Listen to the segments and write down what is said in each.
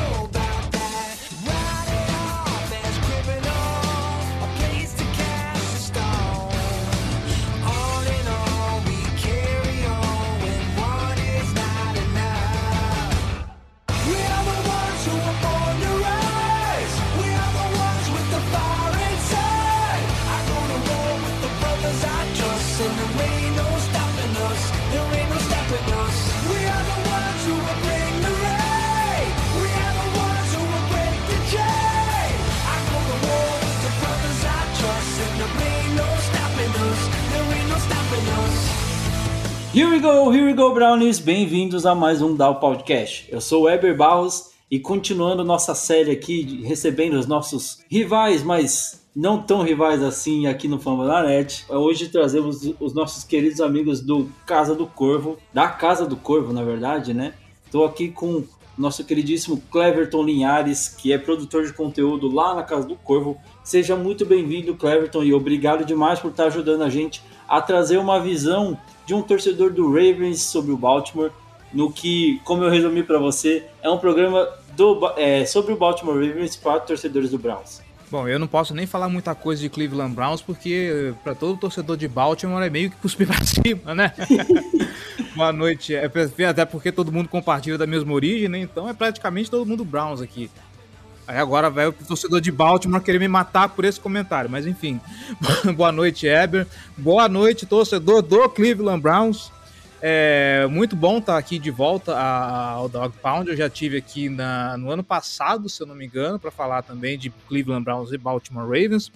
What Here we go, here we go, Brownies! Bem-vindos a mais um Dow Podcast. Eu sou o Weber Barros e continuando nossa série aqui, recebendo os nossos rivais, mas não tão rivais assim aqui no Fambonanet. Hoje trazemos os nossos queridos amigos do Casa do Corvo, da Casa do Corvo, na verdade, né? Estou aqui com o nosso queridíssimo Cleverton Linhares, que é produtor de conteúdo lá na Casa do Corvo. Seja muito bem-vindo, Cleverton, e obrigado demais por estar ajudando a gente a trazer uma visão de um torcedor do Ravens sobre o Baltimore, no que, como eu resumi para você, é um programa do, é, sobre o Baltimore Ravens para torcedores do Browns. Bom, eu não posso nem falar muita coisa de Cleveland Browns, porque para todo torcedor de Baltimore é meio que cuspir pra cima, né? Boa noite. É, até porque todo mundo compartilha da mesma origem, né? Então é praticamente todo mundo Browns aqui. Aí agora vai o torcedor de Baltimore querer me matar por esse comentário, mas enfim. Boa noite, Eber. Boa noite, torcedor do Cleveland Browns. É muito bom estar aqui de volta ao Dog Pound. Eu já tive aqui na- no ano passado, se eu não me engano, para falar também de Cleveland Browns e Baltimore Ravens.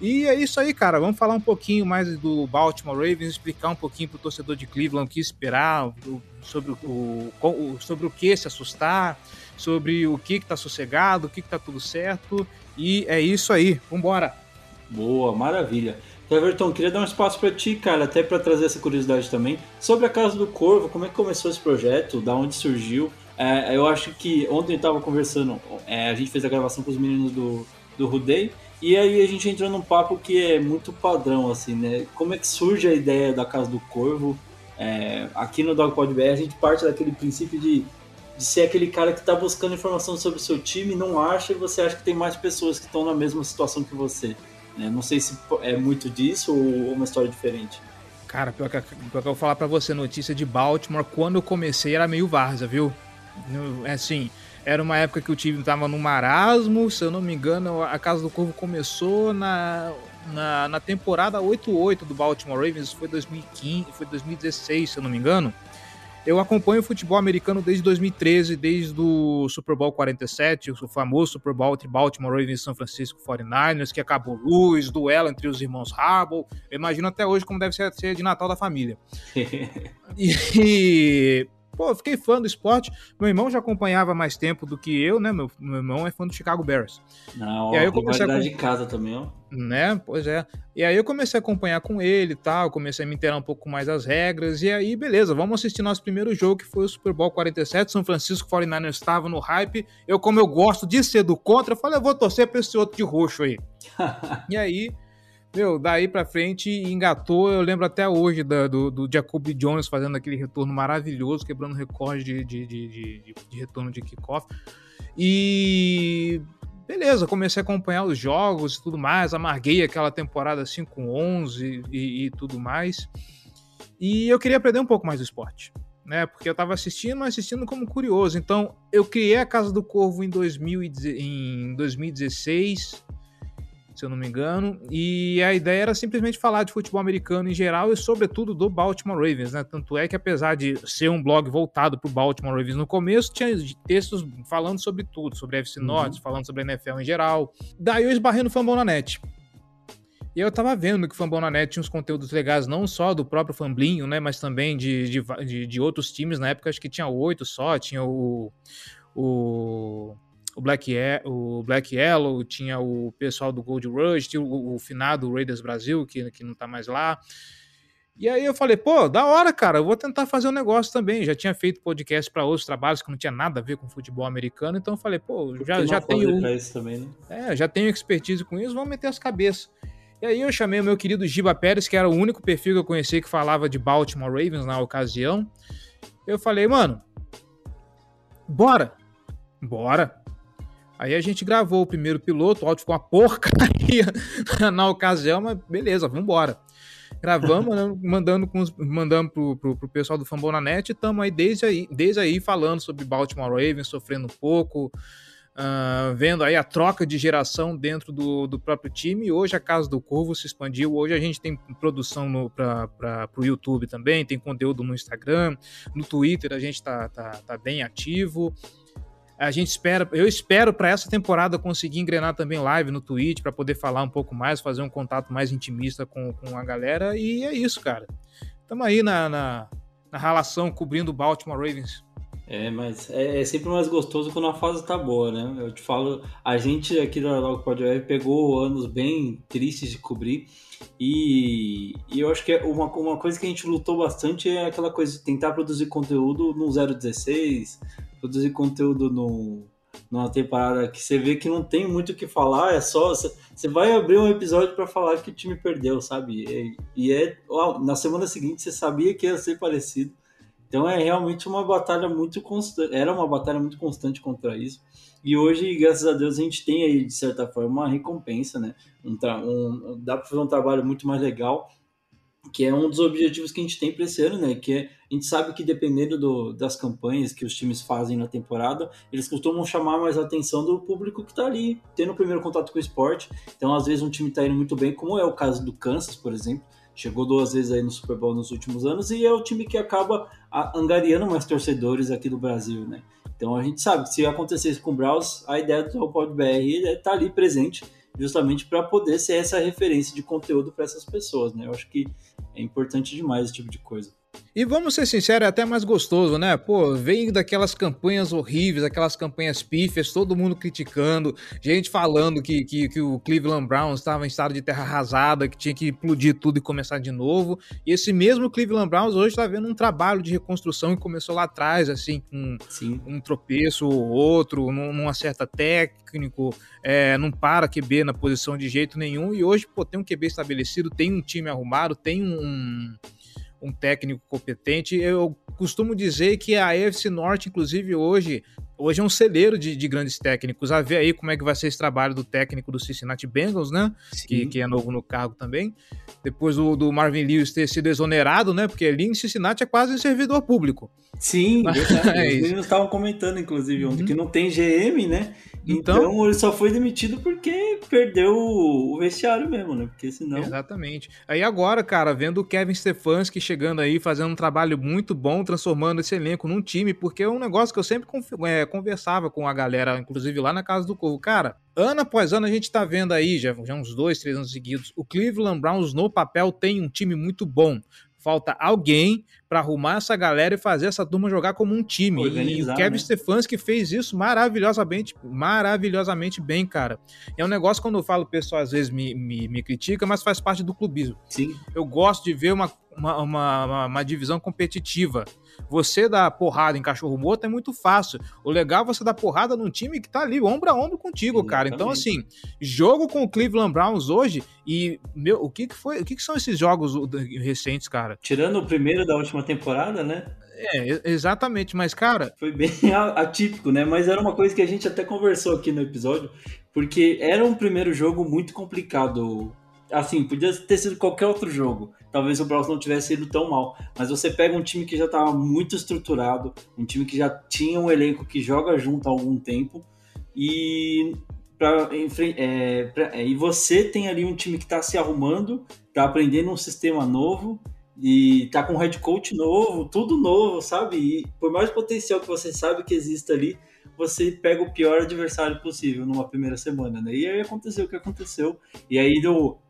E é isso aí, cara. Vamos falar um pouquinho mais do Baltimore Ravens, explicar um pouquinho para o torcedor de Cleveland o que esperar, sobre o- sobre o que se assustar, sobre o que está sossegado, o que está tudo certo. E é isso aí. Vambora! Boa, maravilha. Cleverton, queria dar um espaço para ti, cara, até para trazer essa curiosidade também. Sobre a Casa do Corvo, como é que começou esse projeto, da onde surgiu? É, eu acho que ontem eu estava conversando, é, a gente fez a gravação com os meninos do, do Rudei, e aí a gente entrou num papo que é muito padrão, assim, né? Como é que surge a ideia da Casa do Corvo? É, aqui no Dogpod BR a gente parte daquele princípio de, de ser aquele cara que está buscando informação sobre o seu time, não acha, e você acha que tem mais pessoas que estão na mesma situação que você. né? Não sei se é muito disso ou uma história diferente. Cara, pior que, pior que eu vou falar pra você, notícia de Baltimore, quando eu comecei era meio várzea, viu? É assim, era uma época que o time tava no marasmo, se eu não me engano, a Casa do Corvo começou na, na, na temporada 8-8 do Baltimore Ravens, foi 2015, foi 2016, se eu não me engano. Eu acompanho o futebol americano desde 2013, desde o Super Bowl 47, o famoso Super Bowl entre Baltimore Ravens e São Francisco 49ers, que acabou luz, duelo entre os irmãos Harbaugh. Eu imagino até hoje como deve ser a ceia de Natal da família. E, pô, fiquei fã do esporte. Meu irmão já acompanhava mais tempo do que eu, né? Meu, meu irmão é fã do Chicago Bears, Não, E aí eu comecei a de casa também, ó. né? Pois é. E aí eu comecei a acompanhar com ele e tal, comecei a me inteirar um pouco mais das regras. E aí, beleza, vamos assistir nosso primeiro jogo, que foi o Super Bowl 47. São Francisco 49ers estava no hype. Eu, como eu gosto de ser do contra, eu falei, eu vou torcer pra esse outro de roxo aí. E aí, meu, daí pra frente engatou. Eu lembro até hoje da- do, do Jacoby Jones fazendo aquele retorno maravilhoso, quebrando recorde de, de, de, de- de retorno de kickoff. E beleza, comecei a acompanhar os jogos e tudo mais. Amarguei aquela temporada 5-11 e, e tudo mais. E eu queria aprender um pouco mais do esporte. Né, porque eu tava assistindo, mas assistindo como curioso. Então, eu criei a Casa do Corvo em, 2000 e deze- em 2016, se eu não me engano. E a ideia era simplesmente falar de futebol americano em geral e, sobretudo, do Baltimore Ravens, né? Tanto é que, apesar de ser um blog voltado para o Baltimore Ravens no começo, tinha textos falando sobre tudo, sobre a FC Norte, falando sobre a NFL em geral. Daí eu esbarrei no Fambonanet. E eu tava vendo que o Fambão na Net tinha uns conteúdos legais, não só do próprio Famblinho, né? Mas também de, de, de, de outros times. Na época acho que tinha oito só, tinha o. o o Black, o Black Yellow, tinha o pessoal do Gold Rush, tinha o, o finado Raiders Brasil, que, que não tá mais lá. E aí eu falei, pô, da hora, cara, eu vou tentar fazer um negócio também. Já tinha feito podcast para outros trabalhos que não tinha nada a ver com futebol americano, então eu falei, pô, já, já tenho. Também, né? É, já tenho expertise com isso, vamos meter as cabeças. E aí eu chamei o meu querido Giba Pérez, que era o único perfil que eu conhecia que falava de Baltimore Ravens na ocasião. Eu falei, mano, bora, bora. Aí a gente gravou o primeiro piloto, o áudio ficou uma porcaria na ocasião, mas beleza, vamos embora. Gravamos, mandando, com os, mandando pro, pro, pro pessoal do Fambonanet e estamos aí desde, aí desde aí falando sobre Baltimore Ravens, sofrendo um pouco, Uh, vendo aí a troca de geração dentro do, do próprio time. Hoje a Casa do Corvo se expandiu. Hoje a gente tem produção para o YouTube também, tem conteúdo no Instagram, no Twitter a gente está tá, tá bem ativo. A gente espera, eu espero para essa temporada conseguir engrenar também live no Twitch para poder falar um pouco mais, fazer um contato mais intimista com, com a galera. E é isso, cara. Estamos aí na, na, na relação cobrindo o Baltimore Ravens. É, mas é, é, sempre mais gostoso quando a fase tá boa, né? Eu te falo, a gente aqui da Logo Pod pegou anos bem tristes de cobrir. E, e, eu acho que é uma, uma coisa que a gente lutou bastante é aquela coisa de tentar produzir conteúdo no 016, produzir conteúdo no, numa temporada que você vê que não tem muito o que falar, é só. Você vai abrir um episódio para falar que o time perdeu, sabe? E, e é. Na semana seguinte você sabia que ia ser parecido. Então é realmente uma batalha muito constante, era uma batalha muito constante contra isso. E hoje, graças a Deus, a gente tem aí, de certa forma, uma recompensa, né? Um, um dá para fazer um trabalho muito mais legal, que é um dos objetivos que a gente tem para esse ano, né? Que é, a gente sabe que dependendo do, das campanhas que os times fazem na temporada, eles costumam chamar mais a atenção do público que está ali, tendo o primeiro contato com o esporte. Então, às vezes, um time está indo muito bem, como é o caso do Kansas, por exemplo chegou duas vezes aí no Super Bowl nos últimos anos e é o time que acaba angariando mais torcedores aqui do Brasil, né? Então a gente sabe que se acontecesse com o Browns, a ideia do Pod BR é estar ali presente justamente para poder ser essa referência de conteúdo para essas pessoas, né? Eu acho que é importante demais esse tipo de coisa. E vamos ser sinceros, é até mais gostoso, né? Pô, vem daquelas campanhas horríveis, aquelas campanhas pífias, todo mundo criticando, gente falando que, que, que o Cleveland Browns estava em estado de terra arrasada, que tinha que implodir tudo e começar de novo. E esse mesmo Cleveland Browns hoje está vendo um trabalho de reconstrução que começou lá atrás, assim, com Sim. um tropeço ou outro, num, num acerta técnico, é, não para QB na posição de jeito nenhum. E hoje, pô, tem um QB estabelecido, tem um time arrumado, tem um um técnico competente. Eu costumo dizer que a AFC Norte, inclusive hoje, hoje é um celeiro de, de, grandes técnicos. A ver aí como é que vai ser esse trabalho do técnico do Cincinnati Bengals, né? Que, que, é novo no cargo também. Depois do, do, Marvin Lewis ter sido exonerado, né? Porque ali em Cincinnati é quase um servidor público. Sim, é Os meninos estavam comentando, inclusive, ontem, uhum. que não tem GM, né? Então, então, ele só foi demitido porque perdeu o vestiário mesmo, né? Porque senão. Exatamente. Aí agora, cara, vendo o Kevin Stefanski chegando aí, fazendo um trabalho muito bom, transformando esse elenco num time, porque é um negócio que eu sempre é, conversava com a galera, inclusive lá na casa do Corvo. Cara, ano após ano a gente tá vendo aí, já, já uns dois, três anos seguidos, o Cleveland Browns no papel tem um time muito bom. Falta alguém para arrumar essa galera e fazer essa turma jogar como um time. E o Kevin né? Stefanski fez isso maravilhosamente, maravilhosamente bem, cara. É um negócio quando eu falo, o pessoal às vezes me, me, me critica, mas faz parte do clubismo. Sim. Eu gosto de ver uma, uma, uma, uma divisão competitiva. Você dar porrada em cachorro morto é muito fácil. O legal é você dar porrada num time que tá ali ombro a ombro contigo, Exatamente. cara. Então, assim, jogo com o Cleveland Browns hoje e, meu, o que que foi, o que que são esses jogos recentes, cara? Tirando o primeiro da última temporada, né? É, exatamente, mas cara. Foi bem atípico, né? Mas era uma coisa que a gente até conversou aqui no episódio, porque era um primeiro jogo muito complicado. Assim, podia ter sido qualquer outro jogo talvez o Browns não tivesse ido tão mal. Mas você pega um time que já estava muito estruturado, um time que já tinha um elenco que joga junto há algum tempo, e, pra, é, pra, é, e você tem ali um time que está se arrumando, está aprendendo um sistema novo, e tá com um head coach novo, tudo novo, sabe? E por mais potencial que você sabe que exista ali, você pega o pior adversário possível numa primeira semana, né? E aí aconteceu o que aconteceu. E aí,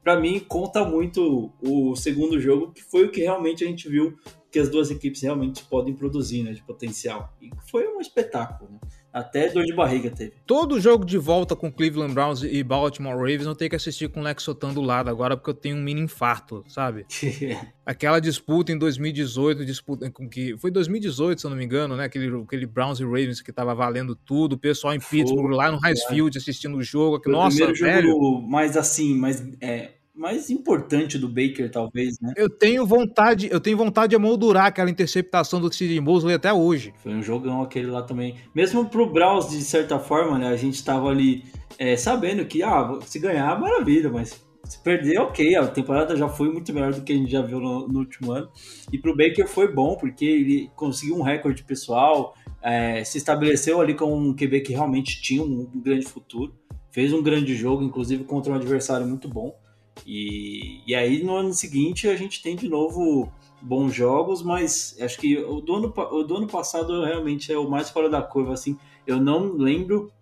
para mim, conta muito o segundo jogo, que foi o que realmente a gente viu que as duas equipes realmente podem produzir, né, de potencial. E foi um espetáculo, né? Até dor de barriga teve. Todo jogo de volta com Cleveland Browns e Baltimore Ravens eu tenho que assistir com o Lex Sotan do lado agora porque eu tenho um mini infarto, sabe? Aquela disputa em 2018, disputa com que foi 2018, se eu não me engano, né? Aquele, aquele Browns e Ravens que tava valendo tudo, o pessoal em Pittsburgh lá no High Field assistindo o jogo, que, nossa, primeiro velho. jogo mais assim, mais é, mais importante do Baker, talvez, né? Eu tenho vontade, eu tenho vontade de emoldurar aquela interceptação do Sid Mosley até hoje. Foi um jogão aquele lá também. Mesmo pro Browns, de certa forma, né? A gente tava ali é, sabendo que, ah, se ganhar, maravilha, mas se perder, ok. A temporada já foi muito melhor do que a gente já viu no, no último ano. E pro Baker foi bom, porque ele conseguiu um recorde pessoal, é, se estabeleceu ali com um QB que realmente tinha um grande futuro. Fez um grande jogo, inclusive contra um adversário muito bom. E, e aí no ano seguinte a gente tem de novo bons jogos, mas acho que o do ano, o do ano passado realmente é o mais fora da curva. Assim, eu não lembro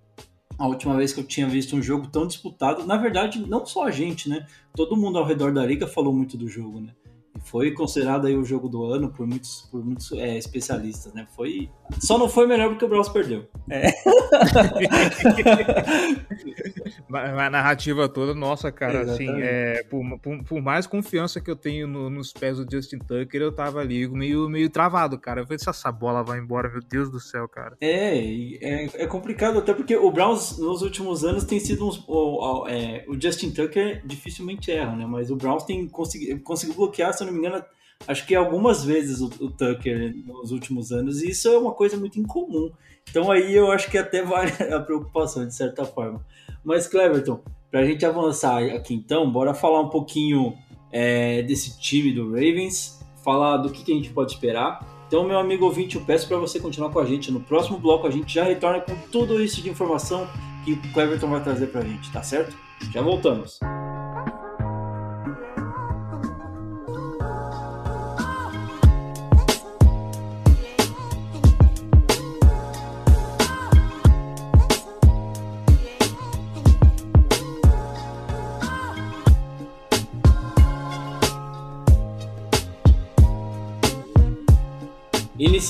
a última vez que eu tinha visto um jogo tão disputado. Na verdade, não só a gente, né? Todo mundo ao redor da liga falou muito do jogo, né? Foi considerado aí o jogo do ano por muitos, por muitos é, especialistas, né? Foi só não foi melhor porque o Browns perdeu. É. a narrativa toda, nossa, cara, assim, Exatamente. assim, é, por, por, por, mais confiança que eu tenho no, nos pés do Justin Tucker, eu tava ali meio, meio travado, cara. Eu falei, se essa bola vai embora, meu Deus do céu, cara. É, é, é complicado, até porque o Browns nos últimos anos tem sido uns. O, é, o Justin Tucker dificilmente erra, né? Mas o Browns tem conseguido, conseguiu bloquear, se eu não me engano, acho que algumas vezes o, o, Tucker nos últimos anos, e isso é uma coisa muito incomum. Então aí eu acho que até vale a preocupação, de certa forma. Mas, Cleverton, para a gente avançar aqui então, bora falar um pouquinho é, desse time do Ravens, falar do que, que a gente pode esperar. Então, meu amigo ouvinte, eu peço para você continuar com a gente. No próximo bloco a gente já retorna com tudo isso de informação que o Cleverton vai trazer para a gente, tá certo? Já voltamos.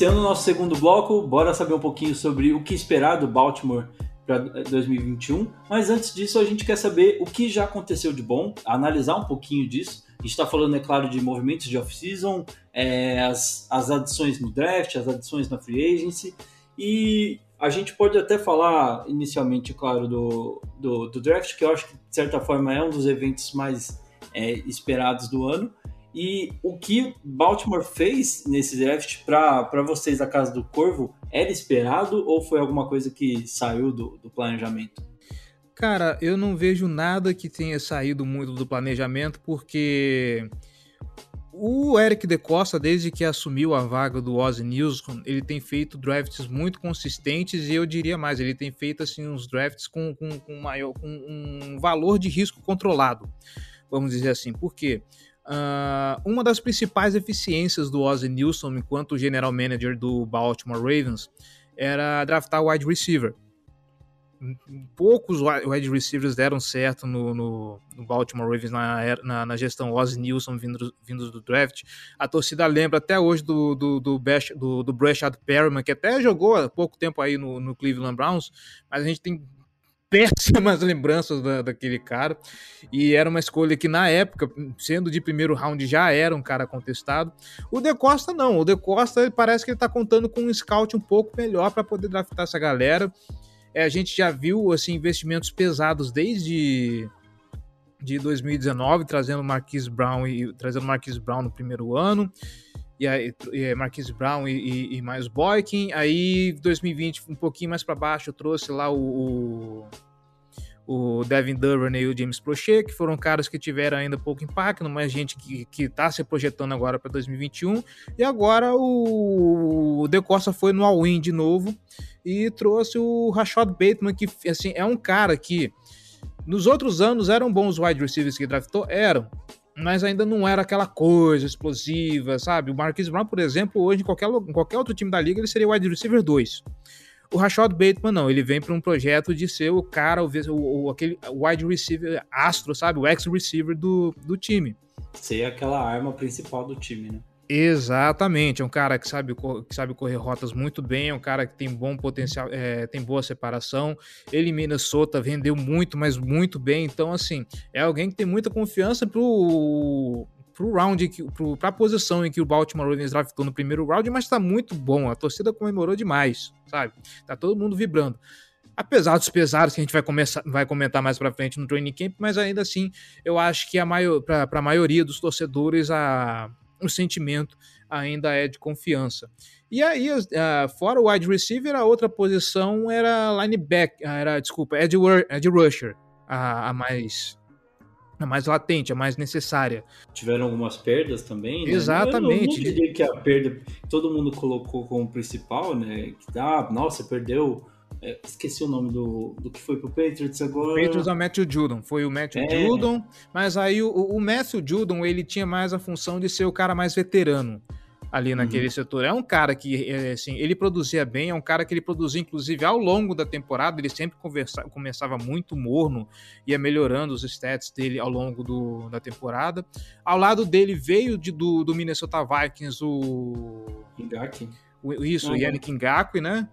Iniciando o nosso segundo bloco, bora saber um pouquinho sobre o que esperar do Baltimore para 2021. Mas antes disso, a gente quer saber o que já aconteceu de bom, analisar um pouquinho disso. A gente está falando, é claro, de movimentos de off-season, é, as, as adições no draft, as adições na free agency. E a gente pode até falar inicialmente, claro, do, do, do draft, que eu acho que, de certa forma, é um dos eventos mais é, esperados do ano. E o que Baltimore fez nesse draft para vocês da Casa do Corvo era esperado ou foi alguma coisa que saiu do, do planejamento? Cara, eu não vejo nada que tenha saído muito do planejamento, porque o Eric De Costa, desde que assumiu a vaga do Ozzy Newsom, ele tem feito drafts muito consistentes e eu diria mais, ele tem feito assim uns drafts com, com, com, maior, com um valor de risco controlado, vamos dizer assim. Por quê? Uh, uma das principais eficiências do Ozzy Newsom enquanto general manager do Baltimore Ravens era draftar wide receiver. Poucos wide receivers deram certo no, no, no Baltimore Ravens na, na, na, gestão Ozzy Newsom vindo, vindo do draft. A torcida lembra até hoje do, do, do, Bash, do, do Brashad Perryman, que até jogou há pouco tempo aí no, no Cleveland Browns, mas a gente tem péssimas lembranças da, daquele cara. E era uma escolha que, na época, sendo de primeiro round, já era um cara contestado. O De Costa, não. O De Costa ele parece que ele tá contando com um scout um pouco melhor para poder draftar essa galera. É, a gente já viu assim, investimentos pesados desde de 2019, trazendo Marquis Brown e trazendo Marquis Brown no primeiro ano e aí e Marquise Brown e, e, e Boykin. Aí 2020 um pouquinho mais para baixo eu trouxe lá o, o, o Devin Duvernay e o James Prochet, que foram caras que tiveram ainda pouco impacto, mas gente que, que tá se projetando agora para 2021. E agora o, o De Costa foi no all-in de novo e trouxe o Rashad Bateman, que assim, é um cara que nos outros anos eram bons wide receivers que draftou, eram, mas ainda não era aquela coisa explosiva, sabe? O Marquis Brown, por exemplo, hoje em qualquer, em qualquer outro time da liga, ele seria wide receiver 2. O Rashad Bateman não, ele vem para um projeto de ser o cara, o, o, o aquele wide receiver astro, sabe? O ex-receiver do, do time. Ser aquela arma principal do time, né? Exatamente, é um cara que sabe, que sabe correr rotas muito bem, é um cara que tem bom potencial, é, tem boa separação. Ele em Minnesota vendeu muito, mas muito bem. Então, assim, é alguém que tem muita confiança pro, pro round, pro, pra posição em que o Baltimore Ravens draftou no primeiro round, mas tá muito bom. A torcida comemorou demais, sabe? Tá todo mundo vibrando apesar dos pesares que a gente vai, começar, vai comentar mais para frente no training camp, mas ainda assim eu acho que a maior, para a maioria dos torcedores a, o sentimento ainda é de confiança. E aí, uh, fora o wide receiver, a outra posição era linebacker, ah, era, desculpa, edge, edge rusher, a, a mais a mais latente, a mais necessária. Tiveram algumas perdas também, né? Exatamente. Eu não diria que a perda todo mundo colocou como principal, né? Que, ah, nossa, perdeu esqueci o nome do, do que foi pro Patriots agora. O Patriots é o Matthew Judon. Foi o Matthew é. Judon, mas aí o, o Matthew Judon, ele tinha mais a função de ser o cara mais veterano ali naquele uhum. setor. É um cara que, é, assim, ele produzia bem, é um cara que ele produzia, inclusive, ao longo da temporada, ele sempre conversa, começava muito morno, ia melhorando os stats dele ao longo do, da temporada. Ao lado dele veio de, do, do Minnesota Vikings o... Ngakwe. Isso, uhum. Yannick Ngakwe, né?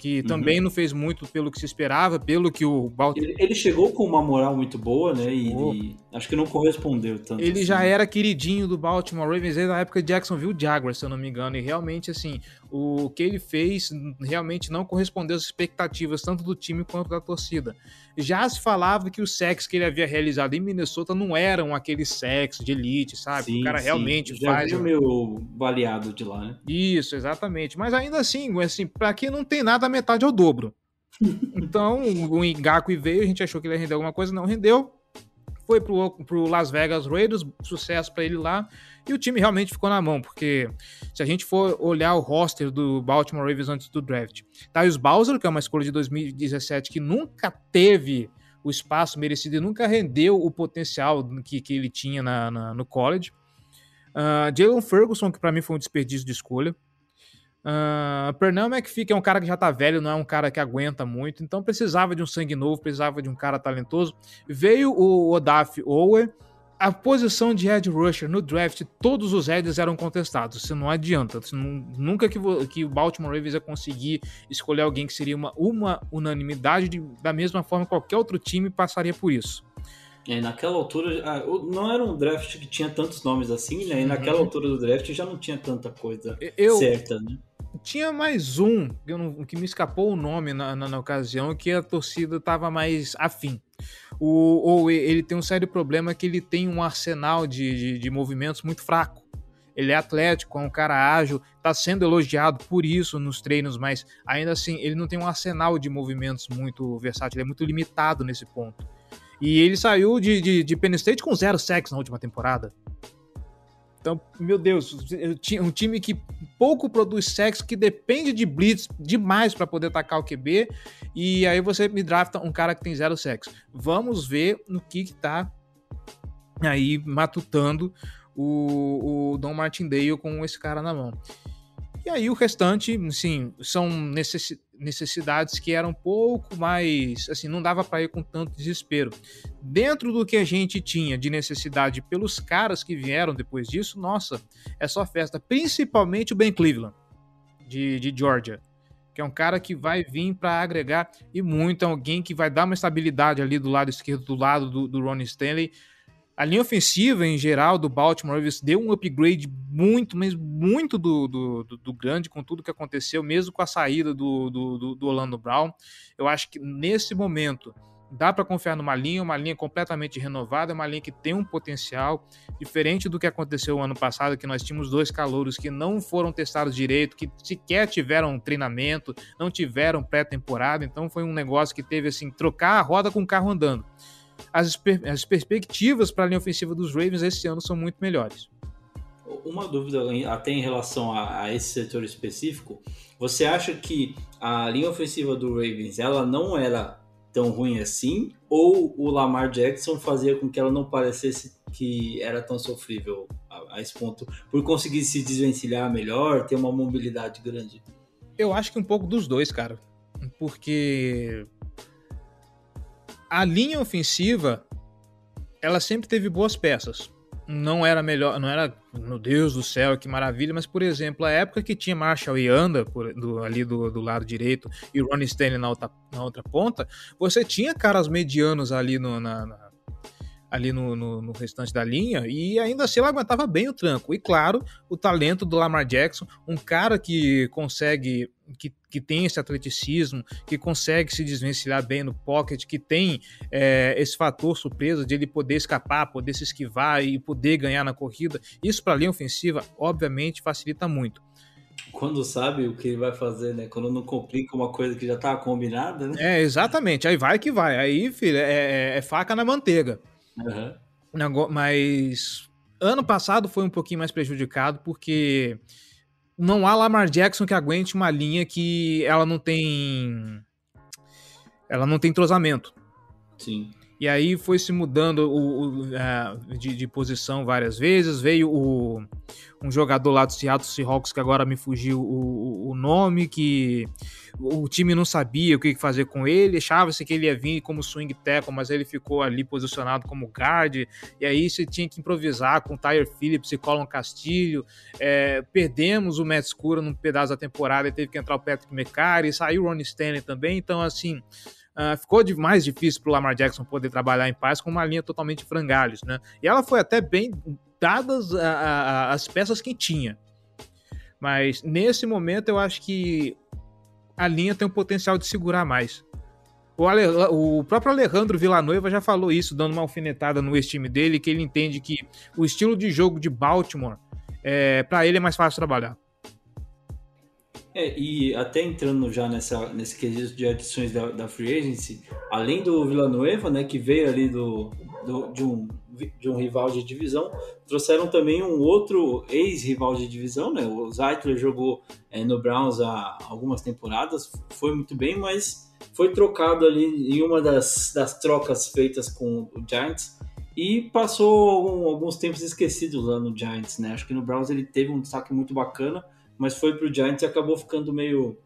Que uhum. também não fez muito pelo que se esperava, pelo que o Baltimore... Ele, ele, chegou com uma moral muito boa, né? E, e acho que não correspondeu tanto. Ele assim. já era queridinho do Baltimore Ravens desde a época de Jacksonville Jaguars, se eu não me engano. E realmente, assim, o que ele fez realmente não correspondeu às expectativas tanto do time quanto da torcida. Já se falava que os sacks que ele havia realizado em Minnesota não eram aqueles sacks de elite, sabe? Sim, o cara sim. realmente Já faz. Já meio baleado de lá, né? Isso, exatamente. Mas ainda assim, assim, para quem não tem nada, a metade é o dobro. então, o Ngaku veio, a gente achou que ele ia render alguma coisa, não rendeu foi pro, pro Las Vegas Raiders, sucesso para ele lá, e o time realmente ficou na mão, porque se a gente for olhar o roster do Baltimore Ravens antes do draft, os Bowser, que é uma escolha de 2017 que nunca teve o espaço merecido e nunca rendeu o potencial que, que ele tinha na, na no college. Uh, Jalen Ferguson, que para mim foi um desperdício de escolha. Uh, Pernell McPhee, que é um cara que já tá velho, não é um cara que aguenta muito, então precisava de um sangue novo, precisava de um cara talentoso. Veio o Odaf Owe, a posição de Ed rusher no draft, todos os heads eram contestados. Isso não adianta. Isso não, nunca que, que, o Baltimore Ravens ia conseguir escolher alguém que seria uma, uma unanimidade, de, da mesma forma qualquer outro time passaria por isso. É, naquela altura, ah, não era um draft que tinha tantos nomes assim, né? E naquela uhum. altura do draft já não tinha tanta coisa eu, certa, né? Tinha mais um que, não, que me escapou o nome na, na, na, ocasião, que a torcida estava mais afim. O, ou ele tem um sério problema que ele tem um arsenal de, de, de movimentos muito fraco. Ele é atlético, é um cara ágil, está sendo elogiado por isso nos treinos, mas ainda assim ele não tem um arsenal de movimentos muito versátil, ele é muito limitado nesse ponto. E ele saiu de, de, de Penn State com zero sacks na última temporada. Então, meu Deus, um time que pouco produz sexo, que depende de blitz demais para poder atacar o QB, e aí você me drafta um cara que tem zero sexo. Vamos ver no que, que tá aí matutando o, o Don Martindale com esse cara na mão. E aí o restante, sim, são necessidades que eram um pouco mais, assim, não dava para ir com tanto desespero. Dentro do que a gente tinha de necessidade pelos caras que vieram depois disso, nossa, é só festa, principalmente o Ben Cleveland de, de Georgia, que é um cara que vai vir para agregar e muito, é alguém que vai dar uma estabilidade ali do lado esquerdo, do lado do, do Ronnie Stanley a linha ofensiva em geral do Baltimore Ravens deu um upgrade muito, mas muito do, do, do, do grande com tudo que aconteceu, mesmo com a saída do, do, do Orlando Brown. Eu acho que nesse momento dá para confiar numa linha, uma linha completamente renovada, uma linha que tem um potencial diferente do que aconteceu ano passado, que nós tínhamos dois calouros que não foram testados direito, que sequer tiveram treinamento, não tiveram pré-temporada, então foi um negócio que teve assim trocar a roda com o carro andando as, per as perspectivas para a linha ofensiva dos Ravens esse ano são muito melhores. Uma dúvida até em relação a, a, esse setor específico, você acha que a linha ofensiva do Ravens ela não era tão ruim assim, ou o Lamar Jackson fazia com que ela não parecesse que era tão sofrível a, a esse ponto, por conseguir se desvencilhar melhor, ter uma mobilidade grande? Eu acho que um pouco dos dois, cara. porque a linha ofensiva ela sempre teve boas peças. Não era melhor, não era, meu Deus do céu, que maravilha, mas por exemplo, a época que tinha Marshall e Anda por, do, ali do, do, lado direito e Ronnie Stanley na outra, na outra ponta, você tinha caras medianos ali no, na, na ali no, no, no, restante da linha e ainda assim ela aguentava bem o tranco. E claro, o talento do Lamar Jackson, um cara que consegue, que, que tem esse atleticismo, que consegue se desvencilhar bem no pocket, que tem é, esse fator surpresa de ele poder escapar, poder se esquivar e poder ganhar na corrida. Isso para a linha ofensiva, obviamente, facilita muito quando sabe o que ele vai fazer, né? Quando não complica uma coisa que já estava combinada, né? É, exatamente. Aí vai que vai. Aí, filho, é, é, é faca na manteiga. Uhum. Mas ano passado foi um pouquinho mais prejudicado porque não há Lamar Jackson que aguente uma linha que ela não tem ela não tem entrosamento. Sim. E aí foi se mudando o, o uh, de, de, posição várias vezes. Veio o, um jogador lá do Seattle Seahawks, que agora me fugiu o, o nome, que o time não sabia o que fazer com ele, achava-se que ele ia vir como swing tackle, mas ele ficou ali posicionado como guard, e aí você tinha que improvisar com Tyre Phillips e Colin Castilho, é, perdemos o Matt Scura num pedaço da temporada, e teve que entrar o Patrick McCarry, saiu o Ronnie Stanley também, então assim... Uh, ficou de, mais difícil para o Lamar Jackson poder trabalhar em paz com uma linha totalmente frangalhos, né? E ela foi até bem dadas a, a, as peças que tinha. Mas nesse momento eu acho que a linha tem o potencial de segurar mais. O, Ale, o próprio Alejandro Villanueva já falou isso, dando uma alfinetada no ex-time dele, que ele entende que o estilo de jogo de Baltimore, é, para ele é mais fácil trabalhar. É, e até entrando já nessa, nesse quesito de adições da, da Free Agency, além do Villanueva, né, que veio ali do, do, de, um, de um rival de divisão, trouxeram também um outro ex-rival de divisão, né? O Zeitler jogou é, no Browns há algumas temporadas, foi muito bem, mas foi trocado ali em uma das, das trocas feitas com o Giants e passou alguns tempos esquecidos lá no Giants, né? Acho que no Browns ele teve um destaque muito bacana, mas foi pro Giants e acabou ficando meio.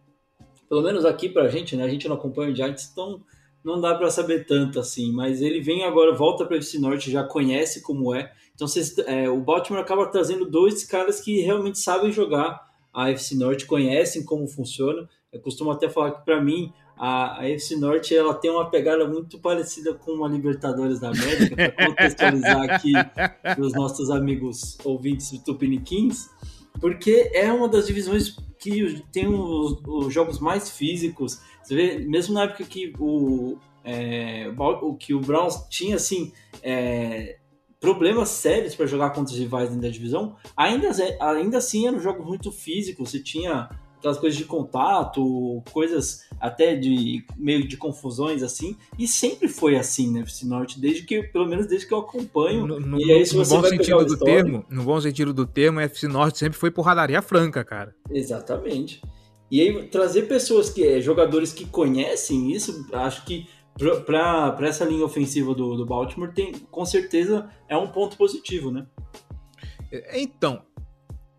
Pelo menos aqui pra gente, né? A gente não acompanha o Giants, então não dá para saber tanto assim, mas ele vem agora, volta para esse norte, já conhece como é. Então vocês, é, o Baltimore acaba trazendo dois caras que realmente sabem jogar a FC Norte, conhecem como funciona. Eu costumo até falar que para mim a, a FC Norte ela tem uma pegada muito parecida com uma Libertadores da América, para contextualizar aqui para os nossos amigos ouvintes do Tupiniquins, porque é uma das divisões que tem os, os jogos mais físicos você vê, mesmo na época que o, é, o que o Browns tinha assim é, problemas sérios para jogar contra os rivais dentro da divisão, ainda, ainda assim era um jogo muito físico. Você tinha aquelas coisas de contato, coisas até de meio de confusões assim, e sempre foi assim, né, FC Norte, desde que, pelo menos desde que eu acompanho. No, no, e aí, se no bom sentido do termo, no bom sentido do termo, FC Norte sempre foi porradaria franca, cara. Exatamente. E aí, trazer pessoas que, é, jogadores que conhecem isso, acho que para essa linha ofensiva do, do Baltimore, tem, com certeza é um ponto positivo, né? É, então,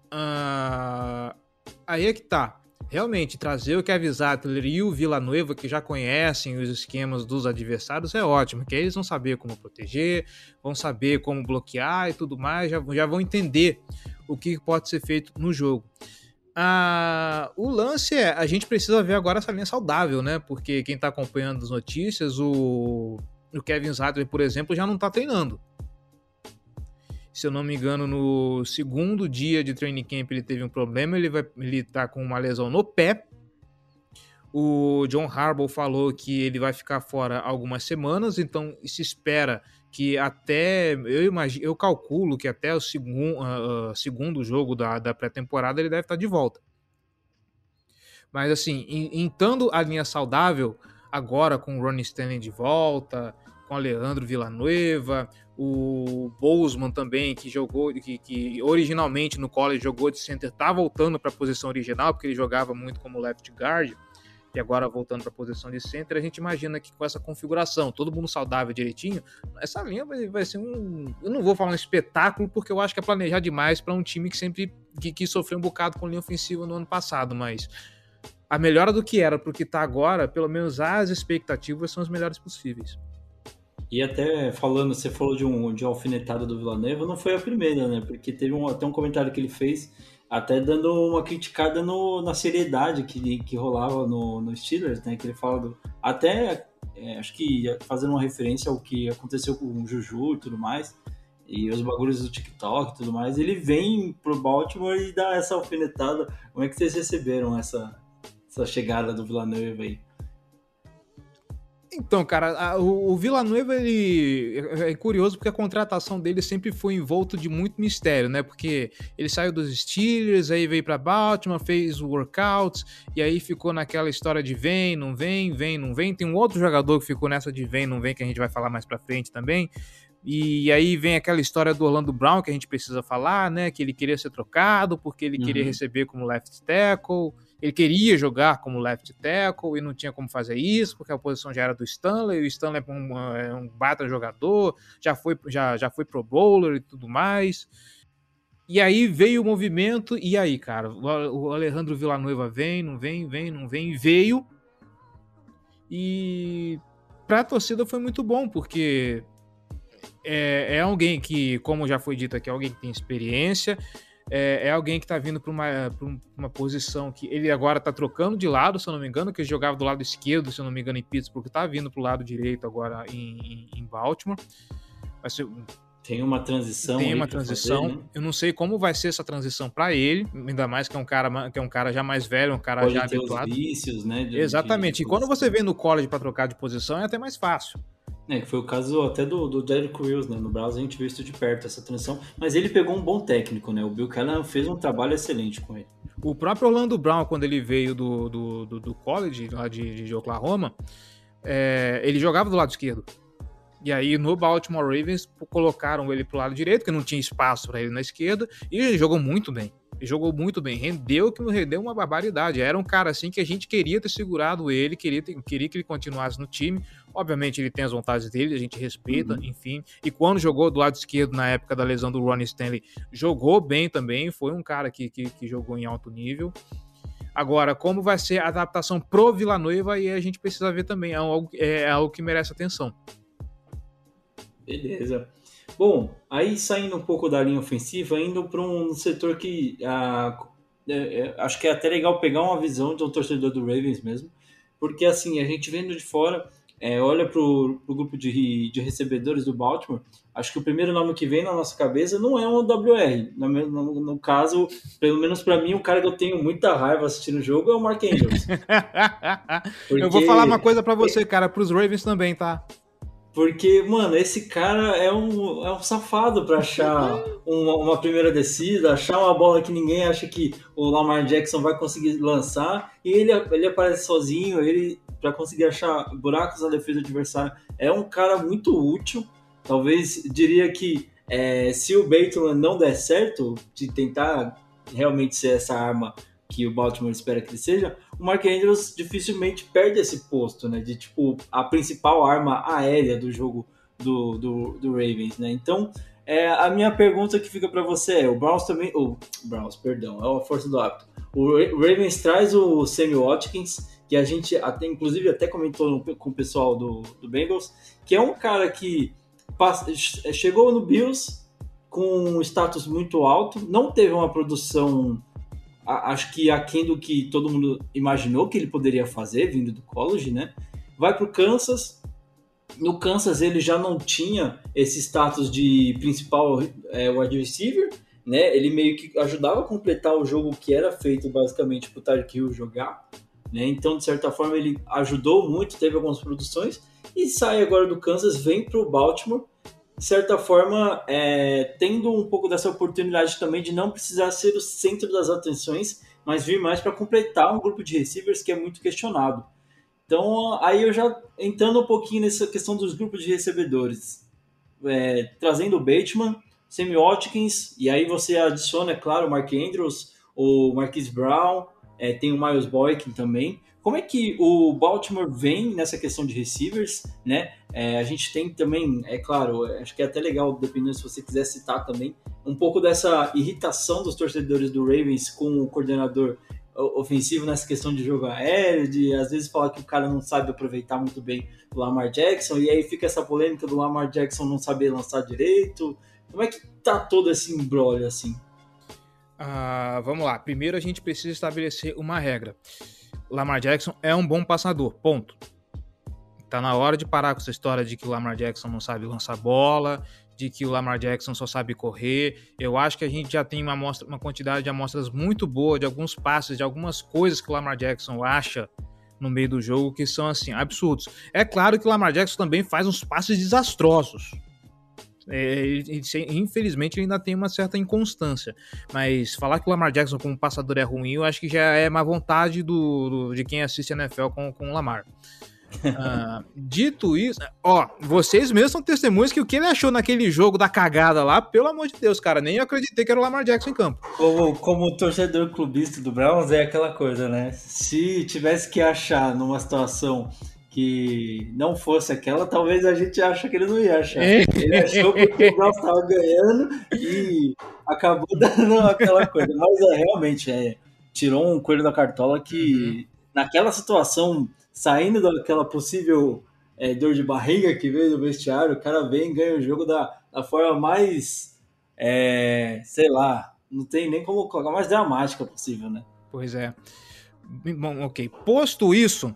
uh, aí é que tá. Realmente, trazer o Kevin Zattler e o Villanueva, que já conhecem os esquemas dos adversários, é ótimo, que eles vão saber como proteger, vão saber como bloquear e tudo mais, já, já vão entender o que pode ser feito no jogo. Ah, o lance é, a gente precisa ver agora essa linha saudável, né? Porque quem tá acompanhando as notícias, o, o Kevin Zadler, por exemplo, já não tá treinando. Se eu não me engano, no segundo dia de training camp ele teve um problema, ele, vai, ele tá com uma lesão no pé. O John Harbaugh falou que ele vai ficar fora algumas semanas, então se espera que até eu imagino, eu calculo que até o segundo, uh, uh, segundo jogo da, da pré-temporada ele deve estar de volta. Mas assim, entando a linha saudável, agora com o Ronnie Stanley de volta, com o Alejandro Villanueva, o Bozeman também, que jogou, que, que originalmente no college jogou de center, tá voltando para a posição original, porque ele jogava muito como left guard e agora voltando para a posição de center, a gente imagina que com essa configuração, todo mundo saudável direitinho, essa linha vai, vai ser um. Eu não vou falar um espetáculo, porque eu acho que é planejar demais para um time que sempre que, que, sofreu um bocado com linha ofensiva no ano passado, mas a melhora do que era pro que tá agora, pelo menos as expectativas são as melhores possíveis. E até falando, você falou de um de uma alfinetada do Villanova, não foi a primeira, né? Porque teve um, até um comentário que ele fez, até dando uma criticada no, na seriedade que, que rolava no, no Steelers, né? Que ele fala do, até é, acho que fazendo uma referência ao que aconteceu com o Juju e tudo mais, e os bagulhos do TikTok e tudo mais, ele vem pro Baltimore e dá essa alfinetada. Como é que vocês receberam essa, essa chegada do Villanova aí? Então, cara, a, o, o Villanueva, ele é, é curioso porque a contratação dele sempre foi envolto de muito mistério, né? Porque ele saiu dos Steelers, aí veio para Baltimore, fez workouts, e aí ficou naquela história de vem, não vem, vem, não vem. Tem um outro jogador que ficou nessa de vem, não vem, que a gente vai falar mais pra frente também. E aí vem aquela história do Orlando Brown que a gente precisa falar, né? Que ele queria ser trocado porque ele uhum. queria receber como left tackle. Ele queria jogar como left tackle e não tinha como fazer isso, porque a posição já era do Stanley, o Stanley é um, é um bata jogador, já foi, já, já foi pro bowler e tudo mais. E aí veio o movimento, e aí, cara, o Alejandro Villanueva vem, não vem, vem, não vem, veio. E pra torcida foi muito bom, porque é, é alguém que, como já foi dito aqui, é alguém que tem experiência, é, é alguém que está vindo para uma, uma posição que ele agora está trocando de lado, se eu não me engano, que ele jogava do lado esquerdo, se eu não me engano, em Pittsburgh, está vindo para o lado direito agora em, em, em Baltimore. Tem uma transição. Tem uma transição. Fazer, né? Eu não sei como vai ser essa transição para ele, ainda mais que é um cara que é um cara já mais velho, um cara Pode já ter habituado. Os vícios, né? De, Exatamente. De, de e quando você vem no college para trocar de posição, é até mais fácil. É, que foi o caso até do, do Derrick Wills, né? No Browns a gente viu isso de perto, essa transição. Mas ele pegou um bom técnico, né? O Bill Callahan fez um trabalho excelente com ele. O próprio Orlando Brown, quando ele veio do, do, do, do college, lá de, de Oklahoma, é, ele jogava do lado esquerdo. E aí no Baltimore Ravens colocaram ele pro lado direito, que não tinha espaço para ele na esquerda, e ele jogou muito bem jogou muito bem, rendeu que rendeu uma barbaridade. Era um cara assim que a gente queria ter segurado ele, queria, ter, queria que ele continuasse no time. Obviamente ele tem as vontades dele, a gente respeita, uhum. enfim. E quando jogou do lado esquerdo na época da lesão do Ronnie Stanley, jogou bem também, foi um cara que, que, que jogou em alto nível. Agora, como vai ser a adaptação pro Villanueva, aí a gente precisa ver também, é algo, é algo que merece atenção. Beleza. Bom, aí saindo um pouco da linha ofensiva, indo para um setor que ah, é, é, acho que é até legal pegar uma visão de um torcedor do Ravens mesmo, porque assim, a gente vendo de fora, é, olha para o grupo de, de recebedores do Baltimore, acho que o primeiro nome que vem na nossa cabeça não é um WR. No, no, no caso, pelo menos para mim, o cara que eu tenho muita raiva assistindo o jogo é o Mark Andrews. Porque... Eu vou falar uma coisa para você, cara, para os Ravens também, tá? Porque, mano, esse cara é um, é um safado para achar uma, uma, primeira descida, achar uma bola que ninguém acha que o Lamar Jackson vai conseguir lançar, e ele, ele aparece sozinho, ele para conseguir achar buracos na defesa adversária. É um cara muito útil. Talvez diria que é, se o Bateman não der certo, de tentar realmente ser essa arma que o Baltimore espera que ele seja, o Mark Andrews dificilmente perde esse posto, né? De tipo a principal arma aérea do jogo do, do, do Ravens, né? Então, é, a minha pergunta que fica para você é: o Browns também. O Browns, perdão, é a força do hábito. O Ravens traz o Sammy Watkins, que a gente até, inclusive, até comentou com o pessoal do, do Bengals, que é um cara que passa, chegou no Bills com um status muito alto, não teve uma produção acho que aquém do que todo mundo imaginou que ele poderia fazer, vindo do college, né? Vai para o Kansas. No Kansas ele já não tinha esse status de principal é, wide receiver, né? Ele meio que ajudava a completar o jogo que era feito basicamente para o Tyreek Hill jogar, né? Então, de certa forma, ele ajudou muito, teve algumas produções e sai agora do Kansas, vem para o Baltimore de certa forma, é, tendo um pouco dessa oportunidade também de não precisar ser o centro das atenções, mas vir mais para completar um grupo de receivers que é muito questionado. Então, aí eu já entrando um pouquinho nessa questão dos grupos de recebedores, é, trazendo o Bateman, Sammy Watkins, e aí você adiciona, é claro, o Mark Andrews, o Marquise Brown, é, tem o Miles Boykin também. Como é que o Baltimore vem nessa questão de receivers, né? É, a gente tem também, é claro, acho que é até legal, dependendo se você quiser citar também, um pouco dessa irritação dos torcedores do Ravens com o coordenador ofensivo nessa questão de jogo aéreo, de às vezes falar que o cara não sabe aproveitar muito bem o Lamar Jackson, e aí fica essa polêmica do Lamar Jackson não saber lançar direito. Como é que tá todo esse embrólio assim? Ah, vamos lá. Primeiro a gente precisa estabelecer uma regra. Lamar Jackson é um bom passador, ponto. Tá na hora de parar com essa história de que o Lamar Jackson não sabe lançar bola, de que o Lamar Jackson só sabe correr. Eu acho que a gente já tem uma, amostra, uma quantidade de amostras muito boa de alguns passes, de algumas coisas que o Lamar Jackson acha no meio do jogo que são assim absurdos. É claro que o Lamar Jackson também faz uns passes desastrosos. É, infelizmente ele ainda tem uma certa inconstância, mas falar que o Lamar Jackson como passador é ruim, eu acho que já é má vontade do, do de quem assiste a NFL com, com o Lamar. Uh, dito isso, ó, vocês mesmos são testemunhas que o que ele achou naquele jogo da cagada lá, pelo amor de Deus, cara, nem eu acreditei que era o Lamar Jackson em campo. Como, como torcedor clubista do Browns, é aquela coisa, né? Se tivesse que achar numa situação que não fosse aquela, talvez a gente ache que ele não ia achar. É. Ele achou que o Browns estava ganhando e acabou dando aquela coisa. Mas é, realmente, é, tirou um coelho da cartola que uhum. naquela situação, saindo daquela possível é, dor de barriga que veio do vestiário, o cara vem e ganha o jogo da, da forma mais, é, sei lá, não tem nem como colocar, mais dramática possível, né? Pois é. Bom, ok. Posto isso,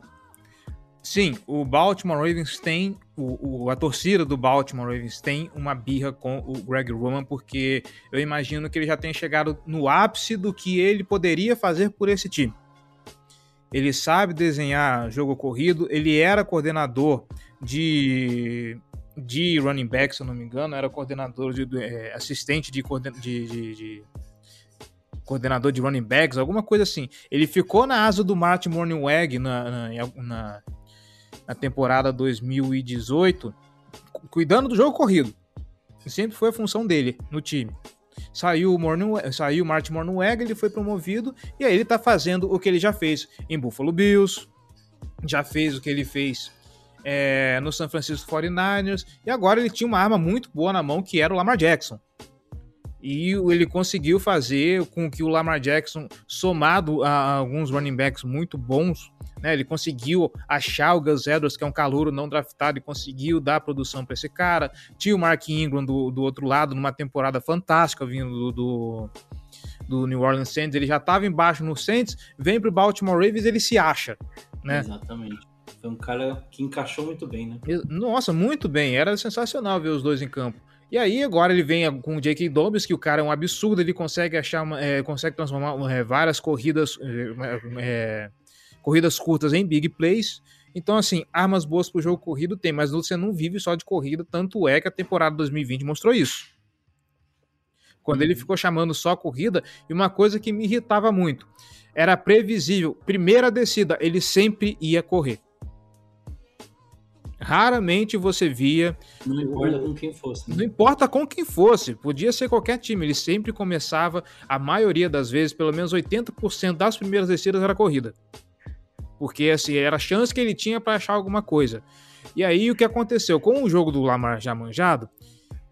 Sim, o Baltimore Ravens tem, o, o, a torcida do Baltimore Ravens tem uma birra com o Greg Roman, porque eu imagino que ele já tenha chegado no ápice do que ele poderia fazer por esse time. Ele sabe desenhar jogo corrido, ele era coordenador de, de running back, se eu não me engano, era coordenador de, é, assistente de, de, de, de coordenador de running backs, alguma coisa assim. Ele ficou na asa do Martin Morningweg na, na, na, na temporada 2018, cuidando do jogo corrido. Sempre foi a função dele no time. Saiu o, Morning, saiu o Martin Mornweg, ele foi promovido e aí ele tá fazendo o que ele já fez em Buffalo Bills, já fez o que ele fez é, no San Francisco 49ers e agora ele tinha uma arma muito boa na mão que era o Lamar Jackson. E ele conseguiu fazer com que o Lamar Jackson, somado a alguns running backs muito bons, né, ele conseguiu achar o Gus Edwards, que é um calouro não draftado, e conseguiu dar produção para esse cara. Tinha o Mark Ingram do, do outro lado, numa temporada fantástica, vindo do, do, do New Orleans Saints. Ele já estava embaixo no Saints, vem para o Baltimore Ravens, ele se acha. Né? Exatamente. Foi um cara que encaixou muito bem, né? Nossa, muito bem. Era sensacional ver os dois em campo. E aí agora ele vem com o J.K. Dobbs, que o cara é um absurdo, ele consegue achar, é, consegue transformar é, várias corridas, é, é, corridas curtas em big plays. Então, assim, armas boas para o jogo corrido tem, mas você não vive só de corrida, tanto é que a temporada 2020 mostrou isso. Quando ele uhum. ficou chamando só corrida, e uma coisa que me irritava muito, era previsível, primeira descida, ele sempre ia correr. Raramente você via. Não importa com quem fosse. Né? Não importa com quem fosse, podia ser qualquer time. Ele sempre começava, a maioria das vezes, pelo menos 80% das primeiras descidas era corrida. Porque assim, era a chance que ele tinha para achar alguma coisa. E aí o que aconteceu? Com o jogo do Lamar já manjado,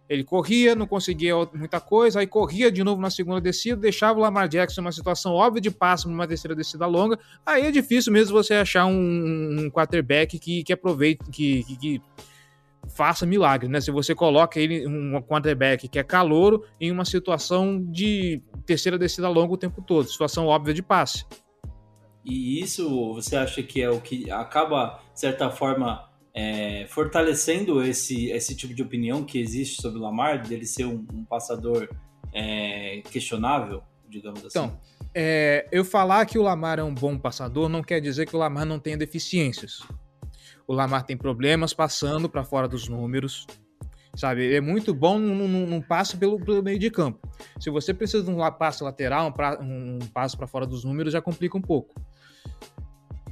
ele corria, não conseguia muita coisa, aí corria de novo na segunda descida, deixava o Lamar Jackson numa situação óbvia de passo numa terceira descida longa. Aí é difícil mesmo você achar um, um quarterback que, que aproveite, que, que, que faça milagre, né? Se você coloca ele, um quarterback que é calouro, em uma situação de terceira descida longa o tempo todo, situação óbvia de passe. E isso você acha que é o que acaba, de certa forma, é, fortalecendo esse, esse tipo de opinião que existe sobre o Lamar, dele ser um, um passador é, questionável, digamos assim? Então, é, eu falar que o Lamar é um bom passador não quer dizer que o Lamar não tenha deficiências. O Lamar tem problemas passando para fora dos números, sabe? Ele é muito bom num, passe pelo, pelo, meio de campo. Se você precisa de um passe lateral, um, pra, um passe para fora dos números, já complica um pouco.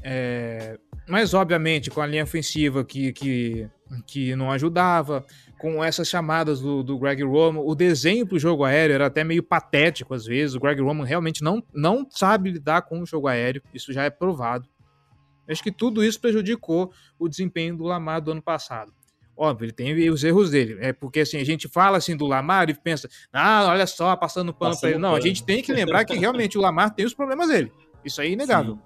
É, mas, obviamente, com a linha ofensiva que, que que não ajudava, com essas chamadas do, do Greg Roman, o desenho para o jogo aéreo era até meio patético às vezes, o Greg Roman realmente não, não sabe lidar com o jogo aéreo, isso já é provado. Acho que tudo isso prejudicou o desempenho do Lamar do ano passado. Óbvio, ele tem os erros dele. É porque assim, a gente fala assim do Lamar e pensa, ah, olha só, passando pano para ele. Não, a gente tem que lembrar que realmente o Lamar tem os problemas dele. Isso aí é inegável.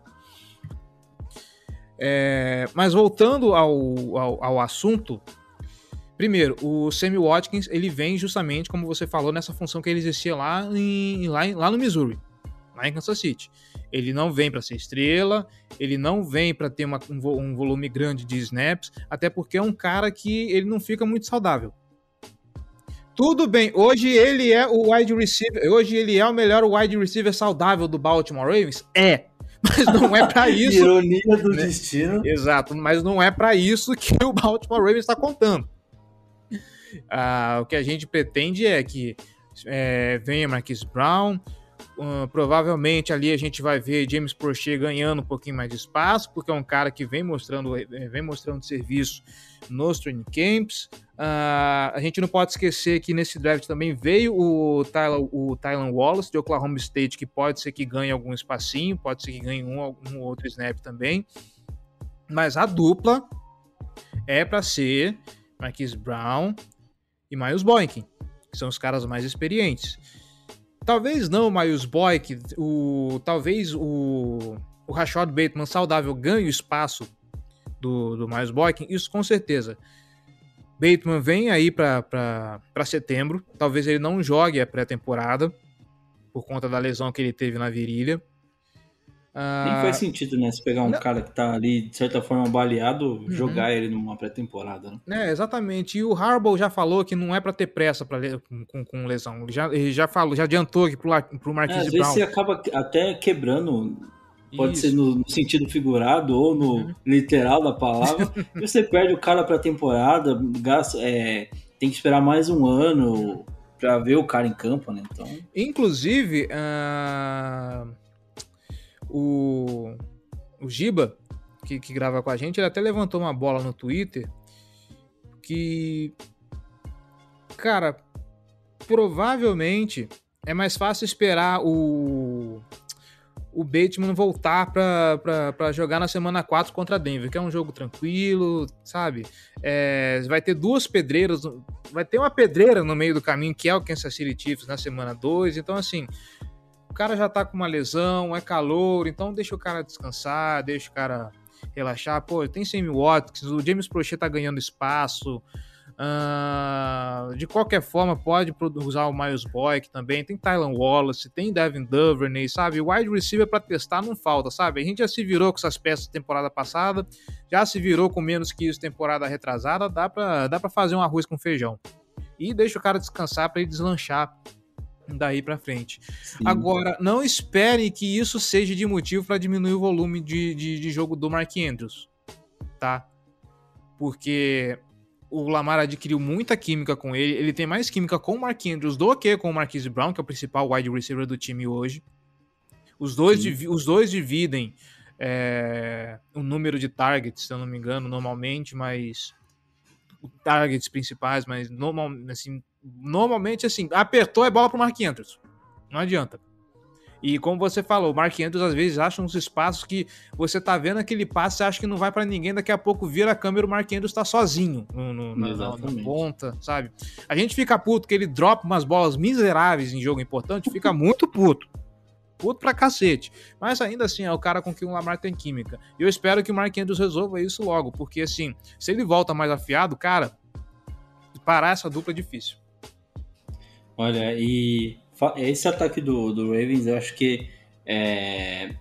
É, mas voltando ao, ao, ao, assunto, primeiro, o Sammy Watkins ele vem justamente, como você falou, nessa função que ele exercia lá, em, lá, lá no Missouri, lá em Kansas City. Ele não vem para ser estrela, ele não vem para ter uma, um, um, volume grande de snaps, até porque é um cara que ele não fica muito saudável. Tudo bem, hoje ele é o wide receiver, hoje ele é o melhor wide receiver saudável do Baltimore Ravens? É, mas não é para isso. Ironia do né? destino. Exato, mas não é para isso que o Baltimore Ravens está contando. Ah, o que a gente pretende é que é, venha Marquis Brown, Provavelmente ali a gente vai ver James Prochet ganhando um pouquinho mais de espaço, porque é um cara que vem mostrando, eh, vem mostrando serviço nos training camps. Uh, a gente não pode esquecer que nesse draft também veio o Tyler, o Tylan Wallace de Oklahoma State, que pode ser que ganhe algum espacinho, pode ser que ganhe um, um outro snap também. Mas a dupla é para ser Marquise Brown e Miles Boykin, que são os caras mais experientes. Talvez não Miles Boyk, o, talvez o, o Rashad Bateman saudável ganhe o espaço do, do Miles Boykin, isso com certeza. Bateman vem aí para setembro, talvez ele não jogue a pré-temporada, por conta da lesão que ele teve na virilha. Nem faz sentido, né? Se pegar um não. cara que tá ali, de certa forma, baleado, uhum. jogar ele numa pré-temporada, né? É, exatamente. E o Harbaugh já falou que não é para ter pressa pra, com, com, lesão. Ele já, ele já falou, já adiantou aqui pro, pro Marquinhos é, às Brown. Às vezes você acaba até quebrando, pode Isso. ser no, sentido figurado ou no uhum. literal da palavra, e você perde o cara pra temporada, gasta, é, tem que esperar mais um ano pra ver o cara em campo, né? Então... Inclusive, uh o, o Giba, que, que grava com a gente, ele até levantou uma bola no Twitter que, cara, provavelmente é mais fácil esperar o, o Bateman voltar para jogar na semana 4 contra Denver, que é um jogo tranquilo, sabe? É, vai ter duas pedreiras, vai ter uma pedreira no meio do caminho, que é o Kansas City Chiefs na semana 2, então assim, cara já tá com uma lesão, é calor, então deixa o cara descansar, deixa o cara relaxar. Pô, tem Sammy Watkins, o James Prochet tá ganhando espaço. Uh, de qualquer forma, pode usar o Miles Boyk também. Tem Tylan Wallace, tem Devin Duvernay, sabe? Wide receiver para testar não falta, sabe? A gente já se virou com essas peças temporada passada, já se virou com menos que isso temporada retrasada. Dá pra, dá pra fazer um arroz com feijão. E deixa o cara descansar para ele deslanchar daí para frente. Sim. Agora, não espere que isso seja de motivo para diminuir o volume de, de, de, jogo do Mark Andrews, tá? Porque o Lamar adquiriu muita química com ele, ele tem mais química com o Mark Andrews do que com o Marquise Brown, que é o principal wide receiver do time hoje. Os dois, os dois dividem é, o número de targets, se eu não me engano, normalmente, mas targets principais, mas normal, assim, normalmente, assim, apertou é bola pro Mark Andrews. Não adianta. E como você falou, o Mark Andrews às vezes acha uns espaços que você tá vendo aquele passe, acha que não vai para ninguém, daqui a pouco vira a câmera o Mark Andrews tá sozinho no, no, na, na, na, ponta, sabe? A gente fica puto que ele dropa umas bolas miseráveis em jogo importante, fica muito puto. Puto pra cacete. Mas ainda assim, é o cara com quem o Lamar tem química. E eu espero que o Mark Andrews resolva isso logo, porque assim, se ele volta mais afiado, cara, parar essa dupla é difícil. Olha, e esse ataque do, do Ravens, eu acho que é,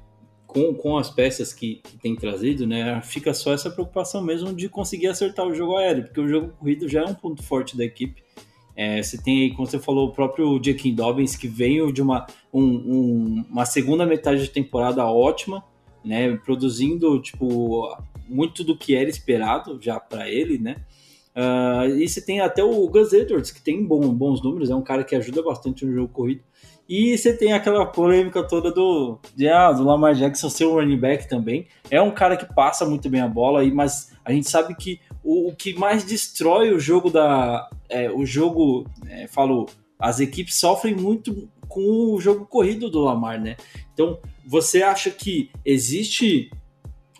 com, com as peças que, que tem trazido, né, fica só essa preocupação mesmo de conseguir acertar o jogo aéreo, porque o jogo corrido já é um ponto forte da equipe. É, você tem aí, como você falou, o próprio Jaquim Dobbins, que veio de uma, um, um, uma segunda metade de temporada ótima, né, produzindo tipo muito do que era esperado já para ele, né? Uh, e você tem até o Gus Edwards, que tem bom, bons números, é um cara que ajuda bastante no jogo corrido. E você tem aquela polêmica toda do, de, ah, do Lamar Jackson ser um running back também. É um cara que passa muito bem a bola, mas a gente sabe que o, o que mais destrói o jogo da. É, o jogo, é, falo, as equipes sofrem muito com o jogo corrido do Lamar, né? Então, você acha que existe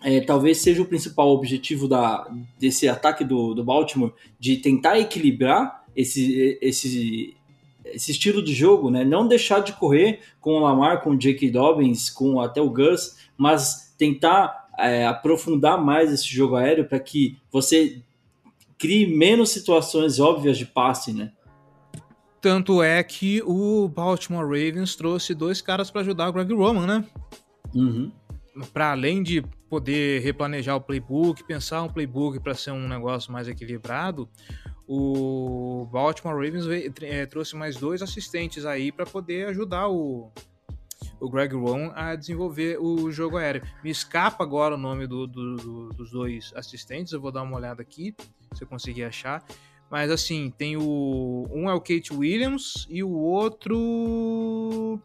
é, talvez seja o principal objetivo da, desse ataque do, do Baltimore, de tentar equilibrar esse, esse, esse estilo de jogo, né? Não deixar de correr com o Lamar, com o J.K. Dobbins, com até o Gus, mas tentar é, aprofundar mais esse jogo aéreo para que você crie menos situações óbvias de passe, né? Tanto é que o Baltimore Ravens trouxe dois caras para ajudar o Greg Roman, né? Uhum. Para além de poder replanejar o playbook, pensar um playbook para ser um negócio mais equilibrado, o Baltimore Ravens é, trouxe mais dois assistentes aí para poder ajudar o, o Greg Rowan a desenvolver o jogo aéreo. Me escapa agora o nome do, do, do, dos dois assistentes, eu vou dar uma olhada aqui, se eu conseguir achar. Mas assim, tem o. Um é o Kate Williams e o outro.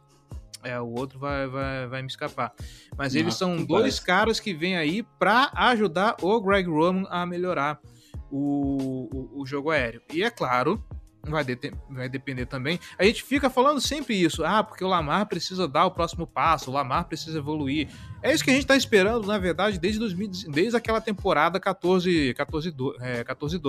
É, o outro vai, vai, vai me escapar. Mas eles são dois parece. caras que vêm aí para ajudar o Greg Roman a melhorar o, o, o, jogo aéreo. E é claro, vai, de, vai depender também. A gente fica falando sempre isso. Ah, porque o Lamar precisa dar o próximo passo, o Lamar precisa evoluir. É isso que a gente está esperando, na verdade, desde, 2000, desde aquela temporada 14-2. 14, é, 14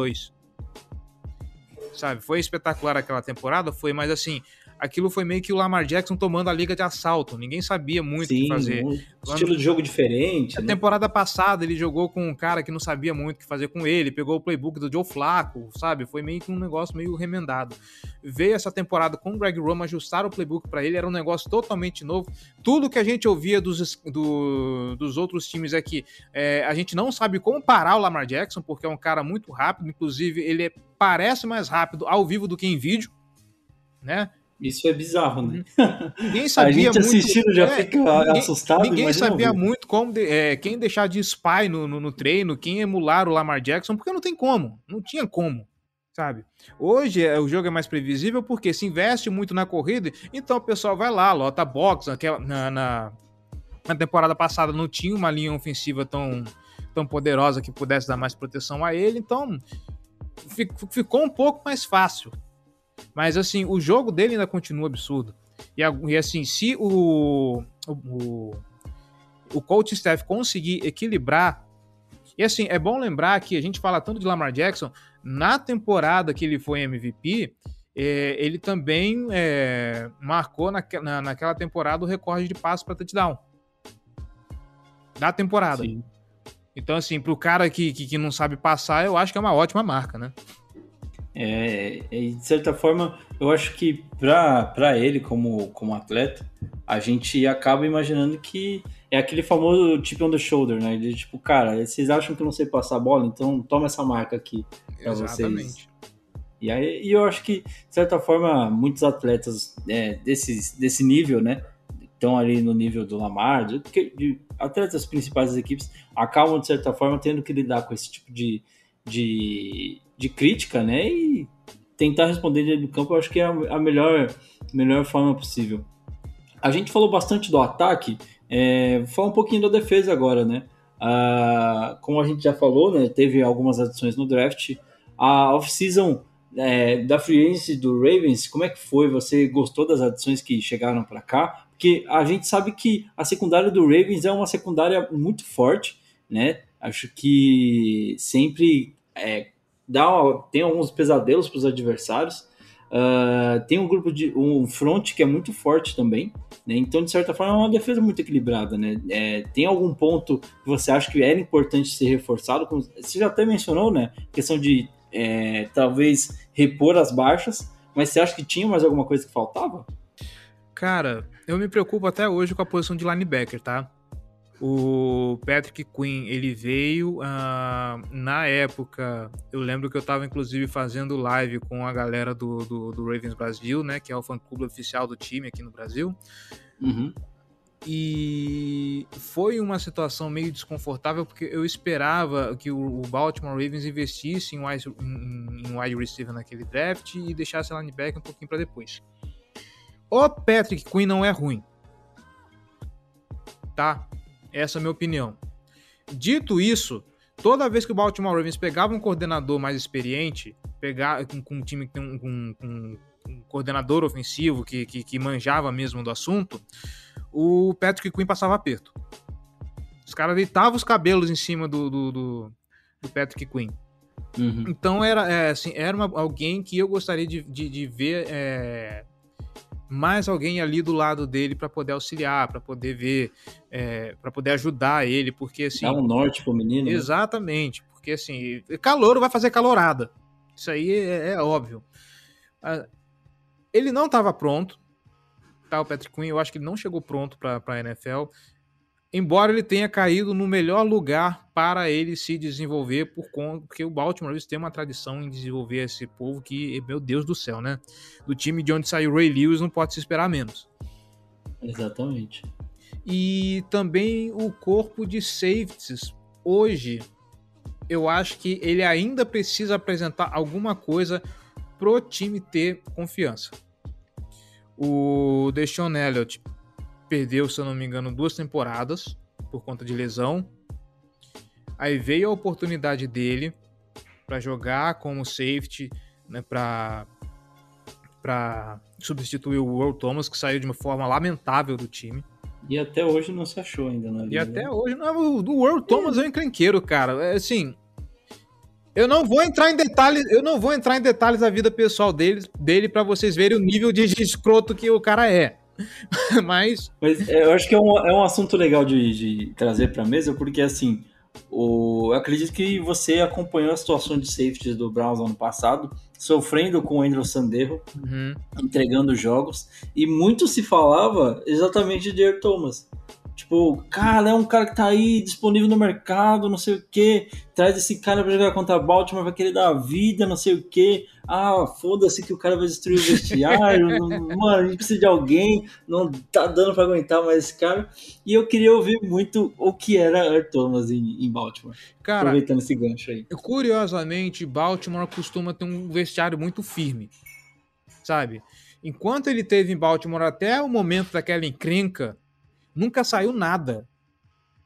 sabe? Foi espetacular aquela temporada, foi, mas assim, aquilo foi meio que o Lamar Jackson tomando a liga de assalto. Ninguém sabia muito o que fazer. Um estilo de jogo diferente. A né? temporada passada ele jogou com um cara que não sabia muito o que fazer com ele, pegou o playbook do Joe Flacco, sabe? Foi meio que um negócio meio remendado. Veio essa temporada com o Greg Roman, ajustaram o playbook para ele, era um negócio totalmente novo. Tudo que a gente ouvia dos, do, dos outros times é que é, a gente não sabe como parar o Lamar Jackson, porque é um cara muito rápido, inclusive ele é, parece mais rápido ao vivo do que em vídeo, né? Isso é bizarro, né? Ninguém sabia a gente assistindo já é, fica ninguém, assustado. Ninguém sabia muito como de, é, quem deixar de spy no, no, no, treino, quem emular o Lamar Jackson, porque não tem como, não tinha como, sabe? Hoje é, o jogo é mais previsível porque se investe muito na corrida, então o pessoal vai lá, lota box, aquela, na, na, na temporada passada não tinha uma linha ofensiva tão, tão poderosa que pudesse dar mais proteção a ele, então ficou um pouco mais fácil, mas assim, o jogo dele ainda continua absurdo. E, e assim, se o, o, o coach staff conseguir equilibrar. E assim, é bom lembrar que a gente fala tanto de Lamar Jackson, na temporada que ele foi MVP, é, ele também é, marcou naque, na, naquela temporada o recorde de passos para touchdown. Da temporada. Sim. Então, assim, para o cara que, que, que não sabe passar, eu acho que é uma ótima marca, né? É, de certa forma, eu acho que para ele, como, como atleta, a gente acaba imaginando que é aquele famoso tip on the shoulder, né? De tipo, cara, vocês acham que eu não sei passar a bola, então toma essa marca aqui para vocês. E aí e eu acho que, de certa forma, muitos atletas é, desse, desse nível, né? Estão ali no nível do Lamar, de, de atletas principais das equipes, acabam, de certa forma, tendo que lidar com esse tipo de, de de crítica, né? E tentar responder dentro do campo, eu acho que é a melhor, melhor forma possível. A gente falou bastante do ataque, é, vou falar um pouquinho da defesa agora, né? Ah, como a gente já falou, né, teve algumas adições no draft. A off-season é, da free agency do Ravens, como é que foi? Você gostou das adições que chegaram para cá? Porque a gente sabe que a secundária do Ravens é uma secundária muito forte, né? Acho que sempre é, dá tem alguns pesadelos para os adversários. Uh, tem um grupo de um front que é muito forte também, né? Então, de certa forma, é uma defesa muito equilibrada, né? É, tem algum ponto que você acha que era importante ser reforçado? Como, você já até mencionou, né? Questão de é, talvez repor as baixas, mas você acha que tinha mais alguma coisa que faltava? Cara, eu me preocupo até hoje com a posição de linebacker, tá? O Patrick Quinn, ele veio uh, na época. Eu lembro que eu estava inclusive fazendo live com a galera do, do, do, Ravens Brasil, né? Que é o fã-clube oficial do time aqui no Brasil. Uhum. E foi uma situação meio desconfortável porque eu esperava que o, Baltimore Ravens investisse em wide, em, em wide receiver naquele draft e deixasse a linebacker um pouquinho para depois. o Patrick Quinn não é ruim. Tá? Essa é a minha opinião. Dito isso, toda vez que o Baltimore Ravens pegava um coordenador mais experiente, pegar com, com um time que tem um, com, com um coordenador ofensivo que, que, que manjava mesmo do assunto, o Patrick Quinn passava aperto. Os caras deitavam os cabelos em cima do, do, do, do Patrick Quinn. Uhum. Então era, é, assim, era uma- alguém que eu gostaria de, de, de ver é, mais alguém ali do lado dele para poder auxiliar, para poder ver, para poder ajudar ele, porque assim. Dá um norte pro menino. né? Exatamente, porque assim, calor vai fazer calorada. Isso aí é, é óbvio. Ah, Ele não estava pronto, tá? O Patrick Quinn, eu acho que ele não chegou pronto para a NFL. Embora ele tenha caído no melhor lugar para ele se desenvolver, por conta porque o Baltimore tem uma tradição em desenvolver esse povo que, meu Deus do céu, né? Do time de onde saiu o Ray Lewis não pode se esperar menos Exatamente. e também o corpo de safeties. Hoje, eu acho que ele ainda precisa apresentar alguma coisa pro time ter confiança. O Deshaun Elliott perdeu, se eu não me engano, duas temporadas por conta de lesão. Aí veio a oportunidade dele para jogar como safety, né, para para substituir o Earl Thomas, que saiu de uma forma lamentável do time. E até hoje não se achou ainda na E liga. até hoje, não, o do World Thomas é um encrenqueiro, cara. É assim. Eu não vou entrar em detalhes, eu não vou entrar em detalhes da vida pessoal dele, dele para vocês verem o nível de escroto que o cara é. Mas Mas é, eu acho que é um, é um assunto legal de, de trazer pra mesa, porque assim, o, eu acredito que você acompanhou a situação de safeties do Browns ano passado, sofrendo com o Andrew Sandero, uhum, entregando jogos, e muito se falava exatamente de Earl Thomas. Tipo, cara, é um cara que tá aí disponível no mercado, não sei o que. Traz esse cara pra jogar contra Baltimore, vai querer dar a vida, não sei o que. Ah, foda-se que o cara vai destruir o vestiário. Mano, a gente precisa de alguém, não tá dando pra aguentar mais esse cara. E eu queria ouvir muito o que era Earl Thomas em, em Baltimore. cara, aproveitando esse gancho aí. curiosamente, Baltimore costuma ter um vestiário muito firme, sabe? Enquanto ele teve em Baltimore até o momento daquela encrenca, nunca saiu nada.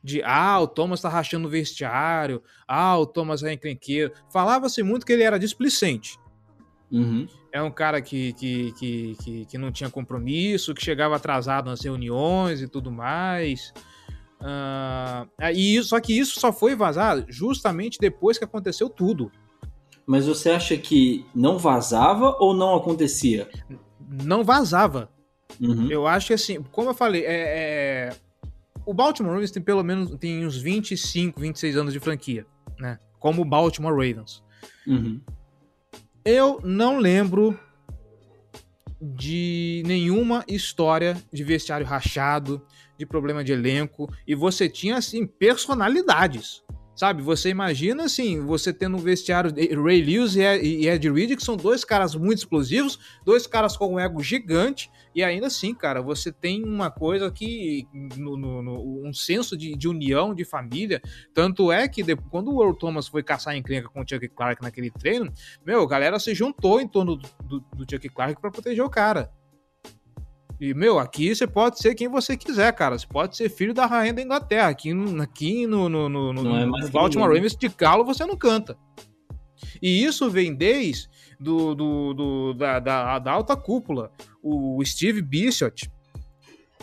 De, ah, o Thomas tá rachando o vestiário, ah, o Thomas é encrenqueiro. Falava-se muito que ele era displicente. Uhum. É um cara que, que, que, que, que não tinha compromisso, que chegava atrasado nas reuniões e tudo mais. Ah, e isso- só que isso só foi vazar justamente depois que aconteceu tudo. Mas você acha que não vazava ou não acontecia? Não vazava. Uhum. Eu acho que assim, como eu falei, é, é- o Baltimore Ravens tem pelo menos tem uns 25, 26 anos de franquia, né? Como o Baltimore Ravens. Uhum. Eu não lembro de nenhuma história de vestiário rachado, de problema de elenco, e você tinha assim personalidades. Sabe, você imagina assim, você tendo um vestiário de Ray Lewis e Ed- e Ed Reed, que são dois caras muito explosivos, dois caras com um ego gigante, e ainda assim, cara, você tem uma coisa que. no- no- no- um senso de, de união, de família. Tanto é que depois, quando o Earl Thomas foi caçar encrenca com o Chuck Clark naquele treino, meu, a galera se juntou em torno do, do, do Chuck Clark pra proteger o cara. E, meu, aqui você pode ser quem você quiser, cara. Você pode ser filho da rainha da Inglaterra. Aqui, no- aqui no, no, no, no- é no Baltimore ninguém. Ravens de galo você não canta. E isso vem desde do, do, do- da, da, da alta cúpula. O Steve Bishop,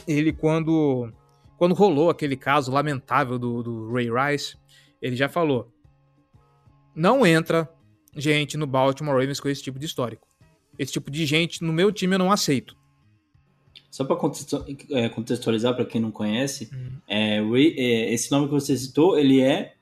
ele quando, quando rolou aquele caso lamentável do, do Ray Rice, ele já falou: não entra gente no Baltimore Ravens com esse tipo de histórico. Esse tipo de gente no meu time eu não aceito. Só para contextualizar para quem não conhece, é, Ray- é, esse nome que você citou, ele é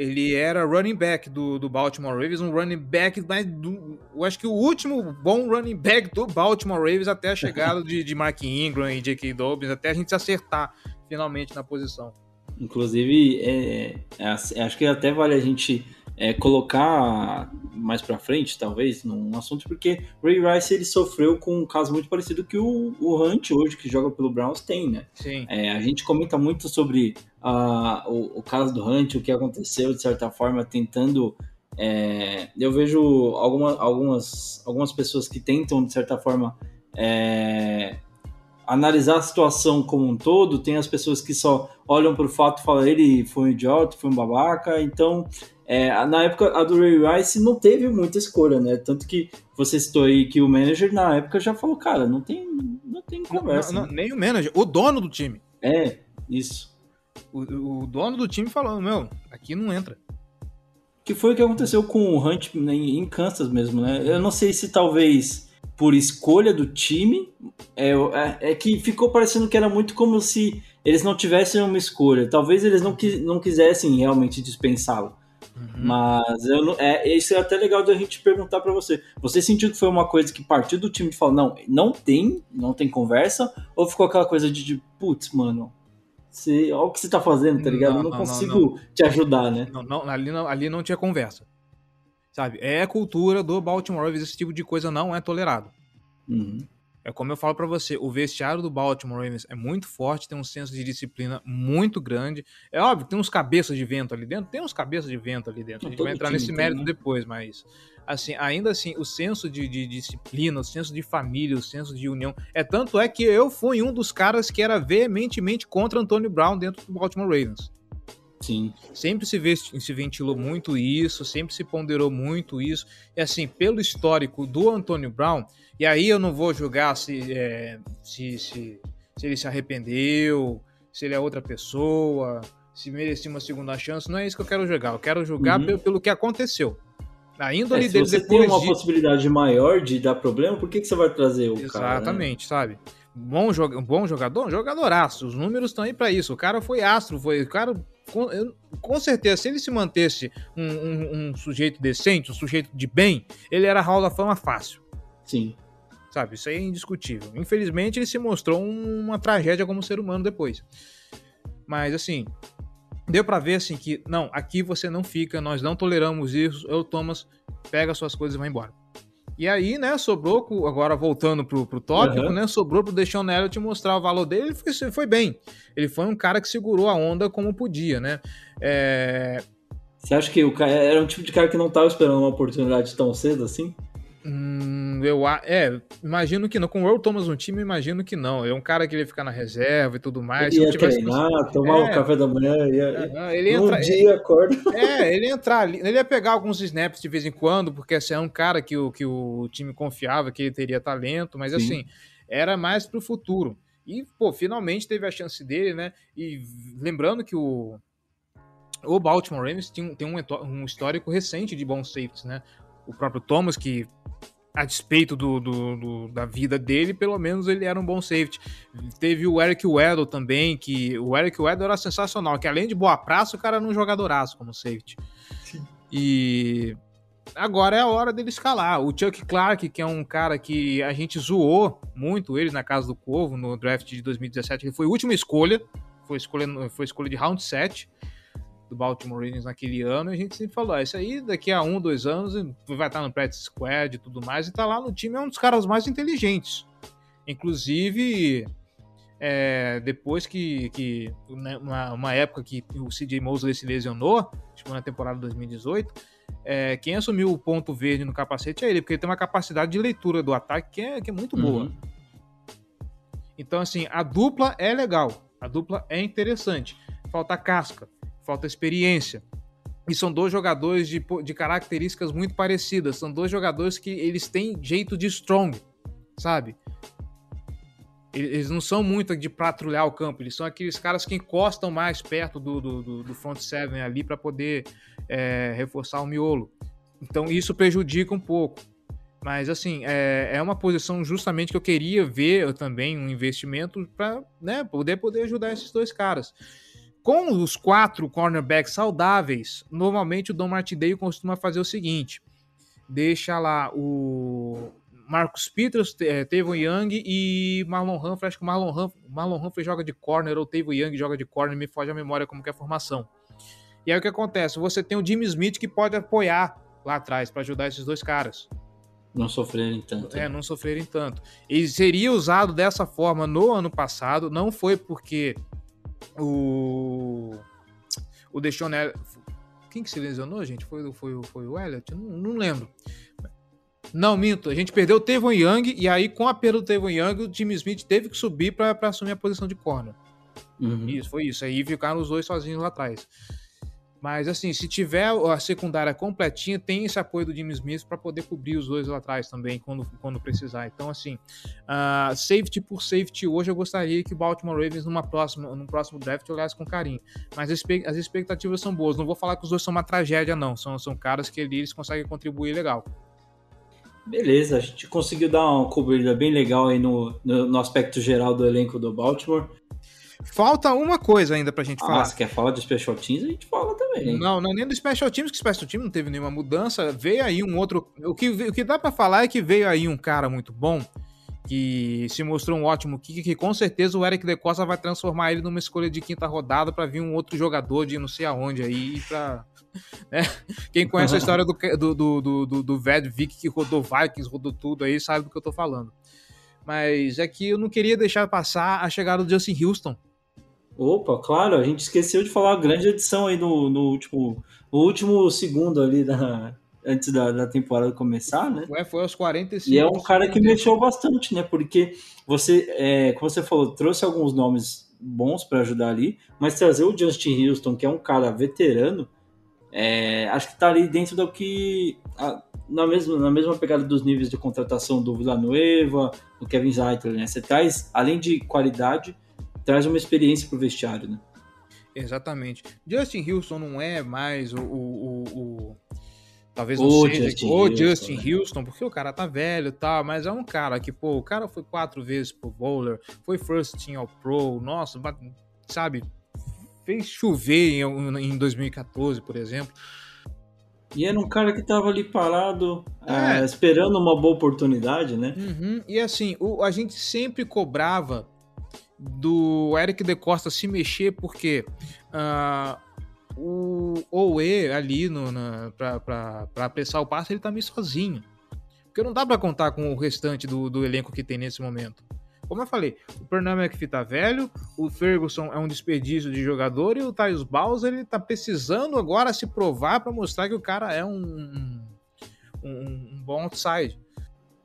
Ele era running back do, do Baltimore Ravens, um running back, mas do, eu acho que o último bom running back do Baltimore Ravens até a chegada de, de Mark Ingram e J.K. Dobbins, até a gente se acertar finalmente na posição. Inclusive, é, é, acho que até vale a gente é, colocar mais pra frente, talvez, num assunto, porque Ray Rice ele sofreu com um caso muito parecido que o, o Hunt, hoje, que joga pelo Browns, tem, né? Sim. É, a gente comenta muito sobre ah, o, o caso do Hunt, o que aconteceu, de certa forma, tentando. é, eu vejo alguma, algumas, algumas pessoas que tentam, de certa forma, é, analisar a situação como um todo, tem as pessoas que só olham para o fato e falam ele foi um idiota, foi um babaca. Então, é, na época a do Ray Rice não teve muita escolha, né? Tanto que você citou aí que o manager na época já falou, cara, não tem, não tem conversa. Não, não, né? nem o manager, o dono do time. É, isso. O, o dono do time falou, meu, aqui não entra. Que foi o que aconteceu com o Hunt em em Kansas mesmo, né? Eu não sei se talvez por escolha do time, é, é, é que ficou parecendo que era muito como se eles não tivessem uma escolha. Talvez eles não, não quisessem realmente dispensá-lo. Mas eu não, é, isso é até legal da gente perguntar pra você. Você sentiu que foi uma coisa que partiu do time e falou, não, não tem, não tem conversa? Ou ficou aquela coisa de, de putz, mano, você, olha o que você tá fazendo, tá ligado? Não, eu não, não, não, consigo te ajudar, né? Não, não, ali, não, ali não tinha conversa. Sabe? É cultura do Baltimore esse tipo de coisa não é tolerado. Uhum. É como eu falo pra você, o vestiário do Baltimore Ravens é muito forte, tem um senso de disciplina muito grande. É óbvio que tem uns cabeças de vento ali dentro, tem uns cabeças de vento ali dentro. A gente vai entrar nesse mérito né? depois, mas assim, ainda assim, o senso de, de disciplina, o senso de família, o senso de união, é tanto é que eu fui um dos caras que era veementemente contra Antônio Brown dentro do Baltimore Ravens. Sim. Sempre se, vesti- se ventilou muito isso, sempre se ponderou muito isso. E assim, pelo histórico do Antônio Brown, e aí eu não vou julgar se, é, se, se, se ele se arrependeu, se ele é outra pessoa, se merecia uma segunda chance, não é isso que eu quero julgar. Eu quero julgar Uhum. pelo, pelo que aconteceu. A índole É, se dele você tem uma de- possibilidade maior de dar problema, por que, que você vai trazer o cara? né? Exatamente, sabe? Bom, joga- bom jogador, jogadoraço. Os números estão aí pra isso. O cara foi astro, foi. O cara, com, eu- com certeza, se ele se mantesse um, um- um sujeito decente, um sujeito de bem, ele era Hall da Fama fácil. Sim. Sabe? Isso aí é indiscutível. Infelizmente, ele se mostrou um- uma tragédia como ser humano depois. Mas, assim, deu pra ver, assim, que, não, aqui você não fica, nós não toleramos isso. Eu, Thomas, pega suas coisas e vai embora. E aí, né, sobrou, agora voltando pro, pro tópico, Aham. né, sobrou pro Deshaun Elliott mostrar o valor dele, ele foi, foi bem. Ele foi um cara que segurou a onda como podia, né. É, Você acha que o cara era um tipo de cara que não tava esperando uma oportunidade tão cedo assim? Hum, eu é, imagino que não. Com o Earl Thomas no time, imagino que não. É um cara que ele ia ficar na reserva e tudo mais. Ele ia não treinar, tomar É. um café da manhã, ia, Ah, ele um entra, dia acorda. é, ele ia entrar ali, ele ia pegar alguns snaps de vez em quando, porque assim, é um cara que o, que o time confiava que ele teria talento, mas Sim. assim, era mais pro futuro. E, pô, finalmente teve a chance dele, né? E lembrando que o, o Baltimore Ravens tem, um- tem um, um histórico recente de bons safeties, né? O próprio Thomas, que a despeito do, do- do- da vida dele, pelo menos ele era um bom safety. Teve o Eric Weddle também, que o Eric Weddle era sensacional, que além de boa praça, o cara era um jogadoraço como safety. E agora é a hora dele escalar. O Chuck Clark, que é um cara que a gente zoou muito ele na Casa do Corvo, no draft de 2017, ele foi a última escolha, foi escolha, foi escolha de round 7 do Baltimore Ravens naquele ano, e a gente sempre falou, ah, isso aí daqui a um, dois anos vai estar no practice squad e tudo mais, e tá lá no time, é um dos caras mais inteligentes. Inclusive, é, depois que, que né, uma, uma época que o CJ Mosley se lesionou, acho que foi na temporada 2018, é, quem assumiu o ponto verde no capacete é ele, porque ele tem uma capacidade de leitura do ataque que é, que é muito boa. Uhum. Então, assim, a dupla é legal, a dupla é interessante. Falta casca, falta experiência. E são dois jogadores de, de características muito parecidas. São dois jogadores que eles têm jeito de strong, sabe? Eles não são muito de patrulhar o campo, eles são aqueles caras que encostam mais perto do, do, do- do front seven ali para poder é, reforçar o miolo. Então isso prejudica um pouco. Mas assim, é, é uma posição justamente que eu queria ver eu também um investimento para né, poder, poder ajudar esses dois caras. Com os quatro cornerbacks saudáveis, normalmente o Dom Martindale costuma fazer o seguinte: deixa lá o Marcus Peters, eh, Tevon Young e Marlon Humphrey. Acho que o Marlon Humphrey, Marlon Humphrey joga de corner ou Tevon Young joga de corner, me foge a memória como que é a formação. E aí o que acontece? Você tem o Jimmy Smith que pode apoiar lá atrás para ajudar esses dois caras. Não sofrerem tanto. É, não sofrerem tanto. E seria usado dessa forma no ano passado, não foi porque o o Deshaun quem que se lesionou, gente? Foi, o- foi, foi o Elliott? Não, não lembro. Não, minto. A gente perdeu o Tevon Young e aí, com a perda do Tevon Young, o Jimmy Smith teve que subir para assumir a posição de corner. Uhum. Isso, foi isso. Aí ficaram os dois sozinhos lá atrás. Mas assim, se tiver a secundária completinha, tem esse apoio do Jimmy Smith para poder cobrir os dois lá atrás também, quando, quando precisar. Então, assim, uh, safety por safety, hoje eu gostaria que o Baltimore Ravens, numa próxima, no próximo draft, olhasse com carinho. Mas as, as expectativas são boas. Não vou falar que os dois são uma tragédia, não. São, são caras que eles conseguem contribuir legal. Beleza, a gente conseguiu dar uma cobertura bem legal aí no, no, no aspecto geral do elenco do Baltimore. Falta uma coisa ainda pra gente Ah, falar. você quer falar de Special Teams? A gente fala também. Não, não é nem do Special Teams, que o Special Team não teve nenhuma mudança. Veio aí um outro. O que, o que dá pra falar é que veio aí um cara muito bom, que se mostrou um ótimo kick, que com certeza o Eric De Costa vai transformar ele numa escolha de quinta rodada pra vir um outro jogador de não sei aonde aí pra. né? Quem conhece a história do, do, do, do, do, do Ved Vic que rodou Vikings, rodou tudo aí, sabe do que eu tô falando. Mas é que eu não queria deixar passar a chegada do Justin Houston. Opa, claro, a gente esqueceu de falar a grande edição aí no, no último, no último segundo ali da, antes da, da temporada começar, né? Ué, foi aos 45. E é um cara que mexeu bastante, né? Porque você, é, como você falou, trouxe alguns nomes bons para ajudar ali, mas trazer o Justin Houston, que é um cara veterano, é, acho que tá ali dentro do que. a- na, mesma, na mesma pegada dos níveis de contratação do Villanueva, do Kevin Zeitler, né? Você traz, além de qualidade, traz uma experiência pro vestiário, né? Exatamente. Justin Houston não é mais o. o, o- o- Talvez não O seja Justin o Houston, Justin né? Houston, porque o cara tá velho e tal, mas é um cara que, pô, o cara foi quatro vezes pro bowler, foi first team ao pro, nossa, sabe, fez chover em, em 2014, por exemplo. E era um cara que tava ali parado, É. é, esperando uma boa oportunidade, né? Uhum, E assim, o- a gente sempre cobrava do Eric De Costa se mexer, porque ah, o Owe ali no, na, apressar o passe, ele tá meio sozinho. Porque não dá pra contar com o restante do, do elenco que tem nesse momento. Como eu falei, o Pernambuco McPhee tá velho, o Ferguson é um desperdício de jogador e o Tyus Bowser ele tá precisando agora se provar pra mostrar que o cara é um, um, um bom outside.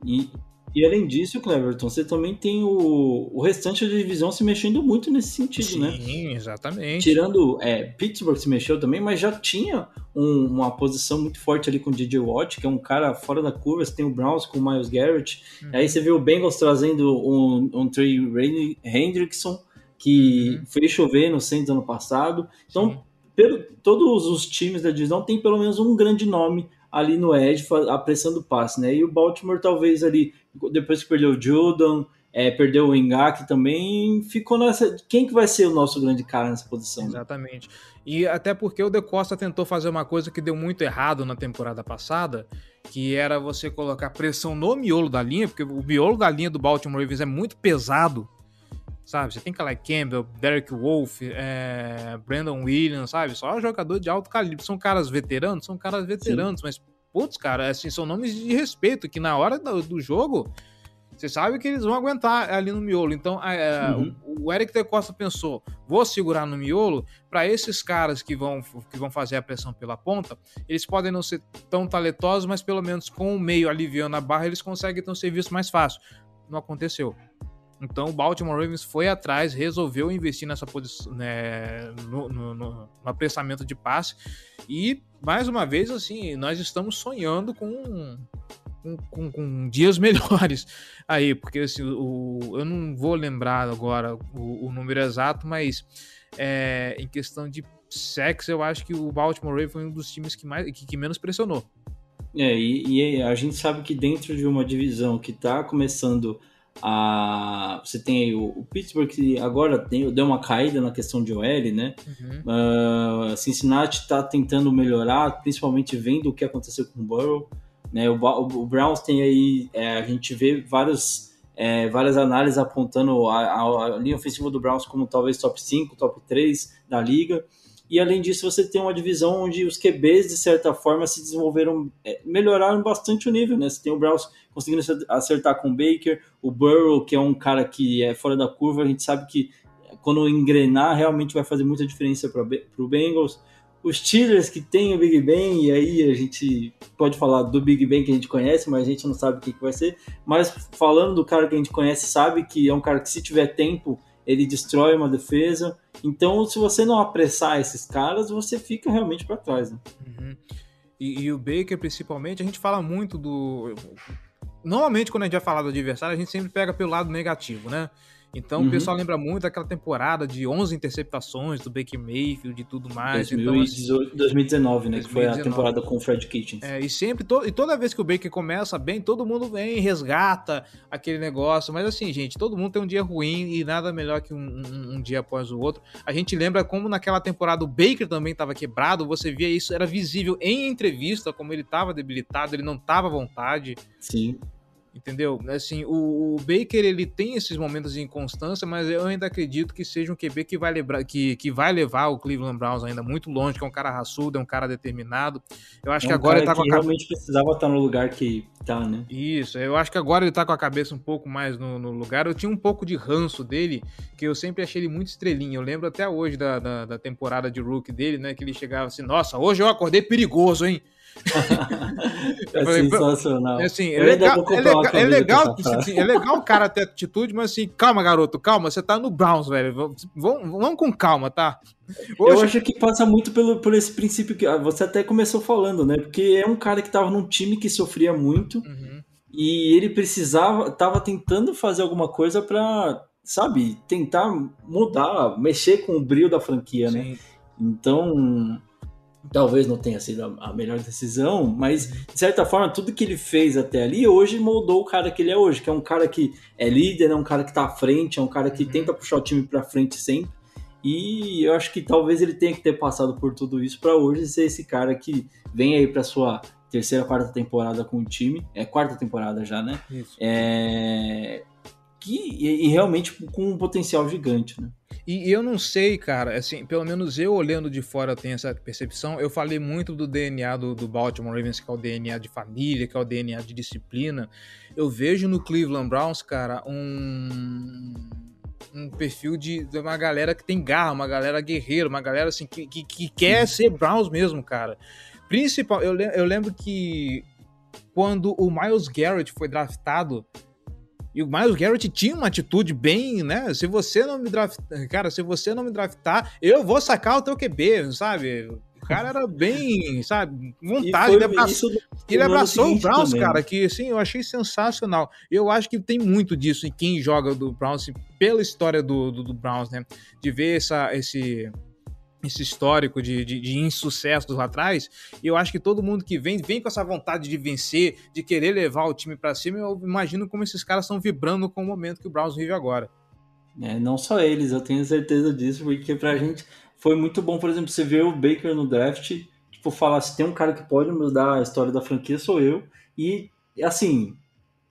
E, e além disso, Cleverton, você também tem o, o restante da divisão se mexendo muito nesse sentido, né? Sim, exatamente. Tirando, é, Pittsburgh se mexeu também, mas já tinha um- uma posição muito forte ali com o DJ Watt, que é um cara fora da curva. Você tem o Browns com o Miles Garrett. Uhum. Aí você vê o Bengals trazendo um, um Trey Hendrickson, que Uhum. fez chover no Saints ano passado. Então, Sim. pelo- todos os times da divisão tem pelo menos um grande nome ali no Edge apressando o passe, né? E o Baltimore talvez ali, depois que perdeu o Jordan, é, perdeu o Engak também, ficou nessa... Quem que vai ser o nosso grande cara nessa posição? né? Exatamente. E até porque o De Costa tentou fazer uma coisa que deu muito errado na temporada passada, que era você colocar pressão no miolo da linha, porque o miolo da linha do Baltimore Ravens é muito pesado, sabe? Você tem Calais Campbell, Derek Wolf, é, Brandon Williams, sabe? Só jogador de alto calibre. São caras veteranos? São caras veteranos, mas, putz, cara, assim, são nomes de respeito, que na hora do, do jogo... Você sabe que eles vão aguentar ali no miolo. Então, é, Uhum. o, Eric De Costa pensou: vou segurar no miolo para esses caras que vão, que vão fazer a pressão pela ponta. Eles podem não ser tão talentosos, mas pelo menos com o meio aliviando a barra, eles conseguem ter um serviço mais fácil. Não aconteceu. Então o Baltimore Ravens foi atrás, resolveu investir nessa posição, né, no, no, no, apressamento de passe. E, mais uma vez, assim, nós estamos sonhando com com, com- com dias melhores aí, porque assim, o, eu não vou lembrar agora o, o número exato, mas é, em questão de sexo, eu acho que o Baltimore Ravens foi um dos times que, mais, que, que menos pressionou. É, e, e a gente sabe que dentro de uma divisão que está começando a. Você tem aí o, o Pittsburgh que agora tem, deu uma caída na questão de OL, né? Uh, Cincinnati está tentando melhorar, principalmente vendo o que aconteceu com o Burrow. Né? O, Ba- o Browns tem aí, é, a gente vê vários, é, várias análises apontando a, a- a linha ofensiva do Browns como talvez top 5, top 3 da liga. E além disso, você tem uma divisão onde os QBs, de certa forma, se desenvolveram, é, melhoraram bastante o nível, né? Você tem o Browns conseguindo acertar com o Baker, o Burrow, que é um cara que é fora da curva, a gente sabe que quando engrenar, realmente vai fazer muita diferença para o Bengals. os Steelers que tem o Big Ben, e aí a gente pode falar do Big Ben que a gente conhece, mas a gente não sabe o que, que vai ser. Mas falando do cara que a gente conhece, sabe que é um cara que se tiver tempo, ele destrói uma defesa. Então, se você não apressar esses caras, você fica realmente para trás. Né? Uhum. E, e, o Baker, principalmente, a gente fala muito do. Normalmente, quando a gente vai falar do adversário, a gente sempre pega pelo lado negativo, né? Então uhum. o pessoal lembra muito daquela temporada de 11 interceptações do Baker Mayfield e tudo mais. 2018, então, assim, 2019, né? 2019. Que foi a temporada com o Fred Kitchens. É, e sempre, to, e toda vez que o Baker começa bem, todo mundo vem, resgata aquele negócio. Mas assim, gente, todo mundo tem um dia ruim e nada melhor que um, um, um dia após o outro. A gente lembra como naquela temporada o Baker também estava quebrado, você via isso, era visível em entrevista, como ele estava debilitado, ele não estava à vontade. Sim. Entendeu? Assim, o, o, Baker ele tem esses momentos de inconstância, mas eu ainda acredito que seja um QB que vai, levar, que, que vai levar o Cleveland Browns ainda muito longe, que é um cara raçudo, é um cara determinado. Eu acho é um que agora ele tá com a realmente precisava estar no lugar que tá, né? Isso, eu acho que agora ele tá com a cabeça um pouco mais no, no lugar. Eu tinha um pouco de ranço dele, que eu sempre achei ele muito estrelinha. Eu lembro até hoje da, da, da temporada de rookie dele, né? Que ele chegava assim, nossa, hoje eu acordei perigoso, hein? é falei, sensacional. Assim, é legal, é legal, é legal, assim, é legal o cara ter atitude, mas assim, calma, garoto, calma, você tá no Browns, velho. Vamos, vamos com calma, tá? Hoje... Eu acho que passa muito pelo, por esse princípio que você até começou falando, né? Porque é um cara que tava num time que sofria muito uhum. e ele precisava, tava tentando fazer alguma coisa para sabe, tentar mudar, mexer com o brilho da franquia, né? Sim. né? Então, talvez não tenha sido a melhor decisão, mas de certa forma tudo que ele fez até ali hoje moldou o cara que ele é hoje, que é um cara que é líder, é um cara que tá à frente, é um cara que uhum. tenta puxar o time para frente sempre. E eu acho que talvez ele tenha que ter passado por tudo isso para hoje ser esse cara que vem aí para sua terceira, quarta temporada com o time, é quarta temporada já, né? Isso. É que e, e realmente com um potencial gigante, né? E eu não sei, cara, assim, pelo menos eu olhando de fora tenho essa percepção. Eu falei muito do DNA do, do Baltimore Ravens, que é o DNA de família, que é o DNA de disciplina. Eu vejo no Cleveland Browns, cara, um um perfil de, de, uma galera que tem garra, uma galera guerreira, uma galera assim que, que, que quer ser Browns mesmo, cara. Principal, eu, eu lembro que quando o Miles Garrett foi draftado, e o Miles Garrett tinha uma atitude bem, né? Se você não me draftar, cara, se você não me draftar, eu vou sacar o teu QB, sabe? O cara era bem, sabe, vontade. Ele abraçou, ele abraçou o Browns, também. cara, que assim, eu achei sensacional. Eu acho que tem muito disso em quem joga do Browns, pela história do, do, do Browns, né? De ver essa, esse, esse histórico de, de, de insucessos lá atrás, eu acho que todo mundo que vem, vem com essa vontade de vencer, de querer levar o time para cima, eu imagino como esses caras estão vibrando com o momento que o Browns vive agora. É, não só eles, eu tenho certeza disso, porque pra gente foi muito bom, por exemplo, você ver o Baker no draft, tipo, falar se tem um cara que pode mudar a história da franquia, sou eu, e assim,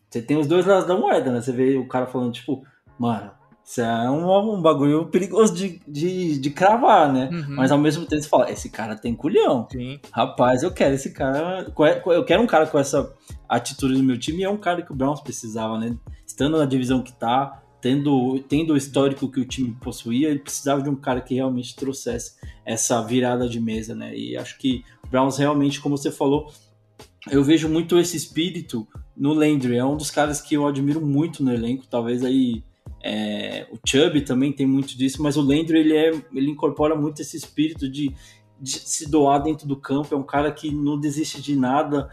você tem os dois lados da moeda, né? Você vê o cara falando, tipo, mano, isso é um, um bagulho perigoso de, de, de cravar, né? Uhum. Mas ao mesmo tempo você fala, esse cara tem culhão. Sim. Rapaz, eu quero esse cara. Eu quero um cara com essa atitude no meu time e é um cara que o Browns precisava, né? Estando na divisão que tá, tendo, tendo o histórico que o time possuía, ele precisava de um cara que realmente trouxesse essa virada de mesa, né? E acho que o Browns realmente, como você falou, eu vejo muito esse espírito no Landry. É um dos caras que eu admiro muito no elenco, talvez aí é, o Chubb também tem muito disso, mas o Landry ele, é, ele incorpora muito esse espírito de, de, se doar dentro do campo. É um cara que não desiste de nada,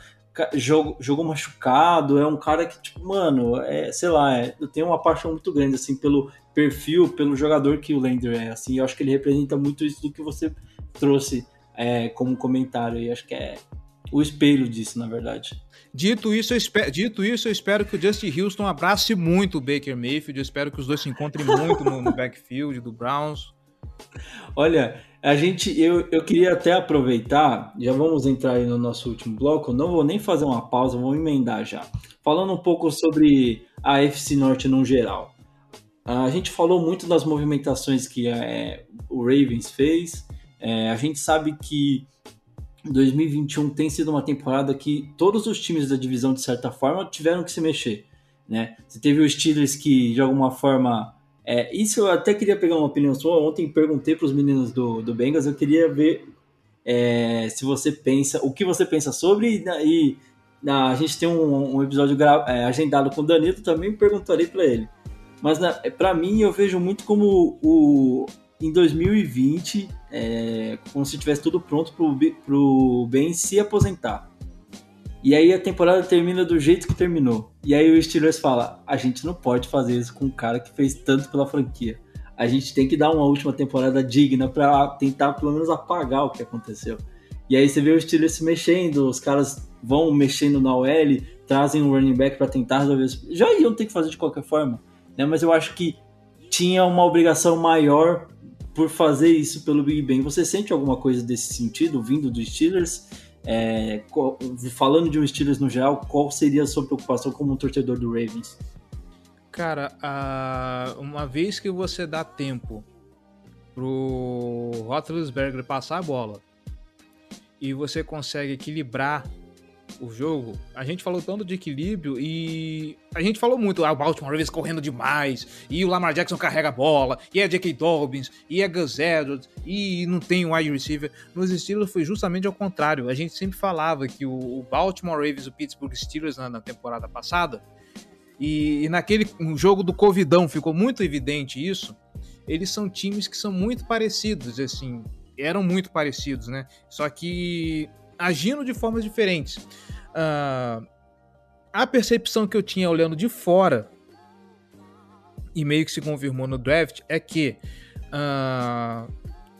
jogou, jogou machucado. É um cara que, tipo, mano, é, sei lá, é, eu tenho uma paixão muito grande assim pelo perfil, pelo jogador que o Landry é. Assim, eu acho que ele representa muito isso do que você trouxe é, como comentário. E acho que é o espelho disso, na verdade. Dito isso, eu espero, dito isso, eu espero que o Justin Houston abrace muito o Baker Mayfield. Eu espero que os dois se encontrem muito no, no backfield do Browns. Olha, a gente, eu, eu queria até aproveitar, já vamos entrar aí no nosso último bloco, não vou nem fazer uma pausa, vou emendar já. Falando um pouco sobre a FC Norte no geral. A gente falou muito das movimentações que é, o Ravens fez, é, a gente sabe que 2021 tem sido uma temporada que todos os times da divisão, de certa forma, tiveram que se mexer. Né? Você teve o Steelers que, de alguma forma. É, isso eu até queria pegar uma opinião sua. Ontem perguntei para os meninos do, do Bengals, eu queria ver é, se você pensa, o que você pensa sobre e, e a gente tem um, um episódio é, agendado com o Danilo também perguntarei para ele. Mas para mim eu vejo muito como o em 2020, é, como se tivesse tudo pronto pro, pro Ben se aposentar. E aí a temporada termina do jeito que terminou. E aí o Steelers fala: a gente não pode fazer isso com um cara que fez tanto pela franquia. A gente tem que dar uma última temporada digna para tentar pelo menos apagar o que aconteceu. E aí você vê o Steelers se mexendo, os caras vão mexendo na OL, trazem um running back para tentar resolver. Já iam ter que fazer de qualquer forma, né? Mas eu acho que tinha uma obrigação maior por fazer isso pelo Big Ben. Você sente alguma coisa desse sentido vindo dos Steelers? É, falando de um Steelers no geral, qual seria a sua preocupação como um torcedor do Ravens? Cara, uma vez que você dá tempo pro Roethlisberger passar a bola e você consegue equilibrar o jogo, a gente falou tanto de equilíbrio e a gente falou muito, ah, o Baltimore Ravens correndo demais, e o Lamar Jackson carrega a bola, e é J.K. Dobbins, e é Gus Edwards, e não tem um wide receiver. Nos Steelers foi justamente ao contrário. A gente sempre falava que o Baltimore Ravens o Pittsburgh Steelers na, na temporada passada, e, e naquele jogo do Covidão ficou muito evidente isso, eles são times que são muito parecidos, assim, eram muito parecidos, né? Só que agindo de formas diferentes. Uh, a percepção que eu tinha olhando de fora, e meio que se confirmou no draft, é que uh,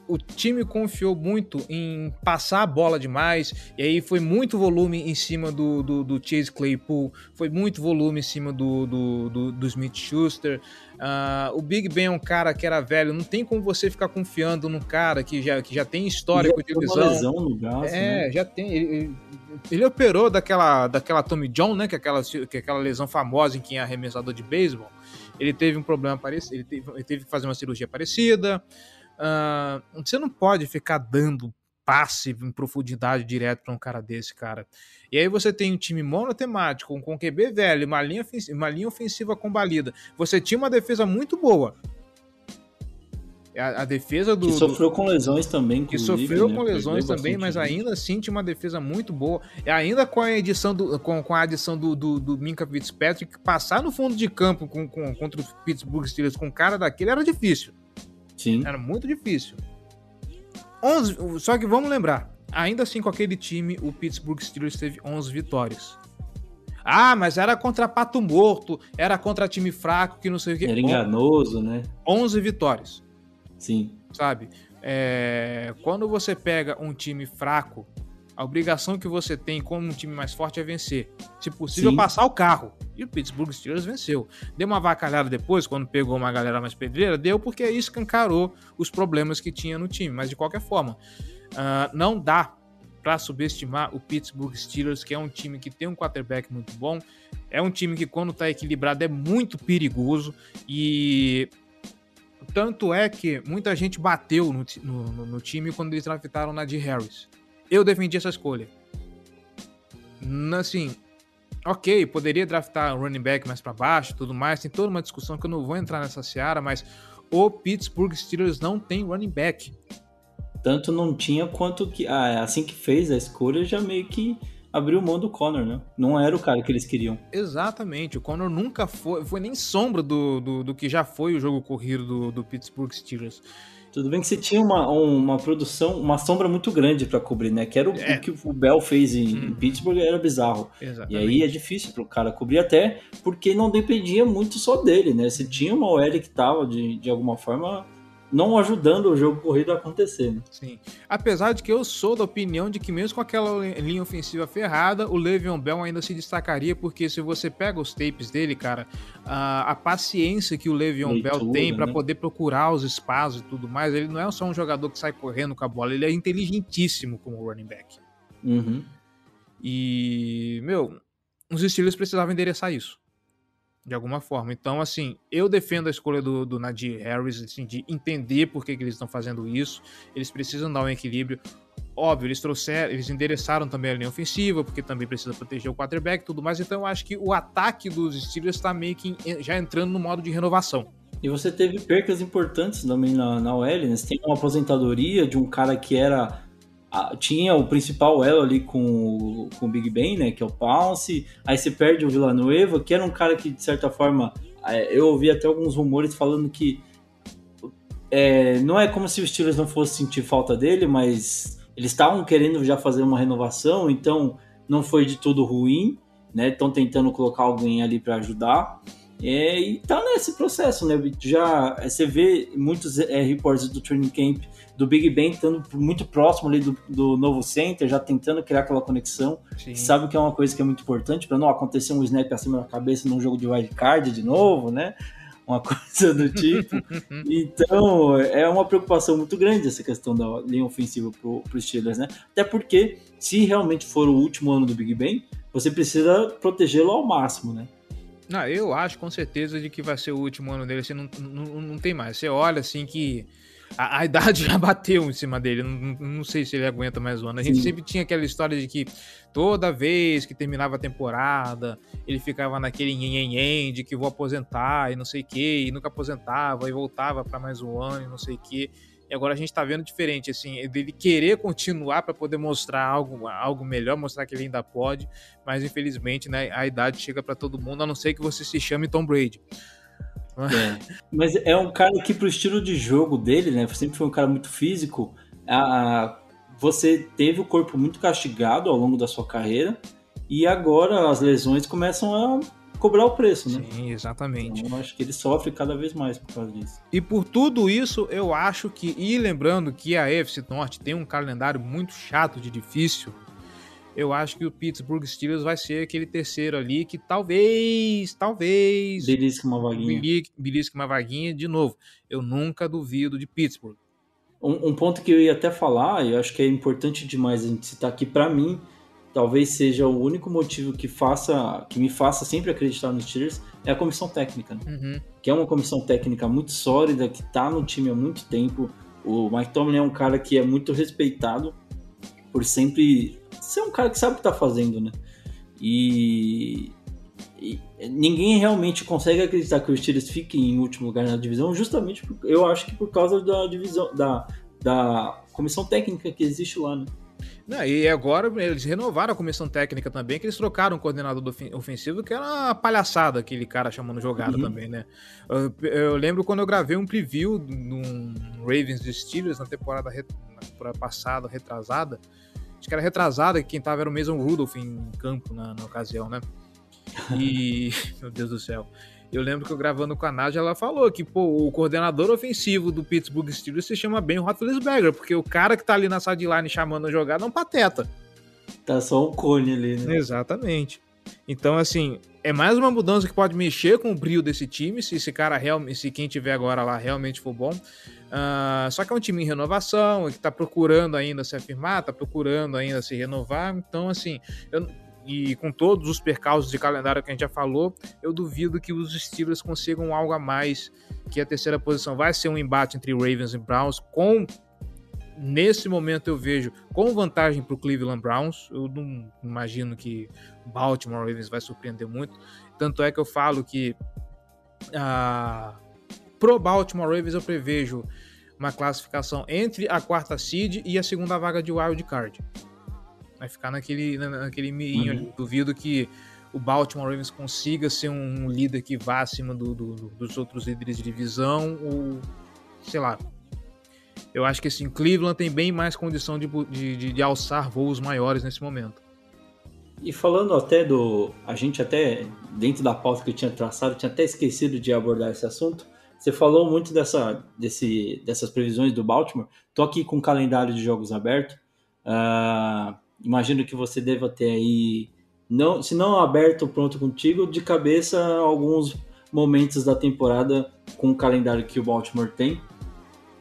o time confiou muito em passar a bola demais, e aí foi muito volume em cima do, do, do Chase Claypool, foi muito volume em cima do, do, do, do Smith Schuster. Uh, o Big Ben é um cara que era velho, não tem como você ficar confiando num cara que já, que já tem histórico de lesão. lesão no braço, é, né? já tem. Ele, ele, operou daquela, daquela Tommy John, né? Que é aquela, que é aquela lesão famosa em quem é arremessador de beisebol. Ele teve um problema parecido, ele teve, ele teve que fazer uma cirurgia parecida. Uh, você não pode ficar dando passe em profundidade direto para um cara desse, cara. E aí você tem um time monotemático, com QB velho, uma linha, ofensiva, uma linha ofensiva combalida. Você tinha uma defesa muito boa. A, a defesa do. Que sofreu com lesões também. Que sofreu né? com lesões também, mas ainda assim tinha uma defesa muito boa. E ainda com a edição do, com, com a adição do, do, do Minka Fitzpatrick, passar no fundo de campo com, com, contra os Pittsburgh Steelers com um cara daquele era difícil. Sim. Era muito difícil. 11, só que vamos lembrar, ainda assim com aquele time, o Pittsburgh Steelers teve 11 vitórias. Ah, mas era contra pato morto, era contra time fraco, que não sei o que. Era enganoso, né? 11 vitórias. Sim. Sabe? É, quando você pega um time fraco, a obrigação que você tem como um time mais forte é vencer. Se possível, Sim. passar o carro. E o Pittsburgh Steelers venceu. Deu uma vacalhada depois, quando pegou uma galera mais pedreira, deu porque isso escancarou os problemas que tinha no time. Mas de qualquer forma, uh, não dá para subestimar o Pittsburgh Steelers, que é um time que tem um quarterback muito bom. É um time que, quando está equilibrado, é muito perigoso. E tanto é que muita gente bateu no, no, no time quando eles draftaram Nadir Harris. Eu defendi essa escolha. Assim, ok, poderia draftar um running back mais para baixo tudo mais. Tem toda uma discussão que eu não vou entrar nessa seara, mas o Pittsburgh Steelers não tem running back. Tanto não tinha quanto que. Ah, assim que fez a escolha, já meio que abriu mão do Connor, né? Não era o cara que eles queriam. Exatamente. O Connor nunca foi, foi nem sombra do, do, do que já foi o jogo corrido do, do Pittsburgh Steelers. Tudo bem que você tinha uma, uma produção, uma sombra muito grande para cobrir, né? Que era o, é. o, que o Bell fez em, hum. em Pittsburgh, era bizarro. Exatamente. E aí é difícil pro cara cobrir, até porque não dependia muito só dele, né? Você tinha uma OL que tava, de, de alguma forma, não ajudando o jogo corrido a acontecer. Né? Sim. Apesar de que eu sou da opinião de que mesmo com aquela linha ofensiva ferrada, o Le'Veon Bell ainda se destacaria, porque se você pega os tapes dele, cara, a, a paciência que o Le'Veon Bell tem para né? poder procurar os espaços e tudo mais, ele não é só um jogador que sai correndo com a bola, ele é inteligentíssimo como running back. Uhum. E, meu, os Steelers precisavam endereçar isso de alguma forma. Então, assim, eu defendo a escolha do, do Nadir Harris, assim, de entender por que, que eles estão fazendo isso. Eles precisam dar um equilíbrio. Óbvio, eles trouxeram, eles endereçaram também a linha ofensiva, porque também precisa proteger o quarterback e tudo mais. Então, eu acho que o ataque dos Steelers está meio que já entrando no modo de renovação. E você teve percas importantes também na, na OL, né? Você tem uma aposentadoria de um cara que era tinha o principal elo ali com, com o Big Ben, né? Que é o Pounce. Aí você perde o Villanueva, que era um cara que, de certa forma, é, eu ouvi até alguns rumores falando que é, não é como se os Steelers não fossem sentir falta dele, mas eles estavam querendo já fazer uma renovação, então não foi de tudo ruim, né? Estão tentando colocar alguém ali para ajudar. É, e tá nesse processo, né? Já é, você vê muitos é, reportes do training camp do Big Ben estando muito próximo ali do, do novo center, já tentando criar aquela conexão. Sim. Sabe que é uma coisa que é muito importante para não acontecer um snap acima da cabeça num jogo de wild card de novo, né? Uma coisa do tipo. então, é uma preocupação muito grande essa questão da linha ofensiva pro, pro Steelers, né? Até porque, se realmente for o último ano do Big Ben, você precisa protegê-lo ao máximo, né? Não, eu acho com certeza de que vai ser o último ano dele, assim, não, não, não tem mais. Você olha assim que a, a idade já bateu em cima dele, não, não- não sei se ele aguenta mais um ano. A gente Sim. sempre tinha aquela história de que toda vez que terminava a temporada, ele ficava naquele nhenhenhen de que vou aposentar e não sei o que, e nunca aposentava e voltava para mais um ano e não sei o que. E agora a gente tá vendo diferente, assim, dele querer continuar para poder mostrar algo, algo melhor, mostrar que ele ainda pode, mas infelizmente, né, a idade chega para todo mundo, a não ser que você se chame Tom Brady. É. Mas é um cara que, pro estilo de jogo dele, né? Sempre foi um cara muito físico. A, você teve o corpo muito castigado ao longo da sua carreira. E agora as lesões começam a cobrar o preço, né? Sim, exatamente. Então, eu acho que ele sofre cada vez mais por causa disso. E por tudo isso, eu acho que, e lembrando que a AFC Norte tem um calendário muito chato de difícil, eu acho que o Pittsburgh Steelers vai ser aquele terceiro ali que talvez, talvez, Belisca uma vaguinha. belisque belisque uma vaguinha de novo. Eu nunca duvido de Pittsburgh. Um, um ponto que eu ia até falar, e eu acho que é importante demais a gente citar aqui, pra mim, talvez seja o único motivo que faça, que me faça sempre acreditar nos Steelers, é a comissão técnica. Né? Uhum. que é uma comissão técnica muito sólida, que está no time há muito tempo. O Mike Tomlin é um cara que é muito respeitado por sempre ser um cara que sabe o que está fazendo, né? E, e ninguém realmente consegue acreditar que os Steelers fiquem em último lugar na divisão, justamente por, eu acho que por causa da divisão da, da comissão técnica que existe lá, né? Não, e agora eles renovaram a comissão técnica também, que eles trocaram o coordenador do ofen- ofensivo, que era uma palhaçada aquele cara chamando jogada Uhum. também, né? Eu, eu lembro quando eu gravei um preview num Ravens de Steelers na temporada, na temporada passada, retrasada. Acho que era retrasada, que quem tava era o Mason Rudolph em campo na, na ocasião, né? E. Meu Deus do céu. Eu lembro que eu gravando com a Nádia, ela falou que pô, o coordenador ofensivo do Pittsburgh Steelers se chama Ben Roethlisberger, porque o cara que tá ali na sideline chamando a jogada é um pateta. Tá só um cone ali, né? Exatamente. Então, assim, é mais uma mudança que pode mexer com o brilho desse time, se esse cara realmente, se quem tiver agora lá realmente for bom. Ah, só que é um time em renovação, que tá procurando ainda se afirmar, tá procurando ainda se renovar. Então, assim, eu- e com todos os percalços de calendário que a gente já falou, eu duvido que os Steelers consigam algo a mais que a terceira posição. Vai ser um embate entre Ravens e Browns com nesse momento eu vejo com vantagem para o Cleveland Browns. Eu não imagino que Baltimore Ravens vai surpreender muito. Tanto é que eu falo que ah, pro Baltimore Ravens eu prevejo uma classificação entre a quarta seed e a segunda vaga de wild card. Vai ficar naquele, na- naquele meinho Uhum. Duvido que o Baltimore Ravens consiga ser um líder que vá acima do- do- do- dos outros líderes de divisão ou sei lá, eu acho que assim, Cleveland tem bem mais condição de, de, de- de alçar voos maiores nesse momento. E falando até do. A gente até, dentro da pauta que eu tinha traçado, tinha até esquecido de abordar esse assunto. Você falou muito dessa, desse, dessas previsões do Baltimore. Tô aqui com o calendário de jogos aberto. Ah, imagino que você deva ter aí, não, se não aberto pronto contigo, de cabeça alguns momentos da temporada com o calendário que o Baltimore tem.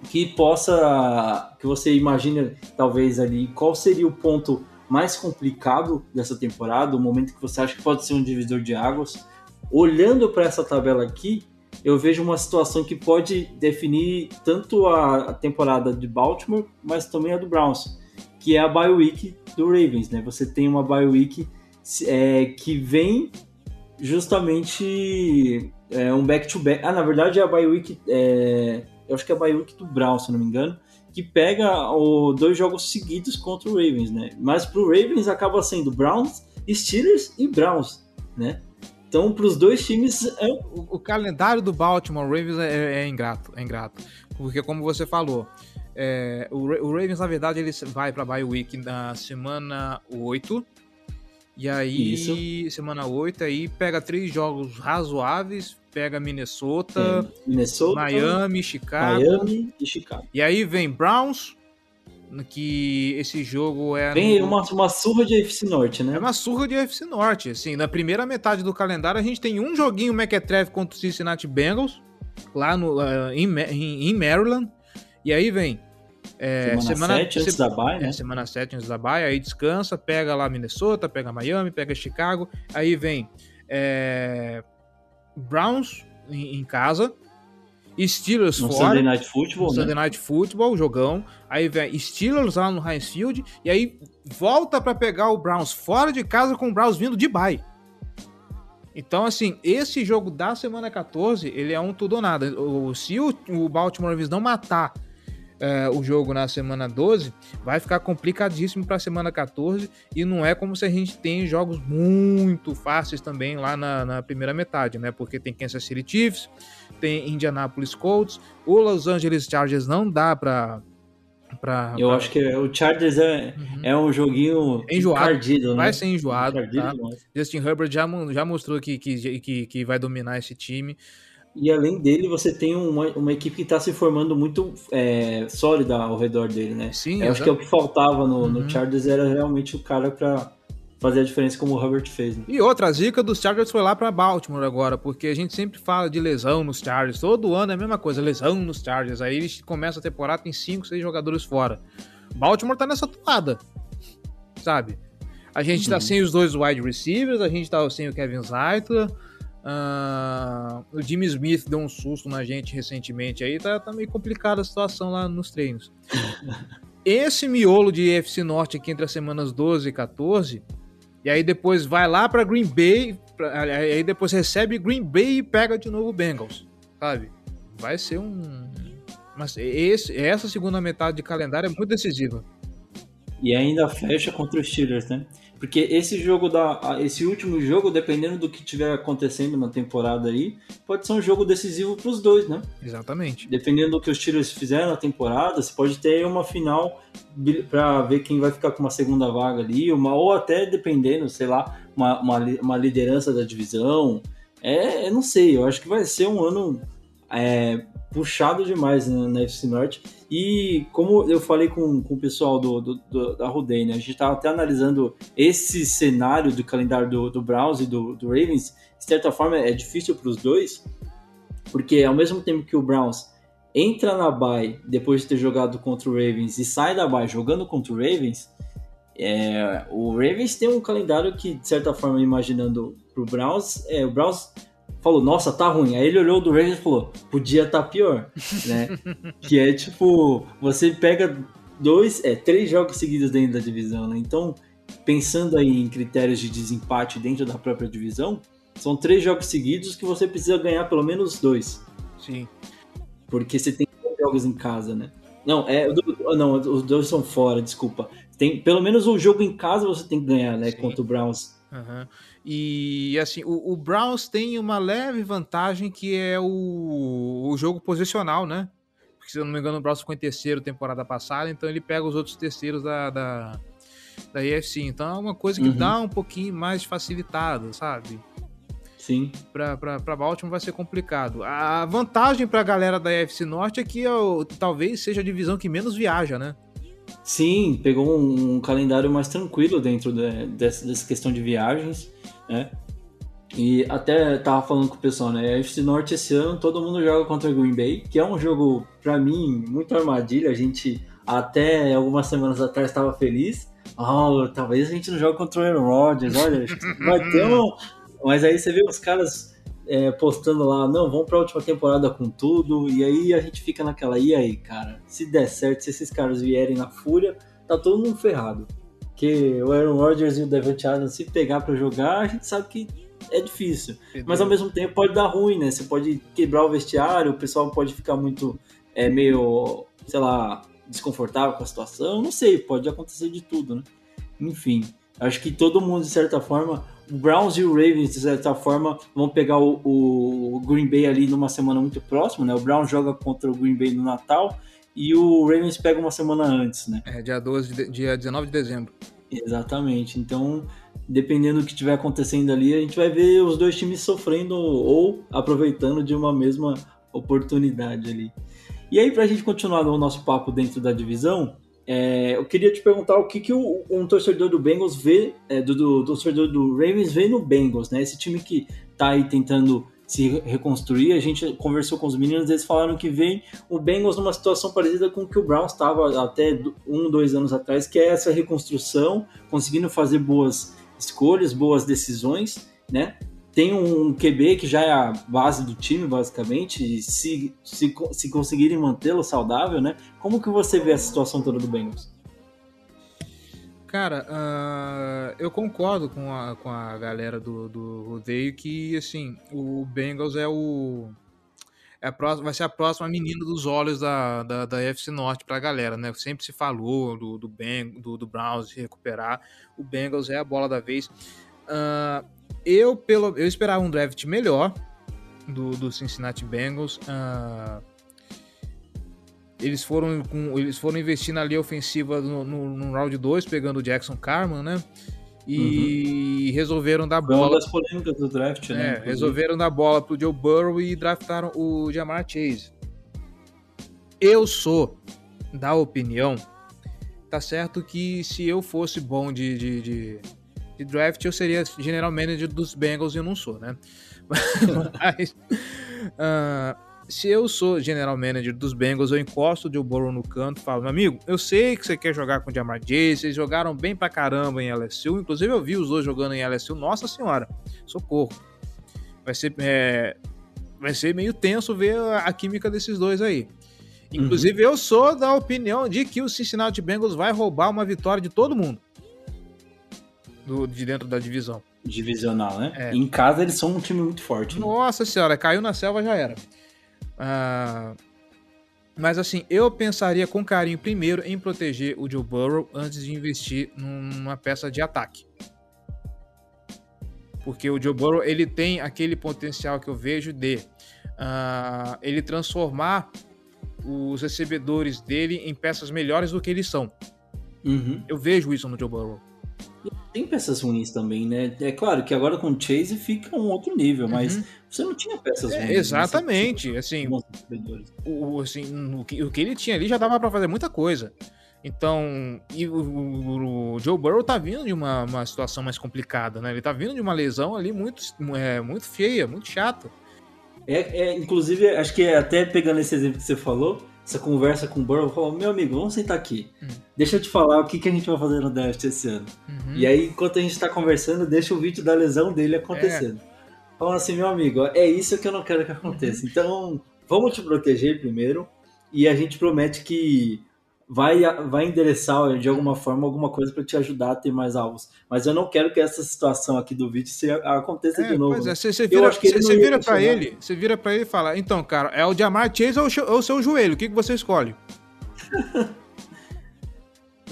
Que possa. Que você imagine, talvez ali, qual seria o ponto mais complicado dessa temporada, o momento que você acha que pode ser um divisor de águas. Olhando para essa tabela aqui, eu vejo uma situação que pode definir tanto a, temporada de Baltimore, mas também a do Browns, que é a bye week do Ravens, né? Você tem uma bye week é, que vem justamente é, um back-to-back. Ah, na verdade é a bye week, é, eu acho que é a bye week do Browns, se não me engano, que pega o, dois jogos seguidos contra o Ravens, né? Mas pro Ravens acaba sendo Browns, Steelers e Browns, né? Então, para os dois times. É... O, o, calendário do Baltimore Ravens é, é, ingrato, é ingrato. Porque, como você falou, é, o, o, Ravens, na verdade, ele vai para bye week na semana 8. E aí, Isso. semana 8, aí pega três jogos razoáveis, pega Minnesota, Minnesota Miami, Chicago. Miami e Chicago. E aí vem Browns, que esse jogo é. Vem no... uma, uma surra de UFC Norte, né? É uma surra de UFC Norte. Assim, na primeira metade do calendário, a gente tem um joguinho McAtreve contra o Cincinnati Bengals, lá no, uh, em, em, Maryland. E aí vem. É, semana 7 antes da Baia, né? É, semana 7 antes da aí descansa, pega lá Minnesota, pega Miami, pega Chicago. Aí vem é, Browns em, em casa. Steelers no fora. Sunday Night Football, né? Sunday Night Football, jogão. Aí vem Steelers lá no Heinz Field. E aí volta para pegar o Browns fora de casa com o Browns vindo de bye. Então, assim, esse jogo da semana 14, ele é um tudo ou nada. Se o, o Baltimore Ravens não matar uh, o jogo na semana 12, vai ficar complicadíssimo para a semana 14 e não é como se a gente tem jogos muito fáceis também lá na, na, primeira metade, né? Porque tem Kansas City Chiefs, tem Indianapolis Colts, o Los Angeles Chargers não dá para Pra, eu pra... acho que o Chargers é, uhum. é um joguinho enjoado. Né? Vai ser enjoado. Tá? Justin Herbert já, já mostrou que, que, que, que vai dominar esse time. E além dele, você tem uma, uma equipe que está se formando muito é, sólida ao redor dele, né? Sim, Eu acho que é o que faltava no, uhum. no Chargers era realmente o cara para fazer a diferença como o Herbert fez. Né? E outra zica dos Chargers foi lá para Baltimore agora, porque a gente sempre fala de lesão nos Chargers. Todo ano é a mesma coisa, lesão nos Chargers. Aí eles começam a temporada tem 5, 6 jogadores fora. Baltimore tá nessa toada, sabe? A gente tá uhum. tá sem os dois wide receivers, a gente tá sem o Kevin Zeitler. Uh, o Jimmy Smith deu um susto na gente recentemente aí, tá, tá meio complicada a situação lá nos treinos. Esse miolo de EFC Norte aqui entre as semanas 12 e 14, e aí depois vai lá para Green Bay, pra, aí depois recebe Green Bay e pega de novo o Bengals, sabe? Vai ser um. Mas esse, essa segunda metade de calendário é muito decisiva. E ainda fecha contra os Steelers, né? Porque esse jogo da. Esse último jogo, dependendo do que tiver acontecendo na temporada aí, pode ser um jogo decisivo para os dois, né? Exatamente. Dependendo do que os Steelers fizeram na temporada, você pode ter uma final para ver quem vai ficar com uma segunda vaga ali, uma, ou até dependendo, sei lá, uma, uma, uma liderança da divisão. É, eu não sei, eu acho que vai ser um ano é, puxado demais né, na FC Norte. E como eu falei com, com o pessoal do, do, do da Rudei, né, a gente estava até analisando esse cenário do calendário do, do Browns e do, do Ravens. De certa forma, é difícil para os dois, porque ao mesmo tempo que o Browns entra na bye depois de ter jogado contra o Ravens e sai da bye jogando contra o Ravens, é, o Ravens tem um calendário que, de certa forma, imaginando para o Browns, é, o Browns falou, nossa, tá ruim. Aí ele olhou do Ravens e falou, podia tá pior, né? que é tipo, você pega dois, é, três jogos seguidos dentro da divisão, né? Então, pensando aí em critérios de desempate dentro da própria divisão, são três jogos seguidos que você precisa ganhar pelo menos dois. Sim. Porque você tem dois jogos em casa, né? Não, é, não, os dois são fora, desculpa. Tem pelo menos um jogo em casa você tem que ganhar, né? Sim. Contra o Browns. Uhum. E assim, o, o, Browns tem uma leve vantagem que é o, o jogo posicional, né? Porque se eu não me engano, o Browns ficou em terceiro temporada passada, então ele pega os outros terceiros da, da, da EFC. Então é uma coisa que uhum. dá um pouquinho mais facilitada, sabe? Sim. Pra Baltimore vai ser complicado. A vantagem pra galera da EFC Norte é que eu, talvez seja a divisão que menos viaja, né? Sim, pegou um, um calendário mais tranquilo dentro de, dessa, dessa, questão de viagens, né? E até tava falando com o pessoal, né? A FC Norte esse ano todo mundo joga contra Green Bay, que é um jogo, para mim, muito armadilha. A gente até algumas semanas atrás estava feliz. Oh, talvez a gente não jogue contra o Aaron Rodgers, olha, vai ter um. Mas aí você vê os caras é, postando lá, não, vamos pra última temporada com tudo, e aí a gente fica naquela, e aí, cara, se der certo, se esses caras vierem na fúria, tá todo mundo ferrado. Porque o Aaron Rodgers e o Devante Adams, se pegar para jogar, a gente sabe que é difícil. Entendeu? Mas ao mesmo tempo pode dar ruim, né? Você pode quebrar o vestiário, o pessoal pode ficar muito, é, meio, sei lá, desconfortável com a situação, não sei, pode acontecer de tudo, né? Enfim, acho que todo mundo, de certa forma, Browns e o Ravens, de certa forma, vão pegar o, o Green Bay ali numa semana muito próxima, né? O Browns joga contra o Green Bay no Natal e o Ravens pega uma semana antes, né? É, dia 12, de, dia 19 de dezembro. Exatamente. Então, dependendo do que estiver acontecendo ali, a gente vai ver os dois times sofrendo ou aproveitando de uma mesma oportunidade ali. E aí, para a gente continuar o nosso papo dentro da divisão, é, eu queria te perguntar o que, que o, um torcedor do Bengals vê, é, do, do, do, torcedor do Ravens vê no Bengals, né? Esse time que tá aí tentando se reconstruir. A gente conversou com os meninos, eles falaram que vem o Bengals numa situação parecida com o que o Browns estava até um, dois anos atrás, que é essa reconstrução, conseguindo fazer boas escolhas, boas decisões, né? Tem um QB que já é a base do time, basicamente, e se, se, se conseguirem mantê-lo saudável, né? Como que você vê a situação toda do Bengals? Cara, uh, eu concordo com a, com a galera do, do rodeio que, assim, o Bengals é o... É a próxima, vai ser a próxima menina dos olhos da, da, da FC Norte pra galera, né? Sempre se falou do, do, ben, do, do Browns recuperar. O Bengals é a bola da vez. Uh, eu, pelo, eu esperava um draft melhor do, do Cincinnati Bengals. Uh, eles foram, com, eles foram investir na linha ofensiva no, no, no round 2, pegando o Jackson Carman, né? E uhum. resolveram dar bola. Uma das polêmicas do draft, né? É, resolveram dar bola pro Joe Burrow e draftaram o Jamar Chase. Eu sou da opinião, tá certo que se eu fosse bom de, de, de, de draft, eu seria general manager dos Bengals e eu não sou, né? Mas. Uh, se eu sou general manager dos Bengals, eu encosto o Joe Burrow no canto e falo, meu amigo, eu sei que você quer jogar com o Jamar Chase, vocês jogaram bem pra caramba em LSU, inclusive eu vi os dois jogando em LSU, nossa senhora, socorro. Vai ser, é, vai ser meio tenso ver a, a química desses dois aí. Inclusive, uhum. eu sou da opinião de que o Cincinnati Bengals vai roubar uma vitória de todo mundo. Do, de dentro da divisão. Divisional, né? É. Em casa eles são um time muito forte. Né? Nossa senhora, caiu na selva já era. Ah, mas assim, eu pensaria com carinho primeiro em proteger o Joe Burrow antes de investir numa peça de ataque. Porque o Joe Burrow ele tem aquele potencial que eu vejo de uh, ele transformar os recebedores dele em peças melhores do que eles são. Uhum. Eu vejo isso no Joe Burrow. Tem peças ruins também, né? É claro que agora com o Chase fica um outro nível, uhum. mas você não tinha peças é, ruins. Né? exatamente. Assim, o, assim o, que, o que ele tinha ali já dava para fazer muita coisa. Então, e o, o, o, Joe Burrow tá vindo de uma, uma situação mais complicada, né? Ele tá vindo de uma lesão ali muito, é, muito feia, muito chata. É, é, inclusive, acho que até pegando esse exemplo que você falou, essa conversa com o Burrow, falou, meu amigo, vamos sentar aqui. Uhum. Deixa eu te falar o que, que a gente vai fazer no draft esse ano. Uhum. E aí, enquanto a gente tá conversando, deixa o vídeo da lesão dele acontecendo. É. Falando assim, meu amigo, é isso que eu não quero que aconteça. Uhum. Então, vamos te proteger primeiro. E a gente promete que vai, vai endereçar de alguma forma alguma coisa para te ajudar a ter mais alvos. Mas eu não quero que essa situação aqui do vídeo se, aconteça é, de novo. É, você vira, você vira para ele, você vira para ele e fala: "Então, cara, é o Jamar Chase ou o seu joelho? O que, que você escolhe?"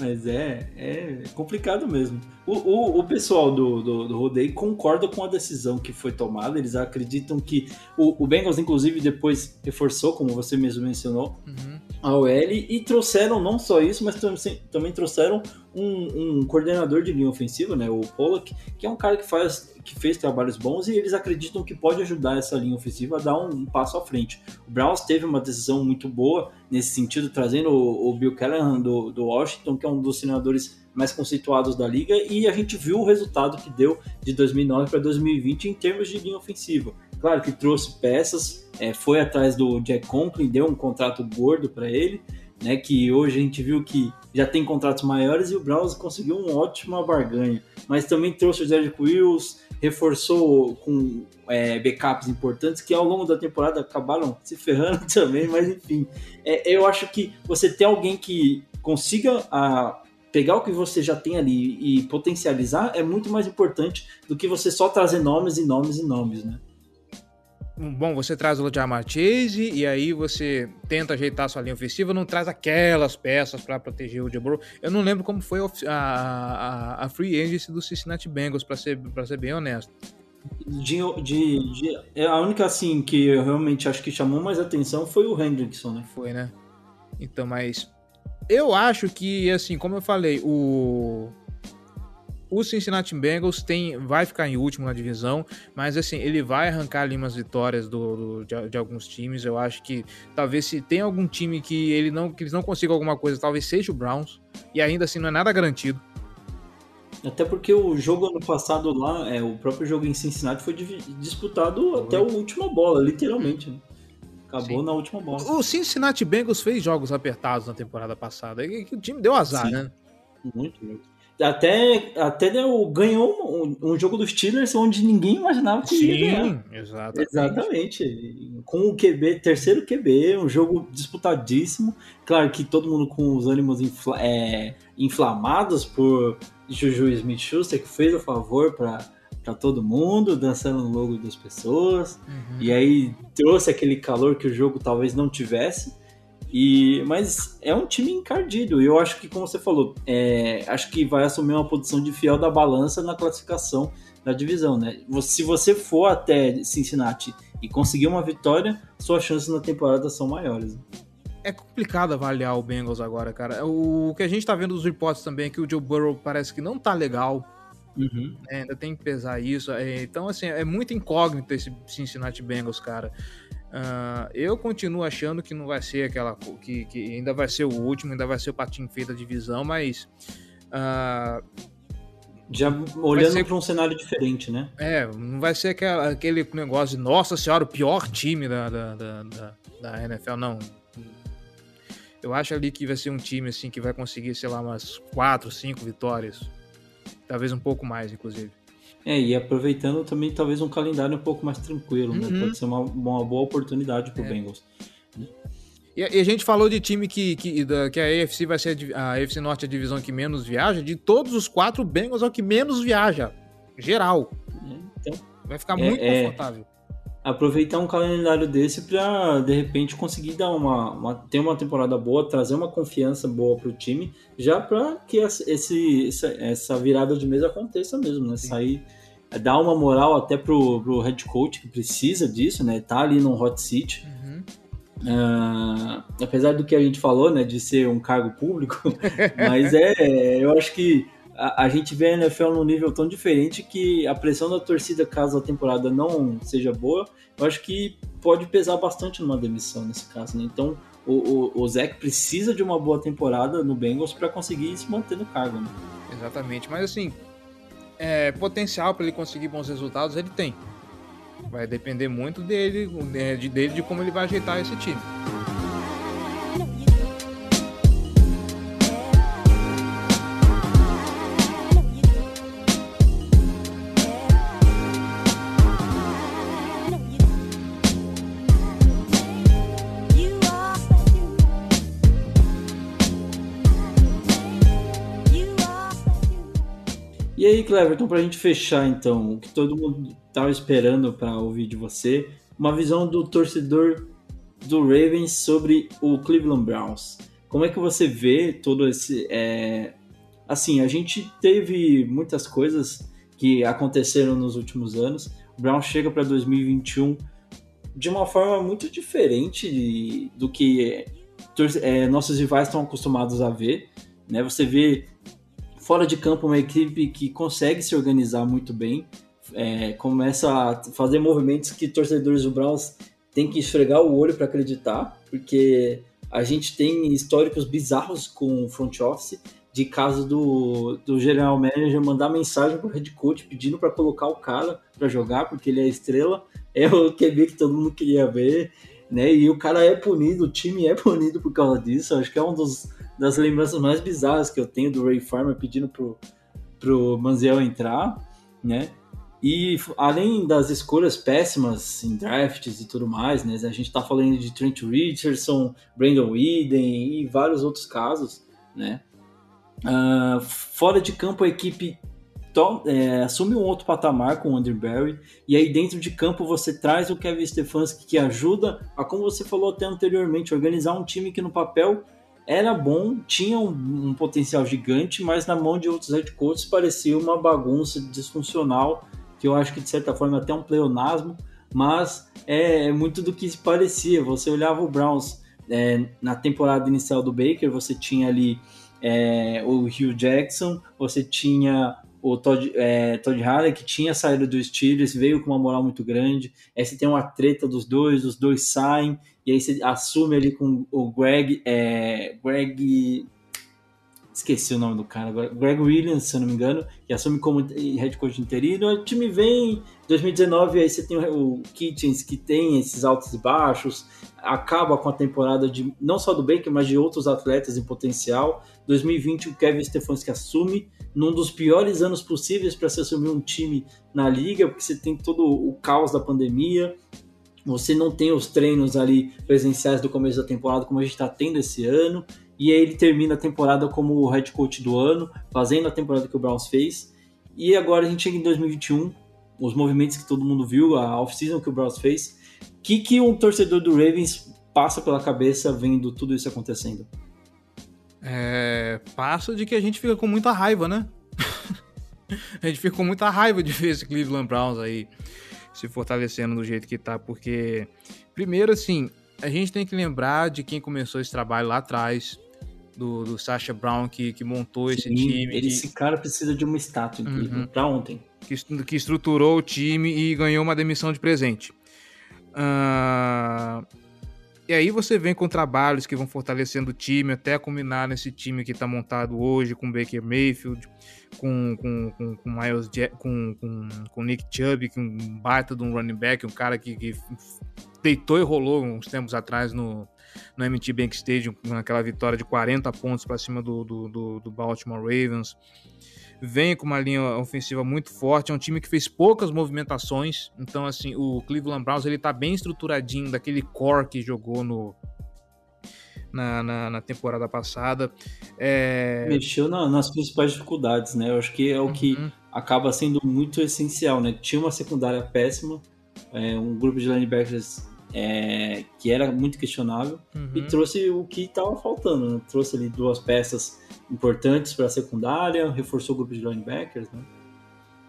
Mas é, é complicado mesmo. O, o, o pessoal do, do, do, rodeio concorda com a decisão que foi tomada. Eles acreditam que o, o Bengals, inclusive, depois reforçou, como você mesmo mencionou, uhum. A OL e trouxeram não só isso, mas também, trouxeram um, um, coordenador de linha ofensiva, né, o Pollock, que é um cara que faz que fez trabalhos bons e eles acreditam que pode ajudar essa linha ofensiva a dar um, passo à frente. O Browns teve uma decisão muito boa nesse sentido, trazendo o, o Bill Callahan do, do Washington, que é um dos treinadores mais conceituados da liga, e a gente viu o resultado que deu de 2009 para 2020 em termos de linha ofensiva. Claro que trouxe peças, é, foi atrás do Jack Conklin, deu um contrato gordo para ele, né, que hoje a gente viu que já tem contratos maiores e o Browns conseguiu uma ótima barganha. Mas também trouxe o Derrick Wills, reforçou com é, backups importantes que ao longo da temporada acabaram se ferrando também, mas enfim. É, eu acho que você ter alguém que consiga a, pegar o que você já tem ali e potencializar é muito mais importante do que você só trazer nomes e nomes e nomes, né? Bom, você traz o Jamar Chase e aí você tenta ajeitar sua linha ofensiva, não traz aquelas peças para proteger o Burrow. Eu não lembro como foi a, a, a free agency do Cincinnati Bengals, para ser, pra ser bem honesto. De, de, de, é a única assim que eu realmente acho que chamou mais atenção foi o Hendrickson, né? Foi, né? Então, mas eu acho que, assim, como eu falei, o o Cincinnati Bengals tem, vai ficar em último na divisão, mas assim, ele vai arrancar ali umas vitórias do, do de, de, alguns times. Eu acho que talvez se tem algum time que ele não que eles não consigam alguma coisa, talvez seja o Browns. E ainda assim não é nada garantido. Até porque o jogo ano passado lá, é, o próprio jogo em Cincinnati foi disputado foi. até a última bola, literalmente. Né? Acabou Sim. na última bola. O Cincinnati Bengals fez jogos apertados na temporada passada. E o time deu azar, Sim. né? Muito, muito. Até, até deu, ganhou um, um, jogo dos Steelers onde ninguém imaginava que Sim, ia ganhar. Exatamente. exatamente. Com o QB, terceiro QB, um jogo disputadíssimo. Claro que todo mundo com os ânimos infla, é, inflamados por Juju Smith-Schuster, que fez o favor para para todo mundo, dançando no logo das pessoas. Uhum. E aí trouxe aquele calor que o jogo talvez não tivesse. E, mas é um time encardido. Eu acho que, como você falou, é, acho que vai assumir uma posição de fiel da balança na classificação da divisão, né? Se você for até Cincinnati e conseguir uma vitória, suas chances na temporada são maiores. É complicado avaliar o Bengals agora, cara. O que a gente tá vendo dos reportes também é que o Joe Burrow parece que não tá legal. Uhum. É, ainda tem que pesar isso. É, então, assim, é muito incógnito esse Cincinnati Bengals, cara. Uh, eu continuo achando que não vai ser aquela. Que, que ainda vai ser o último, ainda vai ser o patinho feio da divisão, mas. Uh, já olhando para um cenário diferente, né? É, não vai ser aquela, aquele negócio de, nossa senhora, o pior time da, da, da, da, da NFL, não. Eu acho ali que vai ser um time assim que vai conseguir, sei lá, umas 4, 5 vitórias. Talvez um pouco mais, inclusive. É, e aproveitando também talvez um calendário um pouco mais tranquilo, né? uhum. né? Pode ser uma, uma boa oportunidade para o é. Bengals. E a, gente falou de time que, que, que a AFC vai ser a, a AFC Norte é a divisão que menos viaja. De todos os quatro, o Bengals é o que menos viaja. Geral. Então, vai ficar é, muito é, confortável. Aproveitar um calendário desse para de repente conseguir dar uma, uma, ter uma temporada boa, trazer uma confiança boa para o time, já para que esse, essa, essa virada de mesa aconteça mesmo, né? Sim. Sair dar uma moral até pro, pro head coach que precisa disso, né? Tá ali no hot seat. Uhum. Uh, apesar do que a gente falou, né, de ser um cargo público, mas é, eu acho que a, a, gente vê a NFL num nível tão diferente que a pressão da torcida, caso a temporada não seja boa, eu acho que pode pesar bastante numa demissão nesse caso, né? Então o, o, o precisa de uma boa temporada no Bengals para conseguir se manter no cargo, né? Exatamente, mas assim, é, potencial para ele conseguir bons resultados, ele tem. Vai depender muito dele, de, dele, de como ele vai ajeitar esse time. Aí, Cleverton, para a gente fechar então, o que todo mundo estava esperando para ouvir de você, uma visão do torcedor do Ravens sobre o Cleveland Browns. Como é que você vê todo esse. É... Assim, a gente teve muitas coisas que aconteceram nos últimos anos. O Browns chega para 2021 de uma forma muito diferente do que é, nossos rivais estão acostumados a ver. Né? Você vê fora de campo uma equipe que consegue se organizar muito bem, é, começa a fazer movimentos que torcedores do Browns têm que esfregar o olho para acreditar, porque a gente tem históricos bizarros com o front office, de caso do, do general manager mandar mensagem para o head coach pedindo para colocar o cara para jogar, porque ele é estrela, é o QB que todo mundo queria ver, né? E o cara é punido, o time é punido por causa disso. Acho que é um dos das lembranças mais bizarras que eu tenho do Ray Farmer pedindo pro, pro Manziel entrar, né? E além das escolhas péssimas em drafts e tudo mais, né? A gente tá falando de Trent Richardson, Brandon Whedon e vários outros casos, né? Uh, fora de campo a equipe é, assume um outro patamar com o Andrew Barry, e aí dentro de campo você traz o Kevin Stefanski que ajuda a, como você falou até anteriormente, organizar um time que no papel era bom, tinha um, um potencial gigante, mas na mão de outros head coaches parecia uma bagunça disfuncional, que eu acho que de certa forma até um pleonasmo, mas é, é muito do que se parecia. Você olhava o Browns é, na temporada inicial do Baker, você tinha ali é, o Hugh Jackson, você tinha o Todd, é, Todd que tinha saído dos Steelers, veio com uma moral muito grande. Aí você tem uma treta dos dois, os dois saem, e aí você assume ali com o Greg. É, Greg. Esqueci o nome do cara agora. Greg Williams, se eu não me engano, que assume como head coach interino. O time vem em 2019, aí você tem o Kitchens, que tem esses altos e baixos, acaba com a temporada de não só do Baker, mas de outros atletas em potencial. 2020, o Kevin Stefanski assume num dos piores anos possíveis para se assumir um time na liga, porque você tem todo o caos da pandemia, você não tem os treinos ali presenciais do começo da temporada como a gente está tendo esse ano, e aí ele termina a temporada como o head coach do ano, fazendo a temporada que o Browns fez, e agora a gente chega em 2021, os movimentos que todo mundo viu, a off-season que o Browns fez, o que, que um torcedor do Ravens passa pela cabeça vendo tudo isso acontecendo? É, passa de que a gente fica com muita raiva, né? a gente fica com muita raiva de ver esse Cleveland Browns aí se fortalecendo do jeito que tá, porque, primeiro, assim, a gente tem que lembrar de quem começou esse trabalho lá atrás, do, do Sacha Brown, que, que montou esse Sim, time. ele- que- Esse cara precisa de uma estátua, Uhum. pra ontem. que, que estruturou o time e ganhou uma demissão de presente. Ah, e aí você vem com trabalhos que vão fortalecendo o time até culminar nesse time que está montado hoje com Baker Mayfield, com, com, com, com Miles com, com, com Nick Chubb, que é um baita de um running back, um cara que, que deitou e rolou uns tempos atrás no, no MT Bank Stadium, naquela vitória de 40 pontos para cima do, do, do, do Baltimore Ravens vem com uma linha ofensiva muito forte, é um time que fez poucas movimentações, então assim, o Cleveland Browns ele tá bem estruturadinho daquele core que jogou no na, na, na temporada passada. É... Mexeu na- nas principais dificuldades, né? Eu acho que é o que Uhum. acaba sendo muito essencial, né? Tinha uma secundária péssima, é, um grupo de linebackers é, que era muito questionável Uhum. e trouxe o que estava faltando, né? Trouxe ali duas peças importantes para a secundária, reforçou o grupo de linebackers, né?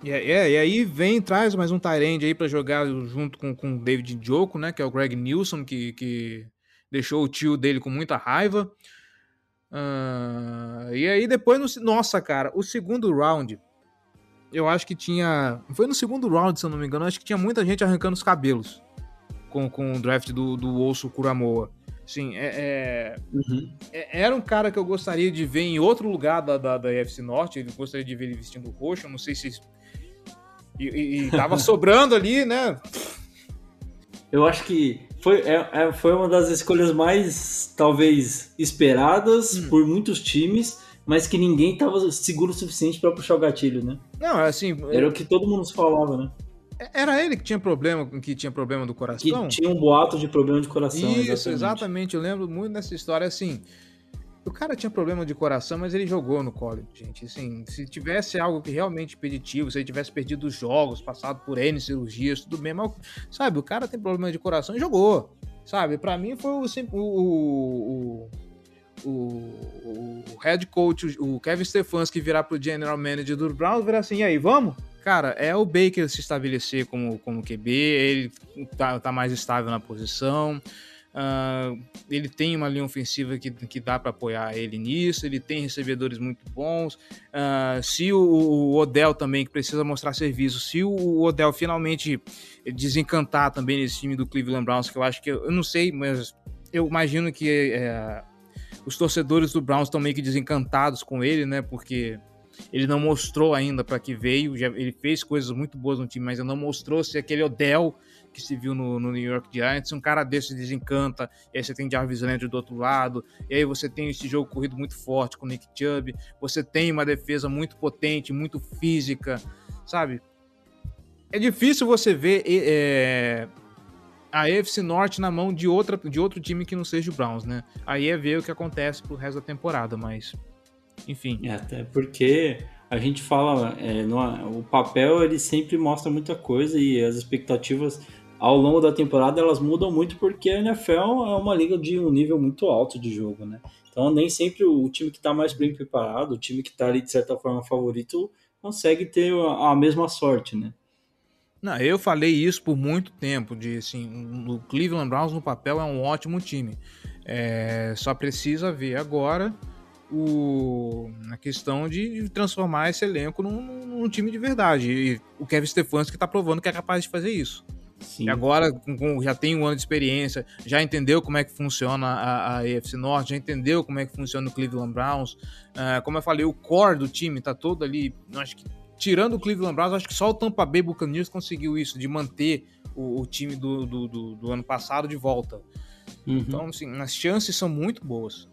E, é, e aí vem, traz mais um Tyrande aí pra jogar junto com, com o David Joko, né? Que é o Greg Nilsson, que, que deixou o tio dele com muita raiva. Ah, e aí depois, no, nossa, cara, o segundo round, eu acho que tinha. Foi no segundo round, se eu não me engano, acho que tinha muita gente arrancando os cabelos com, com o draft do, do Osso Kuramoa. Sim, é- é, Uhum. é- era um cara que eu gostaria de ver em outro lugar da, da, da UFC Norte. Eu gostaria de ver ele vestindo roxo. Eu não sei se. E, e- e tava sobrando ali, né? Eu acho que foi, é- é- foi uma das escolhas mais, talvez, esperadas Hum. por muitos times, mas que ninguém estava seguro o suficiente para puxar o gatilho, né? Não, assim. Era o que todo mundo falava, né? Era ele que tinha problema, que tinha problema do Que coração. tinha um boato de problema de coração. Isso, exatamente. Eu lembro muito dessa história assim. O cara tinha problema de coração, mas ele jogou no college, gente. Assim, se tivesse algo que realmente impeditivo, se ele tivesse perdido os jogos, passado por N cirurgias, tudo bem, mas, sabe, o cara tem problema de coração e jogou. Sabe, pra mim foi o, o, o, o, head coach, o Kevin Stefanski virar pro general manager do Browns e virar assim, e aí, vamos? Cara, é o Baker se estabelecer como, como QB, ele tá, tá mais estável na posição, ah, ele tem uma linha ofensiva que, que dá para apoiar ele nisso, ele tem recebedores muito bons. Ah, se o, o Odell também, que precisa mostrar serviço, se o Odell finalmente desencantar também nesse time do Cleveland Browns, que eu acho que eu, eu não sei, mas eu imagino que é, os torcedores do Browns estão meio que desencantados com ele, né? Porque ele não mostrou ainda para que veio, já, ele fez coisas muito boas no time, mas ele não mostrou se aquele Odell que se viu no, no New York Giants, um cara desse desencanta, e aí você tem Jarvis Landry do outro lado, e aí você tem esse jogo corrido muito forte com Nick Chubb, você tem uma defesa muito potente, muito física, sabe? É difícil você ver é, a AFC Norte na mão de, outra, de outro time que não seja o Browns, né? Aí é ver o que acontece pro resto da temporada, mas enfim. É, até porque a gente fala, é, no, o papel ele sempre mostra muita coisa e as expectativas ao longo da temporada elas mudam muito porque a NFL é uma liga de um nível muito alto de jogo, né? Então nem sempre o time que está mais bem preparado, o time que está ali de certa forma favorito, consegue ter a, mesma sorte, né? Não, eu falei isso por muito tempo, de assim, o Cleveland Browns no papel é um ótimo time. É, só precisa ver agora o, a questão de transformar esse elenco num, num time de verdade. E o Kevin Stefanski está provando que é capaz de fazer isso. Sim. E agora com, já tem um ano de experiência, já entendeu como é que funciona a, a AFC Norte, já entendeu como é que funciona o Cleveland Browns. Uh, como eu falei, o core do time tá todo ali. Acho que tirando o Cleveland Browns, acho que só o Tampa Bay Buccaneers conseguiu isso, de manter o, o time do, do, do, do, ano passado de volta. Uhum. Então, assim, as chances são muito boas.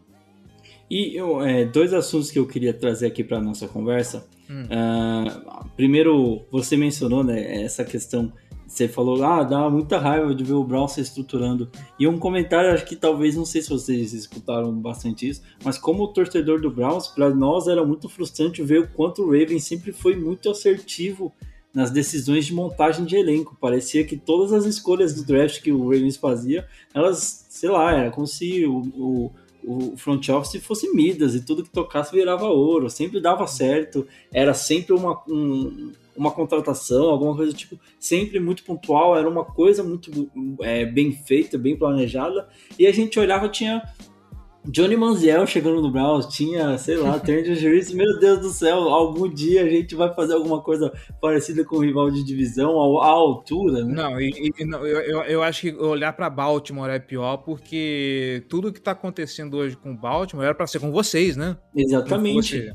E eu, é, dois assuntos que eu queria trazer aqui para nossa conversa. Hum. Uh, primeiro, você mencionou né, essa questão você falou, ah, dá muita raiva de ver o Brown se estruturando. E um comentário, acho que talvez, não sei se vocês escutaram bastante isso, mas como torcedor do Browns, para nós era muito frustrante ver o quanto o Raven sempre foi muito assertivo nas decisões de montagem de elenco. Parecia que todas as escolhas do draft que o Ravens fazia, elas, sei lá, era como se o, o o front office fosse Midas e tudo que tocasse virava ouro, sempre dava certo, era sempre uma, um, uma contratação, alguma coisa tipo, sempre muito pontual, era uma coisa muito é, bem feita, bem planejada, e a gente olhava, tinha Johnny Manziel chegando no Browns, tinha, sei lá, Terry Juiz, meu Deus do céu, algum dia a gente vai fazer alguma coisa parecida com o rival de divisão, à, altura, né? Não, e, e não, eu, eu acho que olhar para Baltimore é pior, porque tudo que tá acontecendo hoje com Baltimore era para ser com vocês, né? Exatamente.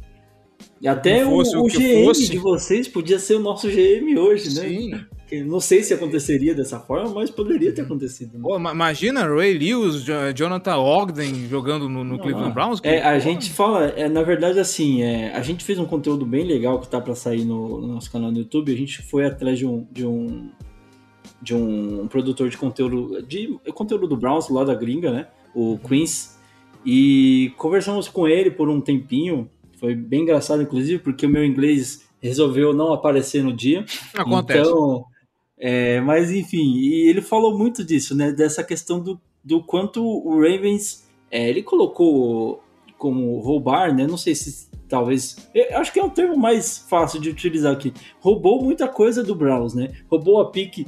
E até o, o, GM fosse... de vocês podia ser o nosso GM hoje, né? Sim. Não sei se aconteceria dessa forma, mas poderia ter acontecido. Né? Pô, imagina Ray Lewis, Jonathan Ogden jogando no, no Cleveland Browns. É, a gente fala, é, na verdade, assim, é, a gente fez um conteúdo bem legal que tá para sair no, no, nosso canal no YouTube. A gente foi atrás de um, de um, de um produtor de conteúdo, de conteúdo do Browns lá da gringa, né? O Queens. E conversamos com ele por um tempinho foi bem engraçado, inclusive, porque o meu inglês resolveu não aparecer no dia. Acontece. Então, é, mas enfim, e ele falou muito disso, né? Dessa questão do, do quanto o Ravens. É, ele colocou como roubar, né? Não sei se talvez. acho que é um termo mais fácil de utilizar aqui. Roubou muita coisa do Browns, né? Roubou a pique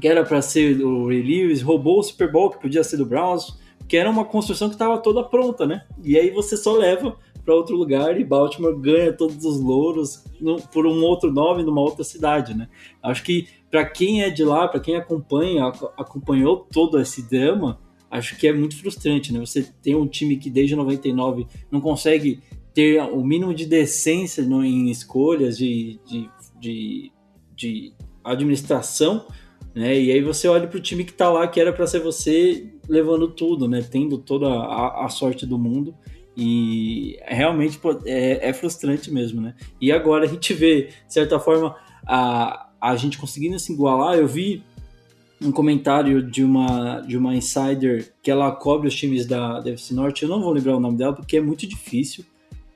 que era para ser o Ray Lewis, roubou o Super Bowl que podia ser do Browns, que era uma construção que estava toda pronta, né? E aí você só leva para outro lugar e Baltimore ganha todos os louros no, por um outro nome numa outra cidade, né? Acho que para quem é de lá, para quem acompanha, acompanhou todo esse drama, acho que é muito frustrante, né? Você tem um time que desde 99 não consegue ter o mínimo de decência no, em escolhas de, de, de, de administração, né? E aí você olha para o time que está lá, que era para ser você levando tudo, né? Tendo toda a, a sorte do mundo e realmente é, é, frustrante mesmo, né? E agora a gente vê, de certa forma, a, a gente conseguindo se igualar. Eu vi um comentário de uma, de uma insider que ela cobre os times da, da FC Norte. Eu não vou lembrar o nome dela porque é muito difícil.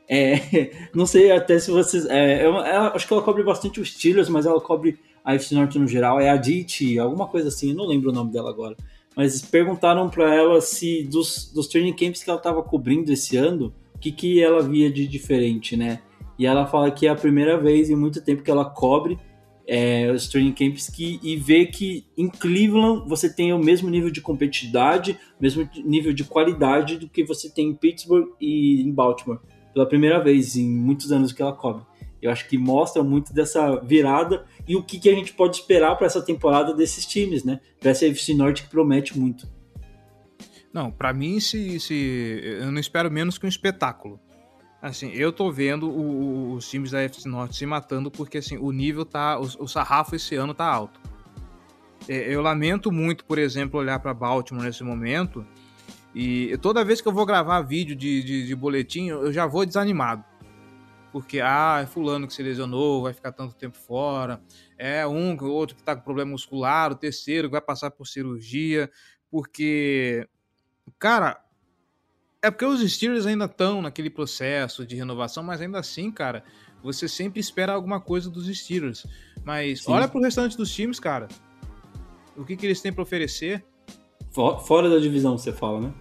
É, não sei até se vocês. É, eu, é, acho que ela cobre bastante os Steelers, mas ela cobre a FC Norte no geral. É a Diti, alguma coisa assim. Eu não lembro o nome dela agora mas perguntaram para ela se dos, dos training camps que ela estava cobrindo esse ano, o que, que ela via de diferente, né? E ela fala que é a primeira vez em muito tempo que ela cobre é, os training camps que, e vê que em Cleveland você tem o mesmo nível de competitividade, mesmo nível de qualidade do que você tem em Pittsburgh e em Baltimore. Pela primeira vez em muitos anos que ela cobre. Eu acho que mostra muito dessa virada e o que, que a gente pode esperar para essa temporada desses times, né? Para essa FC Norte que promete muito. Não, para mim, se, se, eu não espero menos que um espetáculo. Assim, eu tô vendo o, o, os times da FC Norte se matando porque assim, o nível tá. O, o sarrafo esse ano tá alto. É, eu lamento muito, por exemplo, olhar para Baltimore nesse momento. E toda vez que eu vou gravar vídeo de, de, de boletim, eu já vou desanimado porque ah, é fulano que se lesionou, vai ficar tanto tempo fora, é um, outro que está com problema muscular, o terceiro que vai passar por cirurgia, porque, cara, É porque os Steelers ainda estão naquele processo de renovação, mas ainda assim, cara, você sempre espera alguma coisa dos Steelers. Mas Sim. olha pro restante dos times, cara. O que, que eles têm pra oferecer? Fo- Fora da divisão, você fala, né?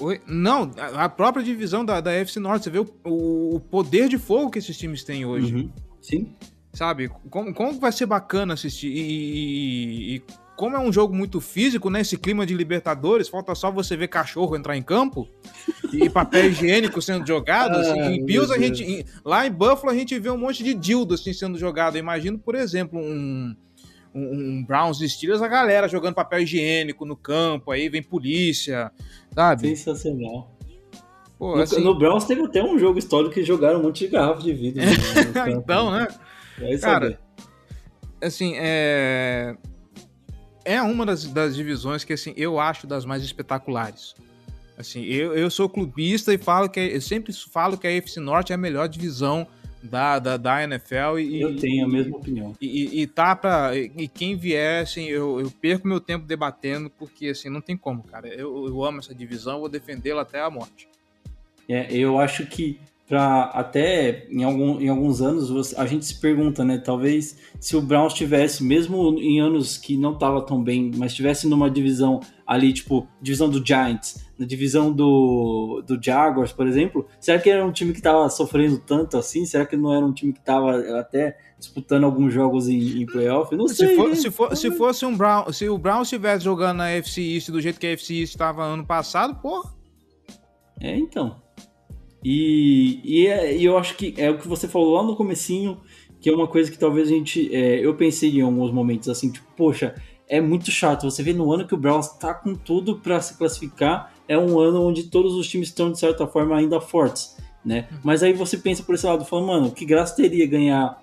Oi? Não, a própria divisão da, da FC Norte, você vê o, o- poder de fogo que esses times têm hoje. Uhum. Sim. Sabe? Como, como vai ser bacana assistir? E, e- e como é um jogo muito físico, né? Esse clima de Libertadores, falta só você ver cachorro entrar em campo e papel higiênico sendo jogado. assim. Ah, em Bills, a gente, em- lá em Buffalo, a gente vê um monte de dildo assim, sendo jogado. Eu imagino, por exemplo, um, um, um Browns e Steelers, a galera jogando papel higiênico no campo, aí vem polícia, sabe? Sensacional. Pô, No, assim, no Browns teve até um jogo histórico que jogaram um monte de garrafa de vidro. no- no campo. então, né? Vai Cara, saber. assim, é. É uma das, das divisões que, assim, eu acho das mais espetaculares. Assim, eu, eu sou clubista e falo que. Eu sempre falo que a FC Norte é a melhor divisão da, da, da NFL e. eu tenho a mesma opinião. E, e- e tá pra. E, quem vier, assim, eu, eu perco meu tempo debatendo, porque, assim, não tem como, cara. Eu, eu amo essa divisão, vou defendê-la até a morte. É, eu acho que para até em, algum, em alguns anos você- a gente se pergunta, né? Talvez se o Browns tivesse, mesmo em anos que não tava tão bem, mas tivesse numa divisão ali, tipo, divisão do Giants, na divisão do, do Jaguars, por exemplo, será que era um time que tava sofrendo tanto assim? Será que não era um time que tava até disputando alguns jogos em, em playoff? Não Se, sei. for- né? se, for- se fosse um Brown, se o Brown estivesse jogando na FC East do jeito que a FC East estava ano passado, porra. É, então. E, e, é- e eu acho que é o que você falou lá no comecinho, que é uma coisa que talvez a gente... é, eu pensei em alguns momentos, assim, tipo, poxa, é muito chato. Você vê no ano que o Browns tá com tudo para se classificar, é um ano onde todos os times estão, de certa forma, ainda fortes, né? Mas aí você pensa por esse lado, fala, mano, que graça teria ganhar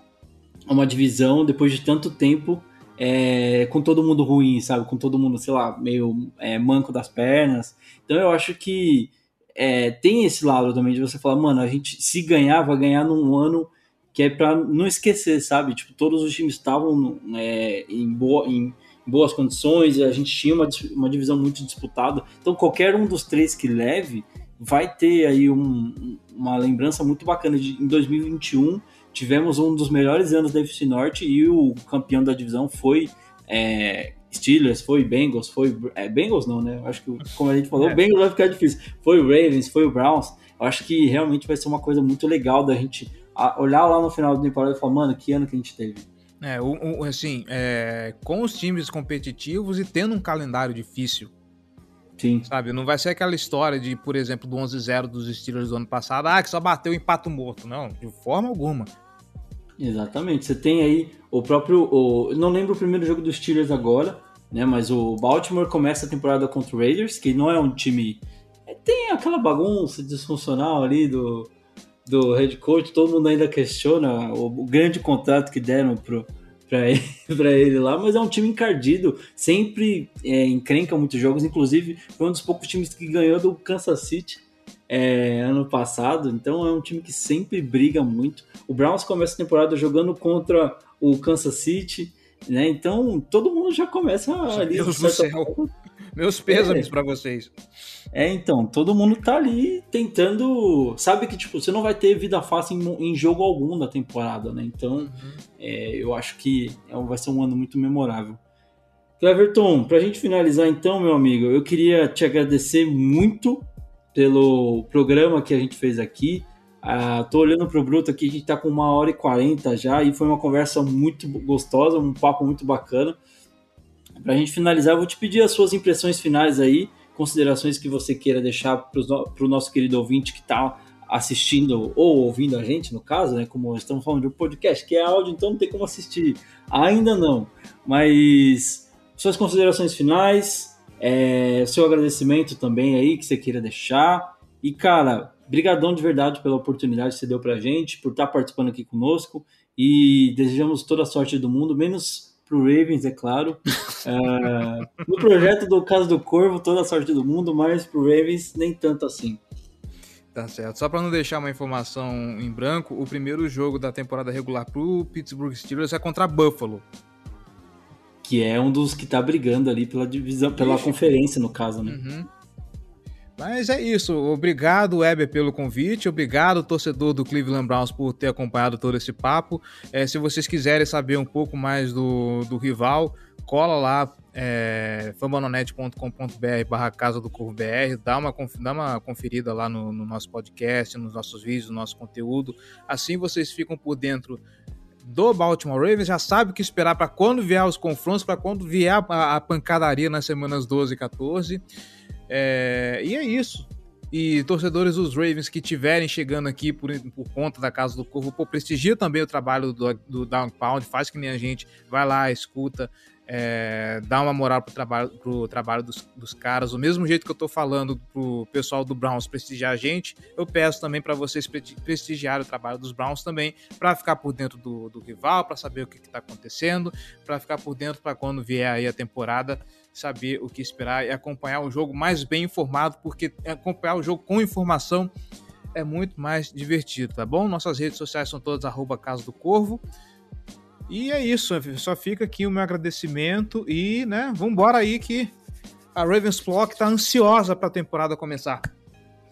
uma divisão depois de tanto tempo é, com todo mundo ruim, sabe? Com todo mundo, sei lá, meio é, manco das pernas. Então eu acho que é, tem esse lado também de você falar, mano, a gente se ganhar, vai ganhar num ano que é pra não esquecer, sabe? Tipo, todos os times estavam é, em, boa, em boas condições, a gente tinha uma, uma divisão muito disputada. Então qualquer um dos três que leve vai ter aí um- uma lembrança muito bacana de em 2021 tivemos um dos melhores anos da FC Norte e o campeão da divisão foi é, Steelers, foi Bengals, foi é, Bengals não, né? Acho que como a gente falou, É. Bengals vai ficar difícil. Foi o Ravens, foi o Browns. Eu acho que realmente vai ser uma coisa muito legal da gente olhar lá no final da temporada e falar, mano, que ano que a gente teve. É, o, o- assim, é, com os times competitivos e tendo um calendário difícil, Sim. sabe? Não vai ser aquela história de, por exemplo, do 11-0 dos Steelers do ano passado, ah, que só bateu em pato morto. Não, de forma alguma. Exatamente. Você tem aí o próprio. O, não lembro o primeiro jogo dos Steelers agora, né? Mas o Baltimore começa a temporada contra o Raiders, que não é um time. é, tem aquela bagunça disfuncional ali do, do head coach, todo mundo ainda questiona o, o grande contrato que deram pro, pra, ele, pra ele lá, mas é um time encardido, sempre é, encrenca muitos jogos, inclusive foi um dos poucos times que ganhou do Kansas City é, ano passado, então é um time que sempre briga muito. O Browns começa a temporada jogando contra o Kansas City, né? Então todo mundo já começa ali. Deus de do céu. forma. Meus pêsames pra vocês. É, então, todo mundo tá ali tentando. Sabe que, tipo, você não vai ter vida fácil em, em jogo algum da temporada, né? Então, é, eu acho que é vai ser um ano muito memorável. Cleverton, pra gente finalizar então, meu amigo, eu queria te agradecer muito pelo programa que a gente fez aqui. Ah, tô olhando pro Bruto aqui, a gente tá com uma hora e quarenta já, e foi uma conversa muito gostosa, um papo muito bacana. Pra gente finalizar, eu vou te pedir as suas impressões finais aí, considerações que você queira deixar no, pro nosso querido ouvinte que tá assistindo ou ouvindo a gente, no caso, né? Como estamos falando de um podcast, que é áudio, então não tem como assistir. Ainda não. Mas suas considerações finais, é, seu agradecimento também aí que você queira deixar. E, cara, brigadão de verdade pela oportunidade que você deu pra gente, por estar participando aqui conosco. E desejamos toda a sorte do mundo, menos pro Ravens, é claro. É, no projeto do Caso do Corvo, toda a sorte do mundo, mas pro Ravens, nem tanto assim. Tá certo. Só pra não deixar uma informação em branco, o primeiro jogo da temporada regular pro Pittsburgh Steelers é contra Buffalo. Que é um dos que tá brigando ali pela divisão, pela Ixi. conferência, no caso, né? Uhum. Mas é isso. Obrigado, Weber, pelo convite. Obrigado, torcedor do Cleveland Browns, por ter acompanhado todo esse papo. É, se vocês quiserem saber um pouco mais do, do rival, cola lá, é, fambononet.com.br barra Casa do Corvo BR, dá uma, dá uma conferida lá no, no, nosso podcast, nos nossos vídeos, no nosso conteúdo. Assim vocês ficam por dentro do Baltimore Ravens, já sabe o que esperar para quando vier os confrontos, para quando vier a, a, pancadaria nas semanas 12 e 14. É, e é isso. E torcedores dos Ravens que estiverem chegando aqui por, por conta da Casa do Corvo, pô, prestigia também o trabalho do, do Down Pound, faz que nem a gente, vai lá, escuta, é, dá uma moral pro trabalho, pro trabalho dos, dos, caras. Do mesmo jeito que eu tô falando pro pessoal do Browns prestigiar a gente, eu peço também para vocês prestigiar o trabalho dos Browns também, para ficar por dentro do, do rival, para saber o que, que tá acontecendo, para ficar por dentro para quando vier aí a temporada, saber o que esperar e acompanhar o jogo mais bem informado, porque acompanhar o jogo com informação é muito mais divertido, tá bom? Nossas redes sociais são todas arroba Casa do Corvo. E é isso, só fica aqui o meu agradecimento e, né, vambora aí que a Ravens Flock tá ansiosa para a temporada começar.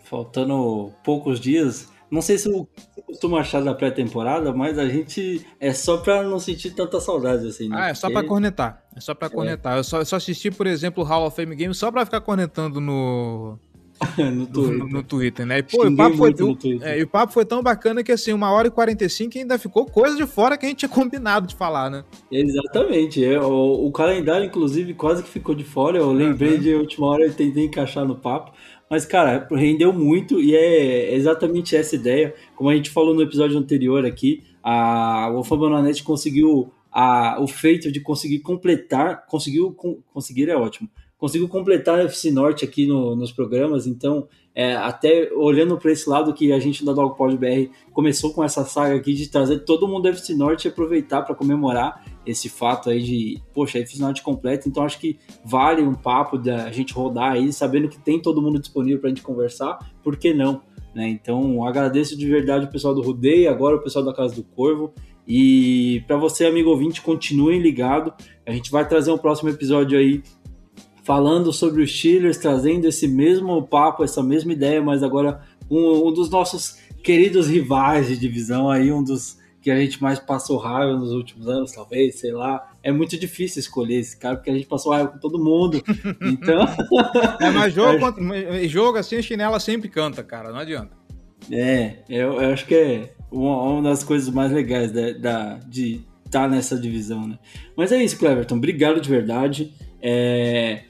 Faltando poucos dias, não sei se eu costumo achar da pré-temporada, mas a gente é só pra não sentir tanta saudade assim, né? Ah, é só pra cornetar. É só pra cornetar. É. Eu, só, eu só assisti, por exemplo, o Hall of Fame Games só pra ficar cornetando no, no, Twitter. No, no, Twitter, né? E, pô, o papo, foi, é, o papo foi tão bacana que, assim, uma hora e 45 ainda ficou coisa de fora que a gente tinha combinado de falar, né? Exatamente. É, o, o calendário, inclusive, quase que ficou de fora. Eu lembrei uhum. de última hora e tentei encaixar no papo. Mas, cara, rendeu muito e é exatamente essa ideia. Como a gente falou no episódio anterior aqui, a, o Fambonanet conseguiu a, o feito de conseguir completar, conseguiu, conseguir é ótimo, conseguiu completar a FC Norte aqui no, nos programas, então é, até olhando para esse lado que a gente da Dogpod BR começou com essa saga aqui de trazer todo mundo da FC Norte e aproveitar para comemorar esse fato aí de, poxa, FC Norte completa, então acho que vale um papo da gente rodar aí, sabendo que tem todo mundo disponível para a gente conversar, por que não? Né? Então agradeço de verdade o pessoal do Rodeio, agora o pessoal da Casa do Corvo, e para você, amigo ouvinte, continuem ligado. A gente vai trazer um próximo episódio aí falando sobre os Steelers, trazendo esse mesmo papo, essa mesma ideia, mas agora um, um dos nossos queridos rivais de divisão aí, um dos que a gente mais passou raiva nos últimos anos, talvez, sei lá. É muito difícil escolher esse cara, porque a gente passou raiva com todo mundo. Então. é, mas jogo, jogo assim, a chinela sempre canta, cara, não adianta. É, eu, eu acho que é uma, uma, das coisas mais legais da, da de estar tá nessa divisão, né? Mas é isso, Cleverton. Obrigado de verdade. É,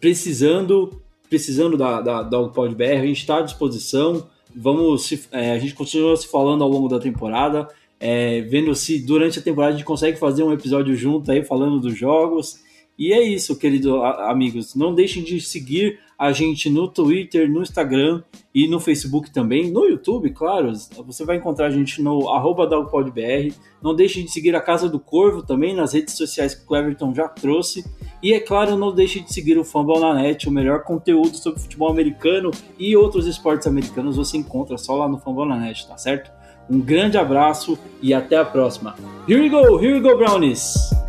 precisando precisando da, da, da Pod BR, a gente está à disposição. Vamos se, é, a gente continua se falando ao longo da temporada, é, vendo se durante a temporada a gente consegue fazer um episódio junto aí falando dos jogos. E é isso, queridos amigos. Não deixem de seguir a gente no Twitter, no Instagram e no Facebook também. No YouTube, claro. Você vai encontrar a gente no arroba. Não deixem de seguir a Casa do Corvo também nas redes sociais que o Cleverton já trouxe. E é claro, não deixe de seguir o Fumble na Net, o melhor conteúdo sobre futebol americano e outros esportes americanos você encontra só lá no Fumble na Net, tá certo? Um grande abraço e até a próxima. Here we go, here we go, Brownies!